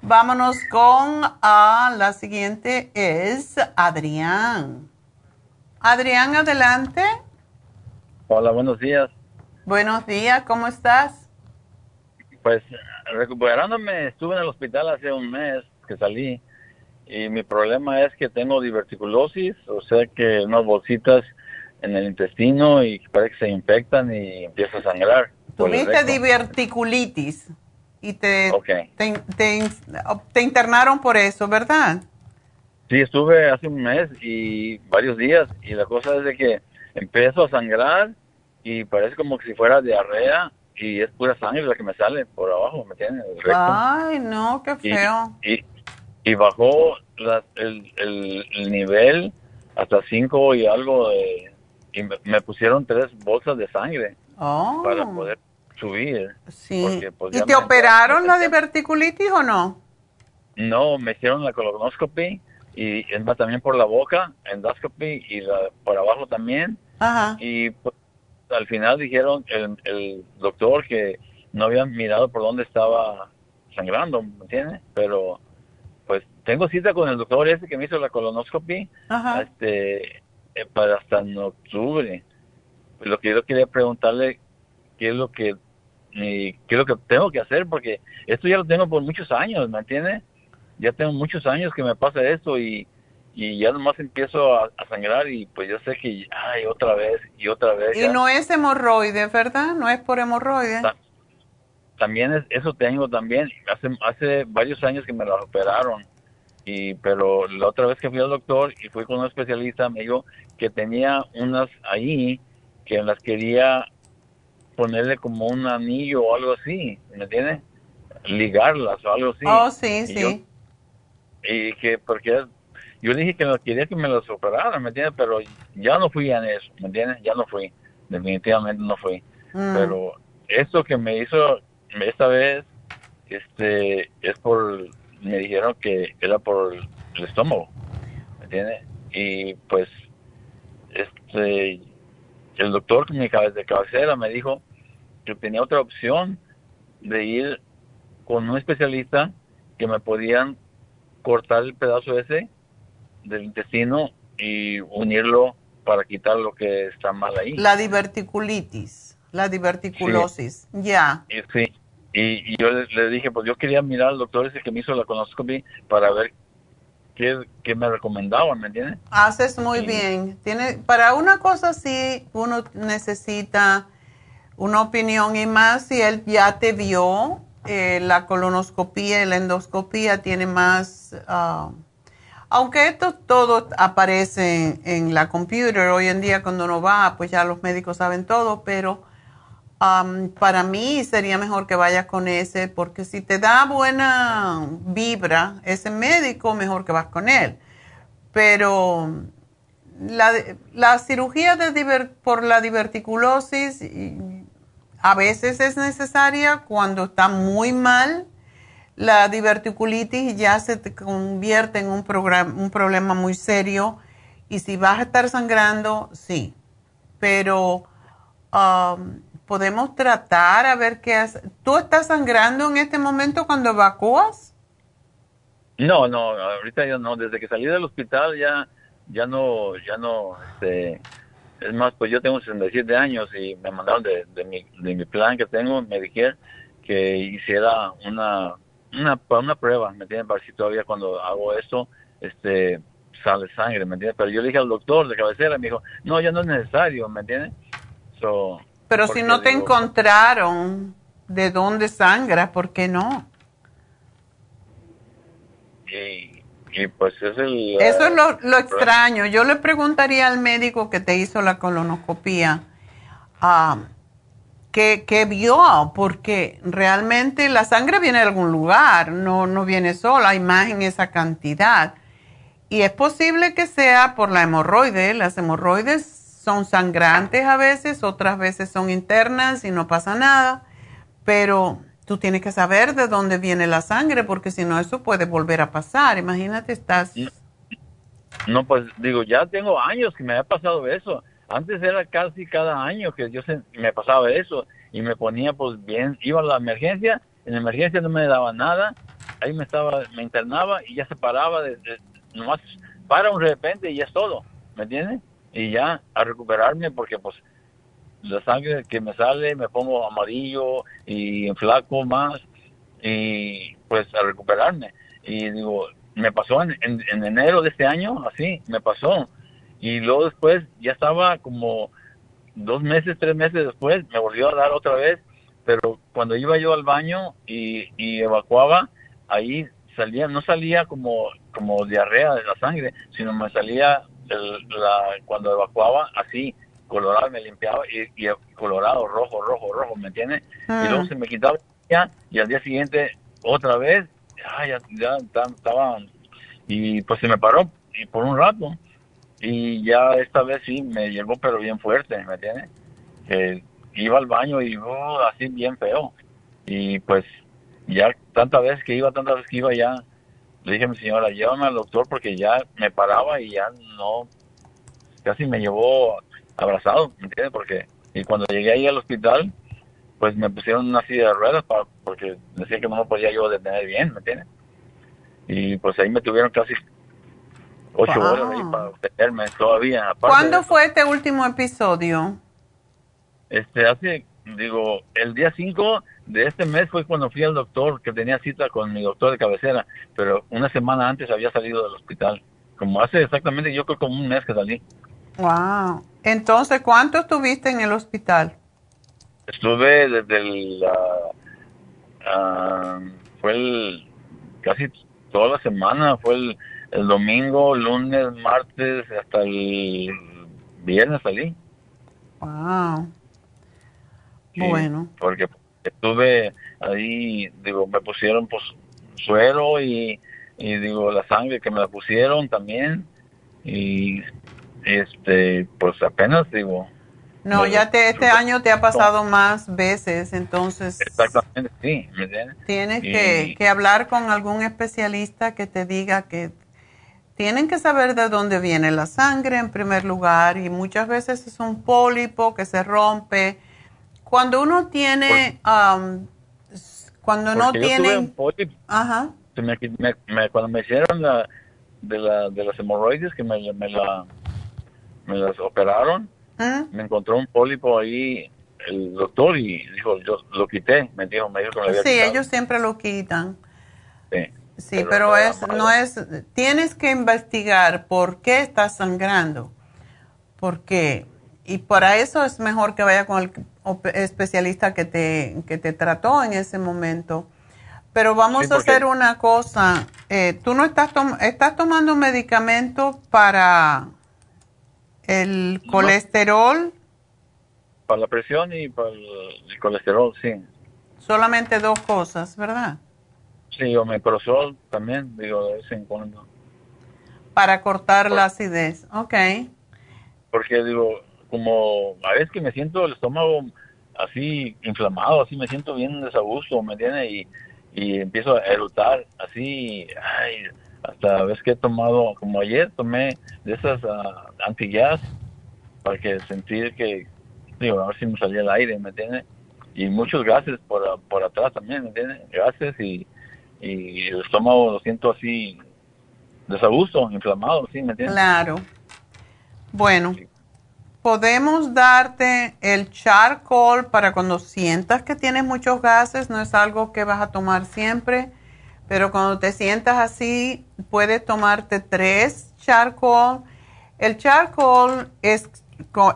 Vámonos con a la siguiente es Adrián. Adrián, adelante. Hola, buenos días. Buenos días, ¿cómo estás? Pues recuperándome, estuve en el hospital hace un mes que salí y mi problema es que tengo diverticulosis, o sea que unas bolsitas en el intestino y parece que se infectan y empieza a sangrar. Tuviste diverticulitis y te, te, te- te internaron por eso, ¿verdad? Sí, estuve hace un mes y varios días y la cosa es de que empiezo a sangrar y parece como que si fuera diarrea y es pura sangre la que me sale por abajo, ¿me entiendes? Ay, no, qué feo. y, y bajó la- el, el, el nivel hasta 5 y algo de, y me, me pusieron tres bolsas de sangre Oh, para poder subir. sí. porque, pues, ¿Y te operaron la diverticulitis o no? No, me hicieron la colonoscopy y también por la boca, endoscopy y la, por abajo también. Ajá. Y pues, al final dijeron el, el doctor que no habían mirado por dónde estaba sangrando, ¿me entiendes? Pero pues tengo cita con el doctor ese que me hizo la colonoscopia este eh, para hasta en octubre. Lo que yo quería preguntarle qué es lo que qué es lo que tengo que hacer porque esto ya lo tengo por muchos años me entiende ya tengo muchos años que me pasa esto y y ya nomás empiezo a, sangrar y pues yo sé que ay otra vez y otra vez y no es hemorroide verdad no es por hemorroide. También es, eso tengo también hace hace varios años que me lo operaron y pero la otra vez que fui al doctor y fui con un especialista me dijo que tenía unas ahí que las quería ponerle como un anillo o algo así ¿me entiendes? ligarlas o algo así. Oh sí sí. y que porque yo dije que no quería que me las operaran, ¿me entiendes? Pero ya no fui en eso, ¿me entiendes? Ya no fui, definitivamente no fui. Mm. Pero esto que me hizo esta vez, este, es por, me dijeron que era por el estómago, ¿me entiendes? Y pues, este, el doctor de cabecera me dijo que tenía otra opción de ir con un especialista que me podían cortar el pedazo ese del intestino y unirlo para quitar lo que está mal ahí. La diverticulitis, la diverticulosis, ya. Sí, y, yo le, dije, pues yo quería mirar al doctor ese que me hizo la colonoscopia para ver qué, qué me recomendaban, ¿me entiendes? Haces muy bien. Tiene, para una cosa sí, uno necesita una opinión y más si él ya te vio eh, la colonoscopia y la endoscopia tiene más... Ah, aunque esto todo aparece en la computer, hoy en día cuando uno va, pues ya los médicos saben todo, pero um, para mí sería mejor que vayas con ese, porque si te da buena vibra ese médico, mejor que vas con él. Pero la, la cirugía de por la diverticulosis a veces es necesaria cuando está muy mal la diverticulitis ya se te convierte en un, un problema muy serio y si vas a estar sangrando, sí, pero um, podemos tratar a ver qué hace. ¿Tú estás sangrando en este momento cuando evacúas? No, no, ahorita yo no, desde que salí del hospital ya ya no, ya no, este, es más, pues yo tengo 67 años y me mandaron de, mi, de mi plan que tengo, Medicare, que hiciera una una, una prueba, ¿me entiendes? Para si todavía cuando hago esto, este, sale sangre, ¿me entiendes? Pero yo le dije al doctor de cabecera, me dijo, no, ya no es necesario, ¿me entiendes? Pero si no te encontraron de dónde sangra, ¿por qué no? Y, pues es el... Eso es lo, lo extraño. Yo le preguntaría al médico que te hizo la colonoscopía, ah, que, vio, porque realmente la sangre viene de algún lugar, no, no viene sola, hay más en esa cantidad. Y es posible que sea por la hemorroide, las hemorroides son sangrantes a veces, otras veces son internas y no pasa nada, pero tú tienes que saber de dónde viene la sangre, porque si no, eso puede volver a pasar. Imagínate, estás... No, pues digo, ya tengo años que me ha pasado eso antes era casi cada año que yo me pasaba eso y me ponía pues bien, iba a la emergencia, en la emergencia no me daba nada, ahí me estaba, me internaba y ya se paraba, de, nomás para un repente y ya es todo, ¿me entiendes? Y ya a recuperarme porque pues la sangre que me sale me pongo amarillo y flaco más y pues a recuperarme. Y digo, me pasó en enero de este año, así, me pasó y luego después ya estaba como dos meses, tres meses después, me volvió a dar otra vez, pero cuando iba yo al baño y, evacuaba, ahí salía, no salía como, como diarrea de la sangre, sino me salía la, cuando evacuaba así, colorado, me limpiaba y, colorado, rojo, rojo, rojo, ¿me entiendes? Y luego ah. se me quitaba y al día siguiente otra vez, ya, ya, estaba, y pues se me paró y por un rato y ya esta vez sí me llegó pero bien fuerte, ¿me entiendes? iba al baño y oh, así bien feo. Y pues ya tantas veces que iba, tantas veces que iba ya, le dije a mi señora, llévame al doctor porque ya me paraba y ya no, casi me llevó abrazado, ¿me entiendes? Porque, y cuando llegué ahí al hospital, pues me pusieron una silla de ruedas para, porque decía que no me podía yo detener bien, ¿me entiendes? y pues ahí me tuvieron casi ocho Wow. horas ahí para tenerme todavía. Aparte ¿Cuándo fue este último episodio? Este, hace, digo, el día 5 de este mes fue cuando fui al doctor, que tenía cita con mi doctor de cabecera, pero una semana antes había salido del hospital. Como hace exactamente, yo creo como un mes que salí. Wow. Entonces, ¿cuánto estuviste en el hospital? Estuve desde el, ah, fue el, casi toda la semana, fue el, el domingo, lunes, martes, hasta el viernes salí. Wow. Sí, Bueno. Porque estuve ahí, digo, me pusieron pues suero y, y digo, la sangre que me la pusieron también. Y este, pues apenas digo, No, ya te, este año te ha pasado más veces, entonces exactamente, sí, ¿me entiendes? tienes Y- que, que hablar con algún especialista que te diga que tienen que saber de dónde viene la sangre en primer lugar y muchas veces es un pólipo que se rompe. Cuando uno tiene, s- cuando no Porque yo tuve tiene, un pólipo, ajá, me- me- me- cuando me hicieron la, de, la, de las hemorroides que me, la, me las operaron, ¿Mm? me encontró un pólipo ahí el doctor y dijo, yo lo quité, me dijo, me dijo que me había sí, quitado. ellos siempre lo quitan. Sí. Sí, Pero es, no es, tienes que investigar por qué estás sangrando, por qué. Y para eso es mejor que vaya con el especialista que te, que te trató en ese momento. Pero vamos Sí, a hacer una cosa. Eh, ¿Tú no estás, tom- estás tomando medicamento para el No. colesterol? Para la presión y para el colesterol, sí. Solamente dos cosas, ¿verdad? Sí, omeprazol también, digo, de vez en cuando. Para cortar la acidez. Ok. Porque, digo, como a veces que me siento el estómago así inflamado, así me siento bien desagusto, ¿me entiendes? Y, y empiezo a erutar así, ay, hasta a veces que he tomado, como ayer tomé de esas uh, antigas para que sentir que, digo, a ver si me salía el aire, ¿me entiendes? Y muchos gases por, por atrás también, ¿me entiendes? Gases y, y el estómago lo siento así desagusto, inflamado, ¿sí? ¿Me entiendes? Claro. Bueno, podemos darte el charcoal para cuando sientas que tienes muchos gases, no es algo que vas a tomar siempre, pero cuando te sientas así, puedes tomarte tres charcoal. El charcoal es,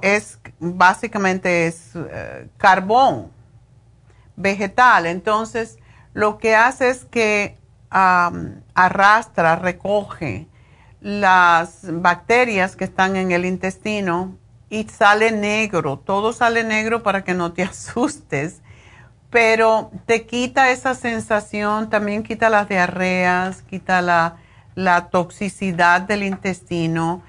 es básicamente es eh, carbón vegetal, entonces lo que hace es que arrastra, recoge las bacterias que están en el intestino y sale negro, todo sale negro para que no te asustes, pero te quita esa sensación, también quita las diarreas, quita la, la toxicidad del intestino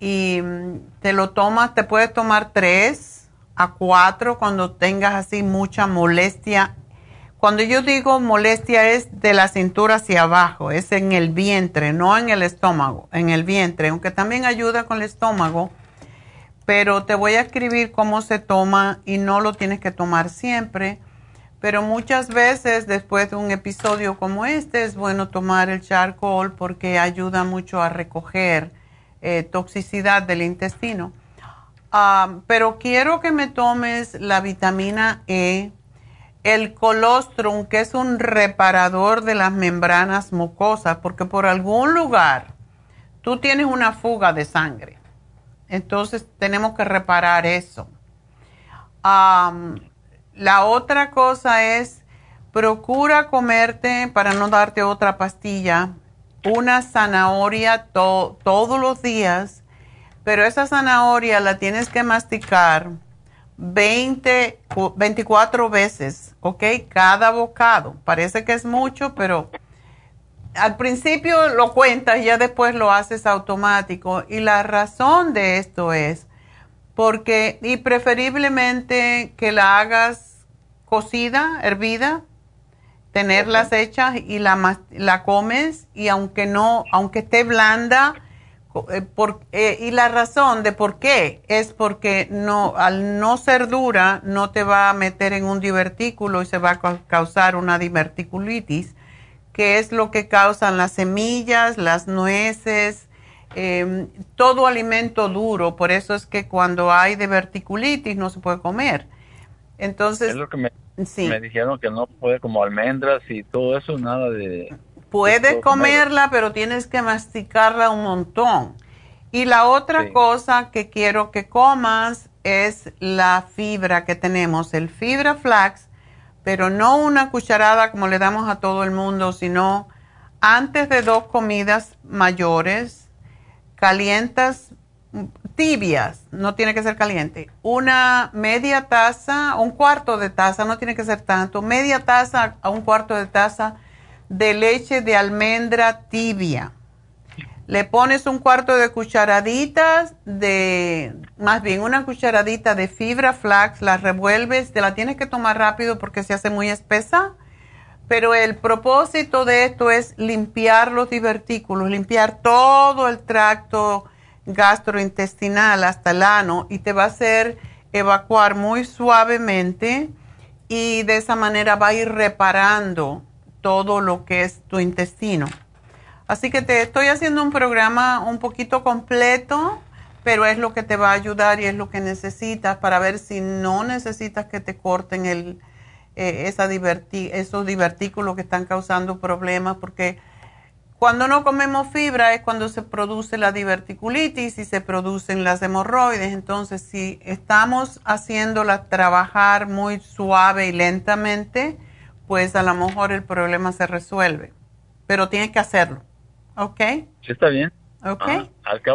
y mm, te lo tomas, te puedes tomar tres a cuatro cuando tengas así mucha molestia cuando yo digo molestia es de la cintura hacia abajo, es en el vientre, no en el estómago, en el vientre, aunque también ayuda con el estómago, pero te voy a escribir cómo se toma y no lo tienes que tomar siempre, pero muchas veces después de un episodio como este es bueno tomar el charcoal porque ayuda mucho a recoger eh, toxicidad del intestino. Ah, pero quiero que me tomes la vitamina E, el colostrum, que es un reparador de las membranas mucosas, porque por algún lugar tú tienes una fuga de sangre. Entonces tenemos que reparar eso. La otra cosa es, procura comerte, para no darte otra pastilla, una zanahoria to- todos los días, pero esa zanahoria la tienes que masticar 20, cu- 24 veces, ¿ok? Cada bocado. Parece que es mucho, pero al principio lo cuentas y ya después lo haces automático. Y la razón de esto es porque, y preferiblemente que la hagas cocida, hervida, tenerlas hechas y la, la comes y aunque no, aunque esté blanda, por- eh, y la razón de por qué es porque no, al no ser dura no te va a meter en un divertículo y se va a ca- causar una diverticulitis que es lo que causan las semillas, las nueces, em, todo alimento duro. Por eso es que cuando hay diverticulitis no se puede comer. Entonces, es lo que me, me dijeron que no puede como almendras y todo eso, nada de... Puedes comerla, pero tienes que masticarla un montón. Y la otra cosa que quiero que comas es la fibra que tenemos, el fibra flax, pero no una cucharada como le damos a todo el mundo, sino antes de dos comidas mayores, calientas, tibias, no tiene que ser caliente, una media taza, un cuarto de taza, no tiene que ser tanto, media taza a un cuarto de taza de leche de almendra tibia. Le pones un cuarto de cucharaditas de, más bien una cucharadita de fibra flax, la revuelves, te la tienes que tomar rápido porque se hace muy espesa, pero el propósito de esto es limpiar los divertículos, limpiar todo el tracto gastrointestinal hasta el ano y te va a hacer evacuar muy suavemente y de esa manera va a ir reparando todo lo que es tu intestino. Así que te estoy haciendo un programa un poquito completo, pero es lo que te va a ayudar y es lo que necesitas para ver si no necesitas que te corten el, eh, esos divertículos que están causando problemas, porque cuando no comemos fibra es cuando se produce la diverticulitis y se producen las hemorroides. Entonces, si estamos haciéndola trabajar muy suave y lentamente, pues a lo mejor el problema se resuelve. Pero tienes que hacerlo. Ok. Sí, está bien. Ok.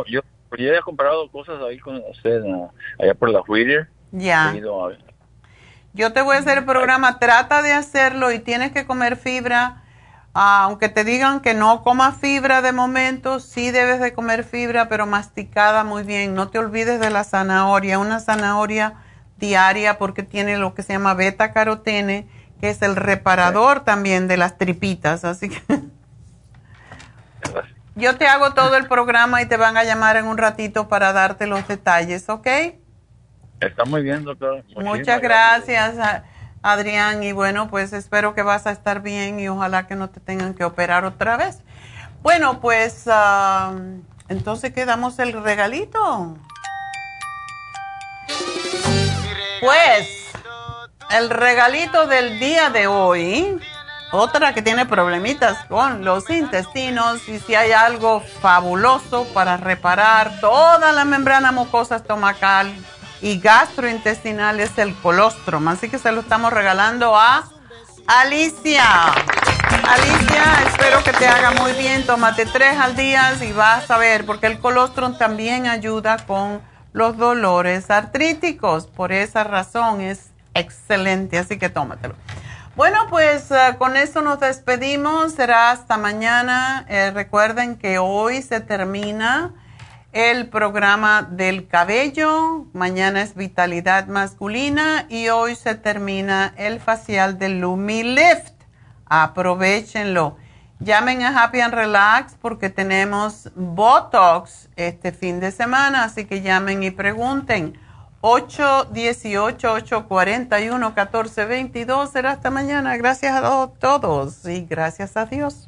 yo, yo he comprado cosas ahí con usted, allá por la Whittier. Ya. Yo te voy a hacer el programa, trata de hacerlo y tienes que comer fibra. Ah, aunque te digan que no comas fibra de momento, sí debes de comer fibra, pero masticada muy bien. No te olvides de la zanahoria, una zanahoria diaria porque tiene lo que se llama beta carotene, que es el reparador también de las tripitas, así que yo te hago todo el programa y te van a llamar en un ratito para darte los detalles, ¿ok? Está muy bien, doctor. Muchas gracias, Adrián. Y bueno, pues espero que vas a estar bien y ojalá que no te tengan que operar otra vez. Bueno, pues entonces quedamos el regalito. Pues el regalito del día de hoy otra que tiene problemitas con los intestinos y si hay algo fabuloso para reparar toda la membrana mucosa estomacal y gastrointestinal es el colostrum. Así que se lo estamos regalando a Alicia. Alicia, espero que te haga muy bien. Tómate tres al día y vas a ver, porque el colostrum también ayuda con los dolores artríticos. Por esa razón es excelente, así que tómatelo. Bueno, pues eh, con eso nos despedimos. Será hasta mañana. Eh, recuerden que hoy se termina el programa del cabello. Mañana es vitalidad masculina y hoy se termina el facial del Lumi Lift. Aprovechenlo. Llamen a Happy and Relax porque tenemos Botox este fin de semana, así que llamen y pregunten. 818-841-1422. Será hasta mañana. Gracias a todos y gracias a Dios.